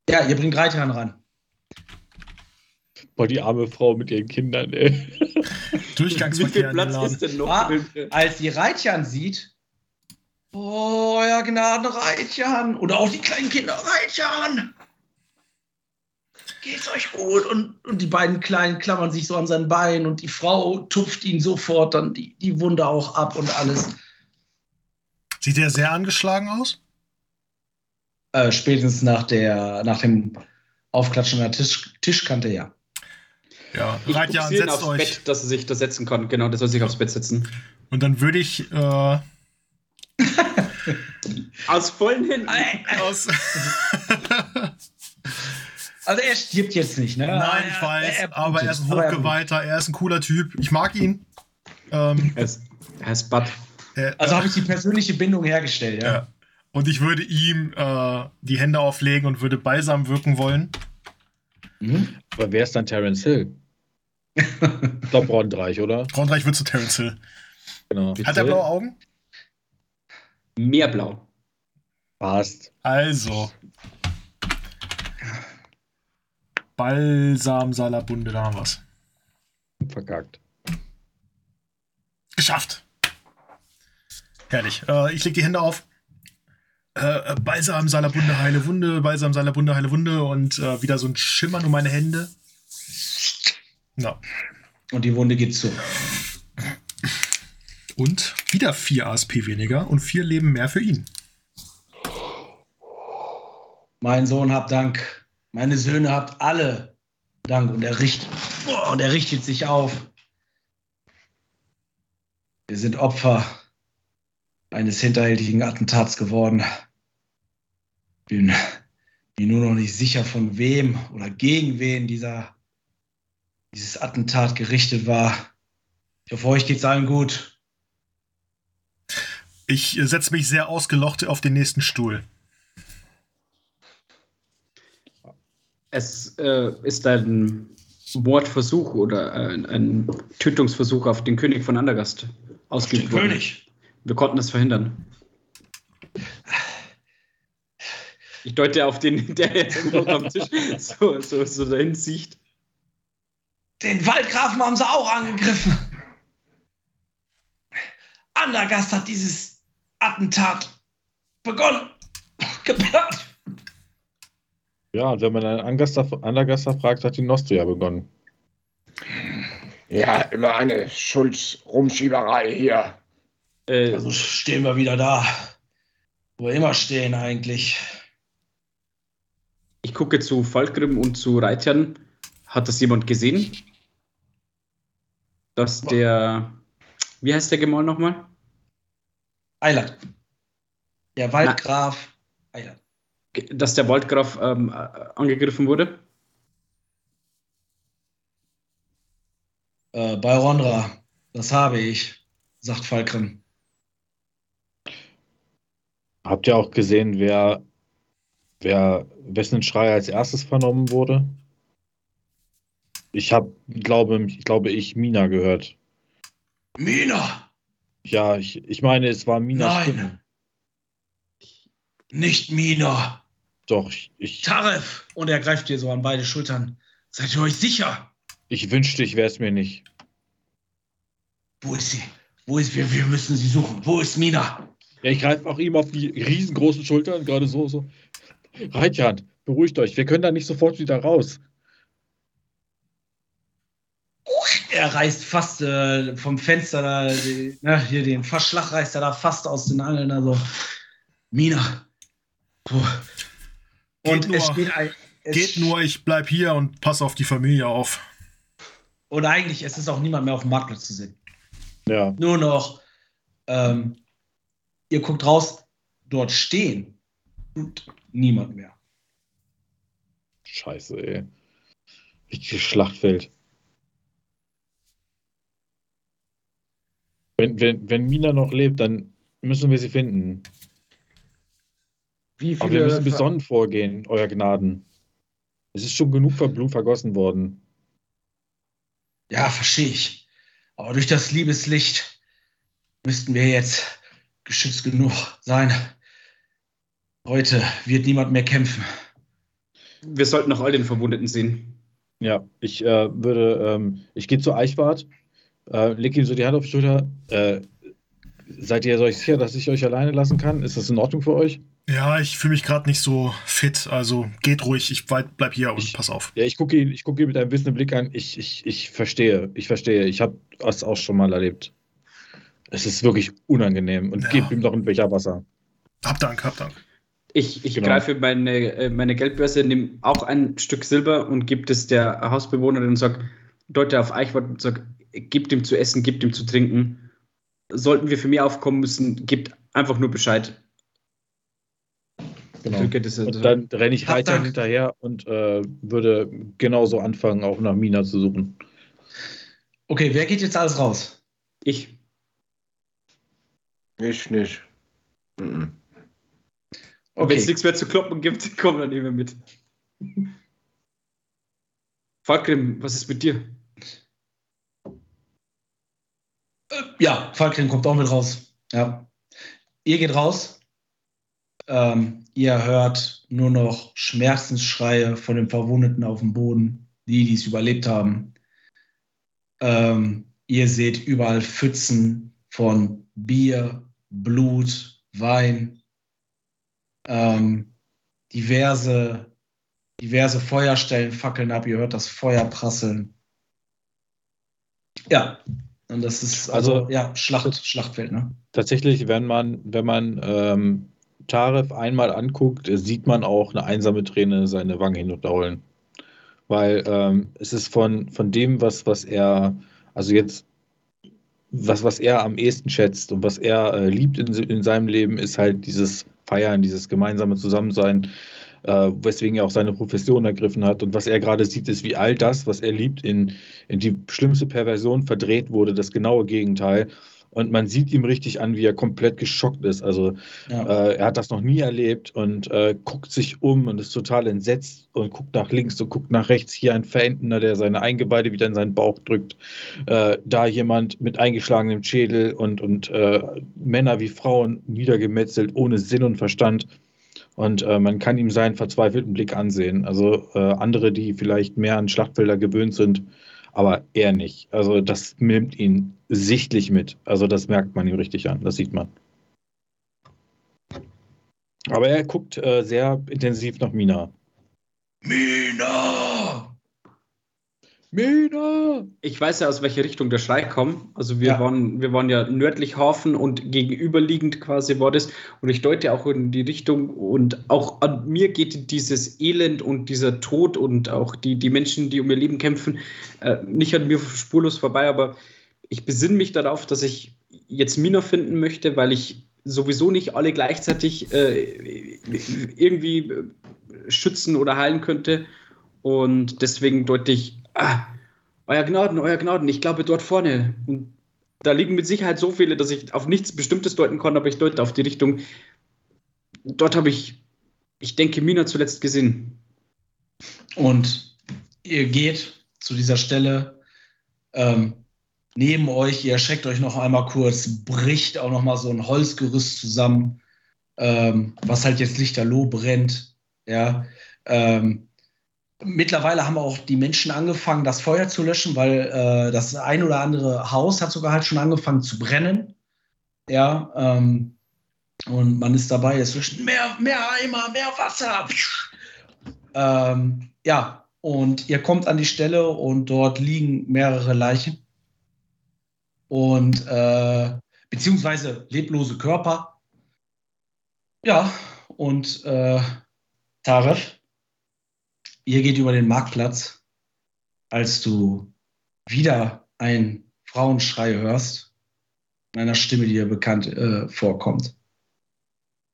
Ja, ihr bringt Reitern ran. Boah, die arme Frau mit ihren Kindern, ey. Durchgangsverkehr. Wie viel Platz ist denn noch? Ah, als die Reitjan sieht, oh, ja, Gnaden, Reitjan. Oder auch die kleinen Kinder, Reitjan. Geht's euch gut? Und, und die beiden Kleinen klammern sich so an sein Bein und die Frau tupft ihn sofort dann die, die Wunde auch ab und alles. Sieht er sehr angeschlagen aus? Äh, spätestens nach, der, nach dem Aufklatschen an der Tisch, Tischkante, ja. Ja, ich Reitjan, setzt aufs euch. Bett, dass er sich da setzen kann. Genau, das soll sich aufs Bett setzen. Und dann würde ich äh, aus vollen Händen. aus also er stirbt jetzt nicht, ne? Nein, ich weiß, er, er aber er ist ein Hochgeweihter, er ist ein cooler Typ. Ich mag ihn. Ähm, er, ist, er ist Bud. Also habe ich die persönliche Bindung hergestellt, ja. ja. Und ich würde ihm äh, die Hände auflegen und würde balsam wirken wollen. Mhm. Aber wer ist dann Terence Hill? ich glaube Rondreich, oder? Rondreich wird zu Terence Hill. Genau. Hat er blaue Augen? Mehr blau. Passt. Also. Balsam Salabunde, da haben wir's. Verkackt. Geschafft. Herrlich. Äh, ich leg die Hände auf. Äh, äh, Balsam Salabunde, heile Wunde, Balsam Salabunde, heile Wunde und äh, wieder so ein Schimmern um meine Hände. Ja. Und die Wunde geht zu. Und wieder 4 ASP weniger und 4 Leben mehr für ihn. Mein Sohn habt Dank. Meine Söhne habt alle Dank. Und er richtet, oh, und er richtet sich auf. Wir sind Opfer eines hinterhältigen Attentats geworden. Bin, bin nur noch nicht sicher, von wem oder gegen wen dieser, dieses Attentat gerichtet war. Ich hoffe, euch geht's allen gut. Ich setze mich sehr ausgelocht auf den nächsten Stuhl. Es äh, ist ein Mordversuch oder ein, ein Tötungsversuch auf den König von Andergast ausgeübt wurde. König. Wir konnten das verhindern. Ich deute auf den, der jetzt am Tisch so, so, so dahin sieht. Den Waldgrafen haben sie auch angegriffen. Andergast hat dieses Attentat begonnen, geplant. Ja, und wenn man einen Angaster, Andergaster fragt, hat die Nostria begonnen. Ja, immer eine Schuld-Rumschieberei hier. Äh, also stehen wir wieder da, wo wir immer stehen eigentlich. Ich gucke zu Falkrim und zu Reitern. Hat das jemand gesehen? Dass der. Wie heißt der Gemahl nochmal? Eilert. Der Waldgraf Eilert. Dass der Waldgraf ähm, angegriffen wurde? Äh, bei Rondra. Das habe ich, sagt Falkrim. Habt ihr auch gesehen, wer wer, wessen Schrei als erstes vernommen wurde? Ich habe, glaube ich, glaube ich, Mina gehört. Mina! Ja, ich, ich meine, es war Mina. Nein. Stimme. Nicht Mina. Doch, ich. Taref! Und er greift dir so an beide Schultern. Seid ihr euch sicher? Ich wünschte, ich wäre es mir nicht. Wo ist sie? Wo ist wir? Wir müssen sie suchen. Wo ist Mina? Ja, ich greife auch ihm auf die riesengroßen Schultern, gerade so, so. Reitjan, beruhigt euch, wir können da nicht sofort wieder raus. Er reißt fast äh, vom Fenster da, die, na, ne, hier den Verschlag reißt er da fast aus den Angeln. Also, Mina. Puh. Und geht es nur, steht ein. Es geht nur, ich bleib hier und passe auf die Familie auf. Und eigentlich es ist auch niemand mehr auf dem Marktplatz zu sehen. Ja. Nur noch, ähm, ihr guckt raus, dort stehen und niemand mehr. Scheiße, ey. Richtiges Schlachtfeld. Wenn, wenn, wenn Mina noch lebt, dann müssen wir sie finden. Wie viele Aber wir müssen besonnen vorgehen, euer Gnaden. Es ist schon genug Blut vergossen worden. Ja, verstehe ich. Aber durch das Liebeslicht müssten wir jetzt geschützt genug sein, Heute wird niemand mehr kämpfen. Wir sollten noch all den Verwundeten sehen. Ja, ich äh, würde, ähm, ich gehe zu Eichwart, äh, leg ihm so die Hand auf die Schulter. Äh, seid ihr euch sicher, dass ich euch alleine lassen kann? Ist das in Ordnung für euch? Ja, ich fühle mich gerade nicht so fit, also geht ruhig, ich bleib hier und ich, pass auf. Ja, ich gucke ihn, guck ihn mit einem wissenden Blick an. Ich, ich, ich verstehe, ich verstehe. Ich habe das auch schon mal erlebt. Es ist wirklich unangenehm und ja. gebt ihm noch ein Becher Wasser. Hab Dank, hab Dank. Ich, ich genau. greife meine, äh, meine Geldbörse, nehme auch ein Stück Silber und gebe es der Hausbewohnerin und sage, deute auf Eichwort und sage, gib ihm zu essen, gib ihm zu trinken. Sollten wir für mich aufkommen müssen, gibt einfach nur Bescheid. Genau. Und dann renne ich weiter hinterher und äh, würde genauso anfangen, auch nach Mina zu suchen. Okay, wer geht jetzt alles raus? Ich. Ich nicht. Mhm. Okay. Wenn es nichts mehr zu kloppen gibt, komm dann eben mit. Falkrim, was ist mit dir? Ja, Falkrim kommt auch mit raus. Ja. Ihr geht raus. Ähm, ihr hört nur noch Schmerzensschreie von den Verwundeten auf dem Boden, die, die es überlebt haben. Ähm, ihr seht überall Pfützen von Bier, Blut, Wein, ähm, diverse, diverse Feuerstellen fackeln ab, ihr hört das Feuer prasseln. Ja, und das ist also, also ja, Schlacht, Schlachtfeld, ne? Tatsächlich, wenn man, wenn man ähm, Taref einmal anguckt, sieht man auch eine einsame Träne seine Wange hinunterrollen. Weil ähm, es ist von, von dem, was, was er, also jetzt, was, was er am ehesten schätzt und was er äh, liebt in, in seinem Leben, ist halt dieses Feiern, dieses gemeinsame Zusammensein, äh, weswegen er auch seine Profession ergriffen hat. Und was er gerade sieht, ist, wie all das, was er liebt, in, in die schlimmste Perversion verdreht wurde, das genaue Gegenteil. Und man sieht ihm richtig an, wie er komplett geschockt ist. Also ja. äh, er hat das noch nie erlebt und äh, guckt sich um und ist total entsetzt und guckt nach links und guckt nach rechts. Hier ein Verendender, der seine Eingeweide wieder in seinen Bauch drückt. Äh, da jemand mit eingeschlagenem Schädel und, und äh, Männer wie Frauen niedergemetzelt, ohne Sinn und Verstand. Und äh, man kann ihm seinen verzweifelten Blick ansehen. Also äh, andere, die vielleicht mehr an Schlachtfelder gewöhnt sind, aber er nicht. Also das nimmt ihn sichtlich mit. Also das merkt man ihm richtig an, das sieht man. Aber er guckt äh, sehr intensiv nach Mina. Mina! Mina! Ich weiß ja, aus welcher Richtung der Schrei kommt. Also wir, ja. waren, wir waren ja nördlich Hafen und gegenüberliegend quasi war das. Und ich deute auch in die Richtung und auch an mir geht dieses Elend und dieser Tod und auch die, die Menschen, die um ihr Leben kämpfen, äh, nicht an mir spurlos vorbei, aber ich besinne mich darauf, dass ich jetzt Mina finden möchte, weil ich sowieso nicht alle gleichzeitig äh, irgendwie schützen oder heilen könnte. Und deswegen deute ich ah, euer Gnaden, euer Gnaden, ich glaube dort vorne. Und da liegen mit Sicherheit so viele, dass ich auf nichts Bestimmtes deuten kann, aber ich deute auf die Richtung. Dort habe ich, ich denke, Mina zuletzt gesehen. Und ihr geht zu dieser Stelle ähm, neben euch, ihr erschreckt euch noch einmal kurz, bricht auch noch mal so ein Holzgerüst zusammen, ähm, was halt jetzt lichterloh brennt. Ja, ähm, Mittlerweile haben auch die Menschen angefangen, das Feuer zu löschen, weil äh, das ein oder andere Haus hat sogar halt schon angefangen zu brennen. Ja, ähm, und man ist dabei, es löschen mehr, mehr Eimer, mehr Wasser. Ähm, ja, und ihr kommt an die Stelle und dort liegen mehrere Leichen. Und äh, beziehungsweise leblose Körper. Ja, und äh, Taref, ihr geht über den Marktplatz, als du wieder ein Frauenschrei hörst, in einer Stimme, die dir bekannt äh, vorkommt.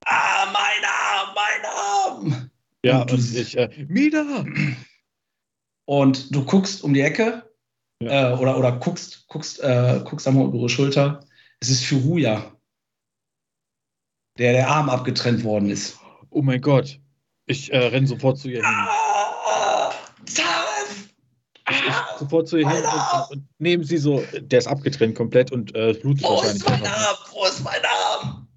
Ah, mein Arm, mein Arm! Ja, und, und ich, äh, Mida! Und du guckst um die Ecke ja. äh, oder, oder guckst, guckst, äh, guckst einmal über ihre Schulter. Es ist Furuya, der der Arm abgetrennt worden ist. Oh mein Gott. Ich äh, renne sofort zu ihr hin. Ah! Tarif! Ah, sofort zu ihr hin und, und, nehmen sie so, der ist abgetrennt komplett und äh, blutet Wo wahrscheinlich. Ist mein Arm? Wo ist mein Arm?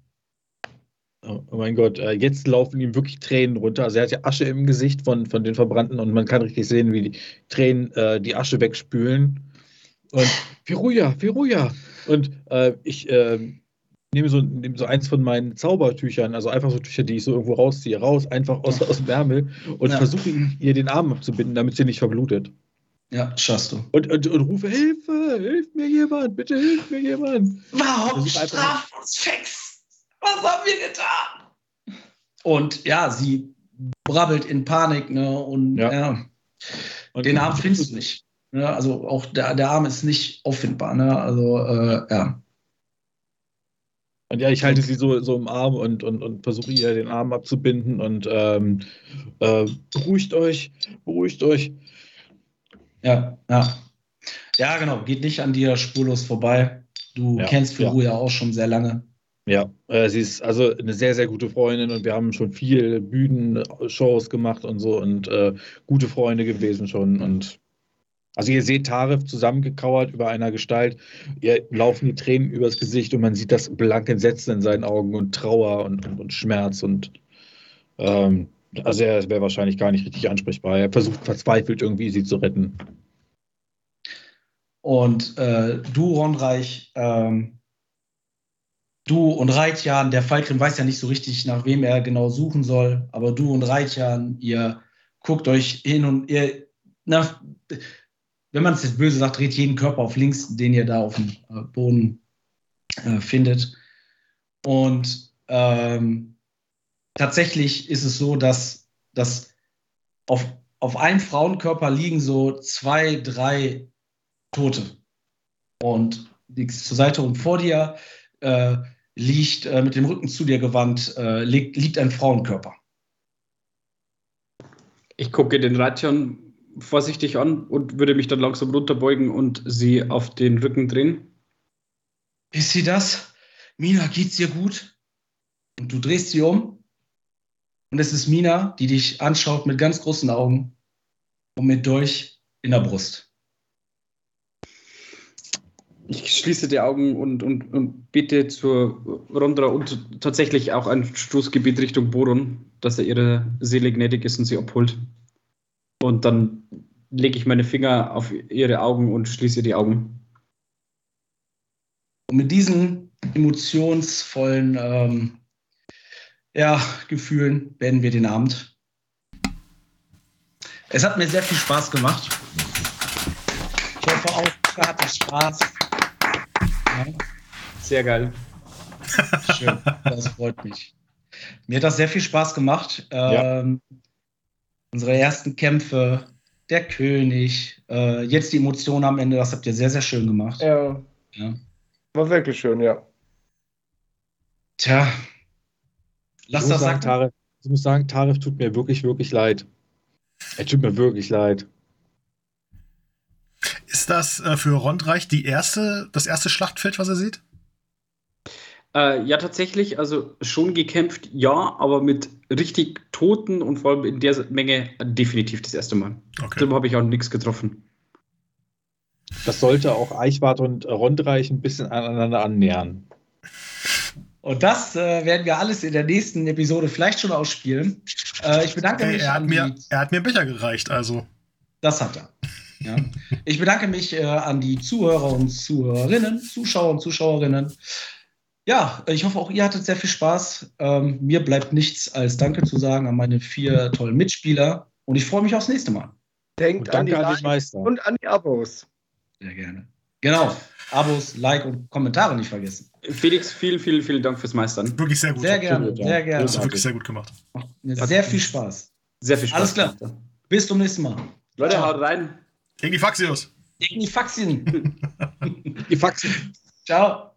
Oh, oh mein Gott, äh, jetzt laufen ihm wirklich Tränen runter. Also er hat ja Asche im Gesicht von, von den Verbrannten und man kann richtig sehen, wie die Tränen äh, die Asche wegspülen. Und Firuja, Firuja. Und äh, ich äh, nehme so, nehme so eins von meinen Zaubertüchern, also einfach so Tücher, die ich so irgendwo rausziehe, raus, einfach aus, aus dem Ärmel und ja. versuche ihr den Arm abzubinden, damit sie nicht verblutet. Ja, schaffst du. Und, und, und rufe, Hilfe, hilf mir jemand, bitte hilf mir jemand. Warum straft uns fix? Was haben wir getan? Und ja, sie brabbelt in Panik, ne? Und ja, ja und den Arm findest du nicht. Ne? Also auch der, der Arm ist nicht auffindbar, ne? Also äh, ja. Und ja, ich halte sie so, so im Arm und, und, und versuche ihr den Arm abzubinden und ähm, äh, beruhigt euch, beruhigt euch. Ja, ja. Ja, genau, geht nicht an dir spurlos vorbei. Du ja, kennst Firu ja. ja auch schon sehr lange. Ja, äh, sie ist also eine sehr, sehr gute Freundin und wir haben schon viel Bühnenshows gemacht und so und äh, gute Freunde gewesen schon und also ihr seht Tarif zusammengekauert über einer Gestalt, ihr laufen die Tränen übers Gesicht und man sieht das blanke Entsetzen in seinen Augen und Trauer und, und, und Schmerz und ähm, also er wäre wahrscheinlich gar nicht richtig ansprechbar. Er versucht verzweifelt irgendwie sie zu retten. Und äh, du, Ronreich, ähm, du und Reitjan, der Falkrim weiß ja nicht so richtig, nach wem er genau suchen soll, aber du und Reitjan, ihr guckt euch hin und ihr, na, wenn man es jetzt böse sagt, dreht jeden Körper auf links, den ihr da auf dem äh, Boden äh, findet. Und ähm, tatsächlich ist es so, dass, dass auf, auf einem Frauenkörper liegen so zwei, drei Tote. Und liegst zur Seite und vor dir äh, liegt äh, mit dem Rücken zu dir gewandt, äh, liegt, liegt ein Frauenkörper. Ich gucke den Ration vorsichtig an und würde mich dann langsam runterbeugen und sie auf den Rücken drehen. ist sie das? Mina, geht's dir gut? Und du drehst sie um und es ist Mina, die dich anschaut mit ganz großen Augen und mit durch in der Brust. Ich schließe die Augen und, und, und bete zur Rondra und tatsächlich auch ein Stoßgebiet Richtung Boron, dass er ihre Seele gnädig ist und sie abholt. Und dann lege ich meine Finger auf ihre Augen und schließe die Augen. Und mit diesen emotionsvollen ähm, ja, Gefühlen beenden wir den Abend. Es hat mir sehr viel Spaß gemacht. Ich hoffe auch, ihr hattet Spaß. Ja. Sehr geil. Schön, das freut mich. Mir hat das sehr viel Spaß gemacht. Ähm, Unsere ersten Kämpfe, der König, äh, jetzt die Emotionen am Ende, das habt ihr sehr, sehr schön gemacht. Ja. ja. War wirklich schön, ja. Tja, lass das sagen. Tarif, ich muss sagen, Tarif tut mir wirklich, wirklich leid. Er tut mir wirklich leid. Ist das äh, für Rondreich die erste, das erste Schlachtfeld, was er sieht? Äh, ja, tatsächlich, also schon gekämpft, ja, aber mit richtig Toten und vor allem in der Menge definitiv das erste Mal. Okay. Darum habe ich auch nichts getroffen. Das sollte auch Eichwart und Rondreich ein bisschen aneinander annähern. Und das äh, werden wir alles in der nächsten Episode vielleicht schon ausspielen. Äh, ich bedanke okay, mich. Er hat, mir, er hat mir Becher gereicht, also. Das hat er. Ja. Ich bedanke mich äh, an die Zuhörer und Zuhörerinnen, Zuschauer und Zuschauerinnen. Ja, ich hoffe, auch ihr hattet sehr viel Spaß. Ähm, mir bleibt nichts als Danke zu sagen an meine vier tollen Mitspieler und ich freue mich aufs nächste Mal. Denkt an die, an die Meister. und an die Abos. Sehr gerne. Genau. Abos, Like und Kommentare nicht vergessen. Felix, vielen, vielen, vielen Dank fürs Meistern. Wirklich sehr gut. Sehr gerne, sehr gerne. Das ist wirklich sehr gut gemacht. Sehr viel Spaß. Sehr viel Spaß. Alles klar. Bis zum nächsten Mal. Leute, haut rein. Gegen die Faxios. Gegen die Faxien. die Faxien. Ciao.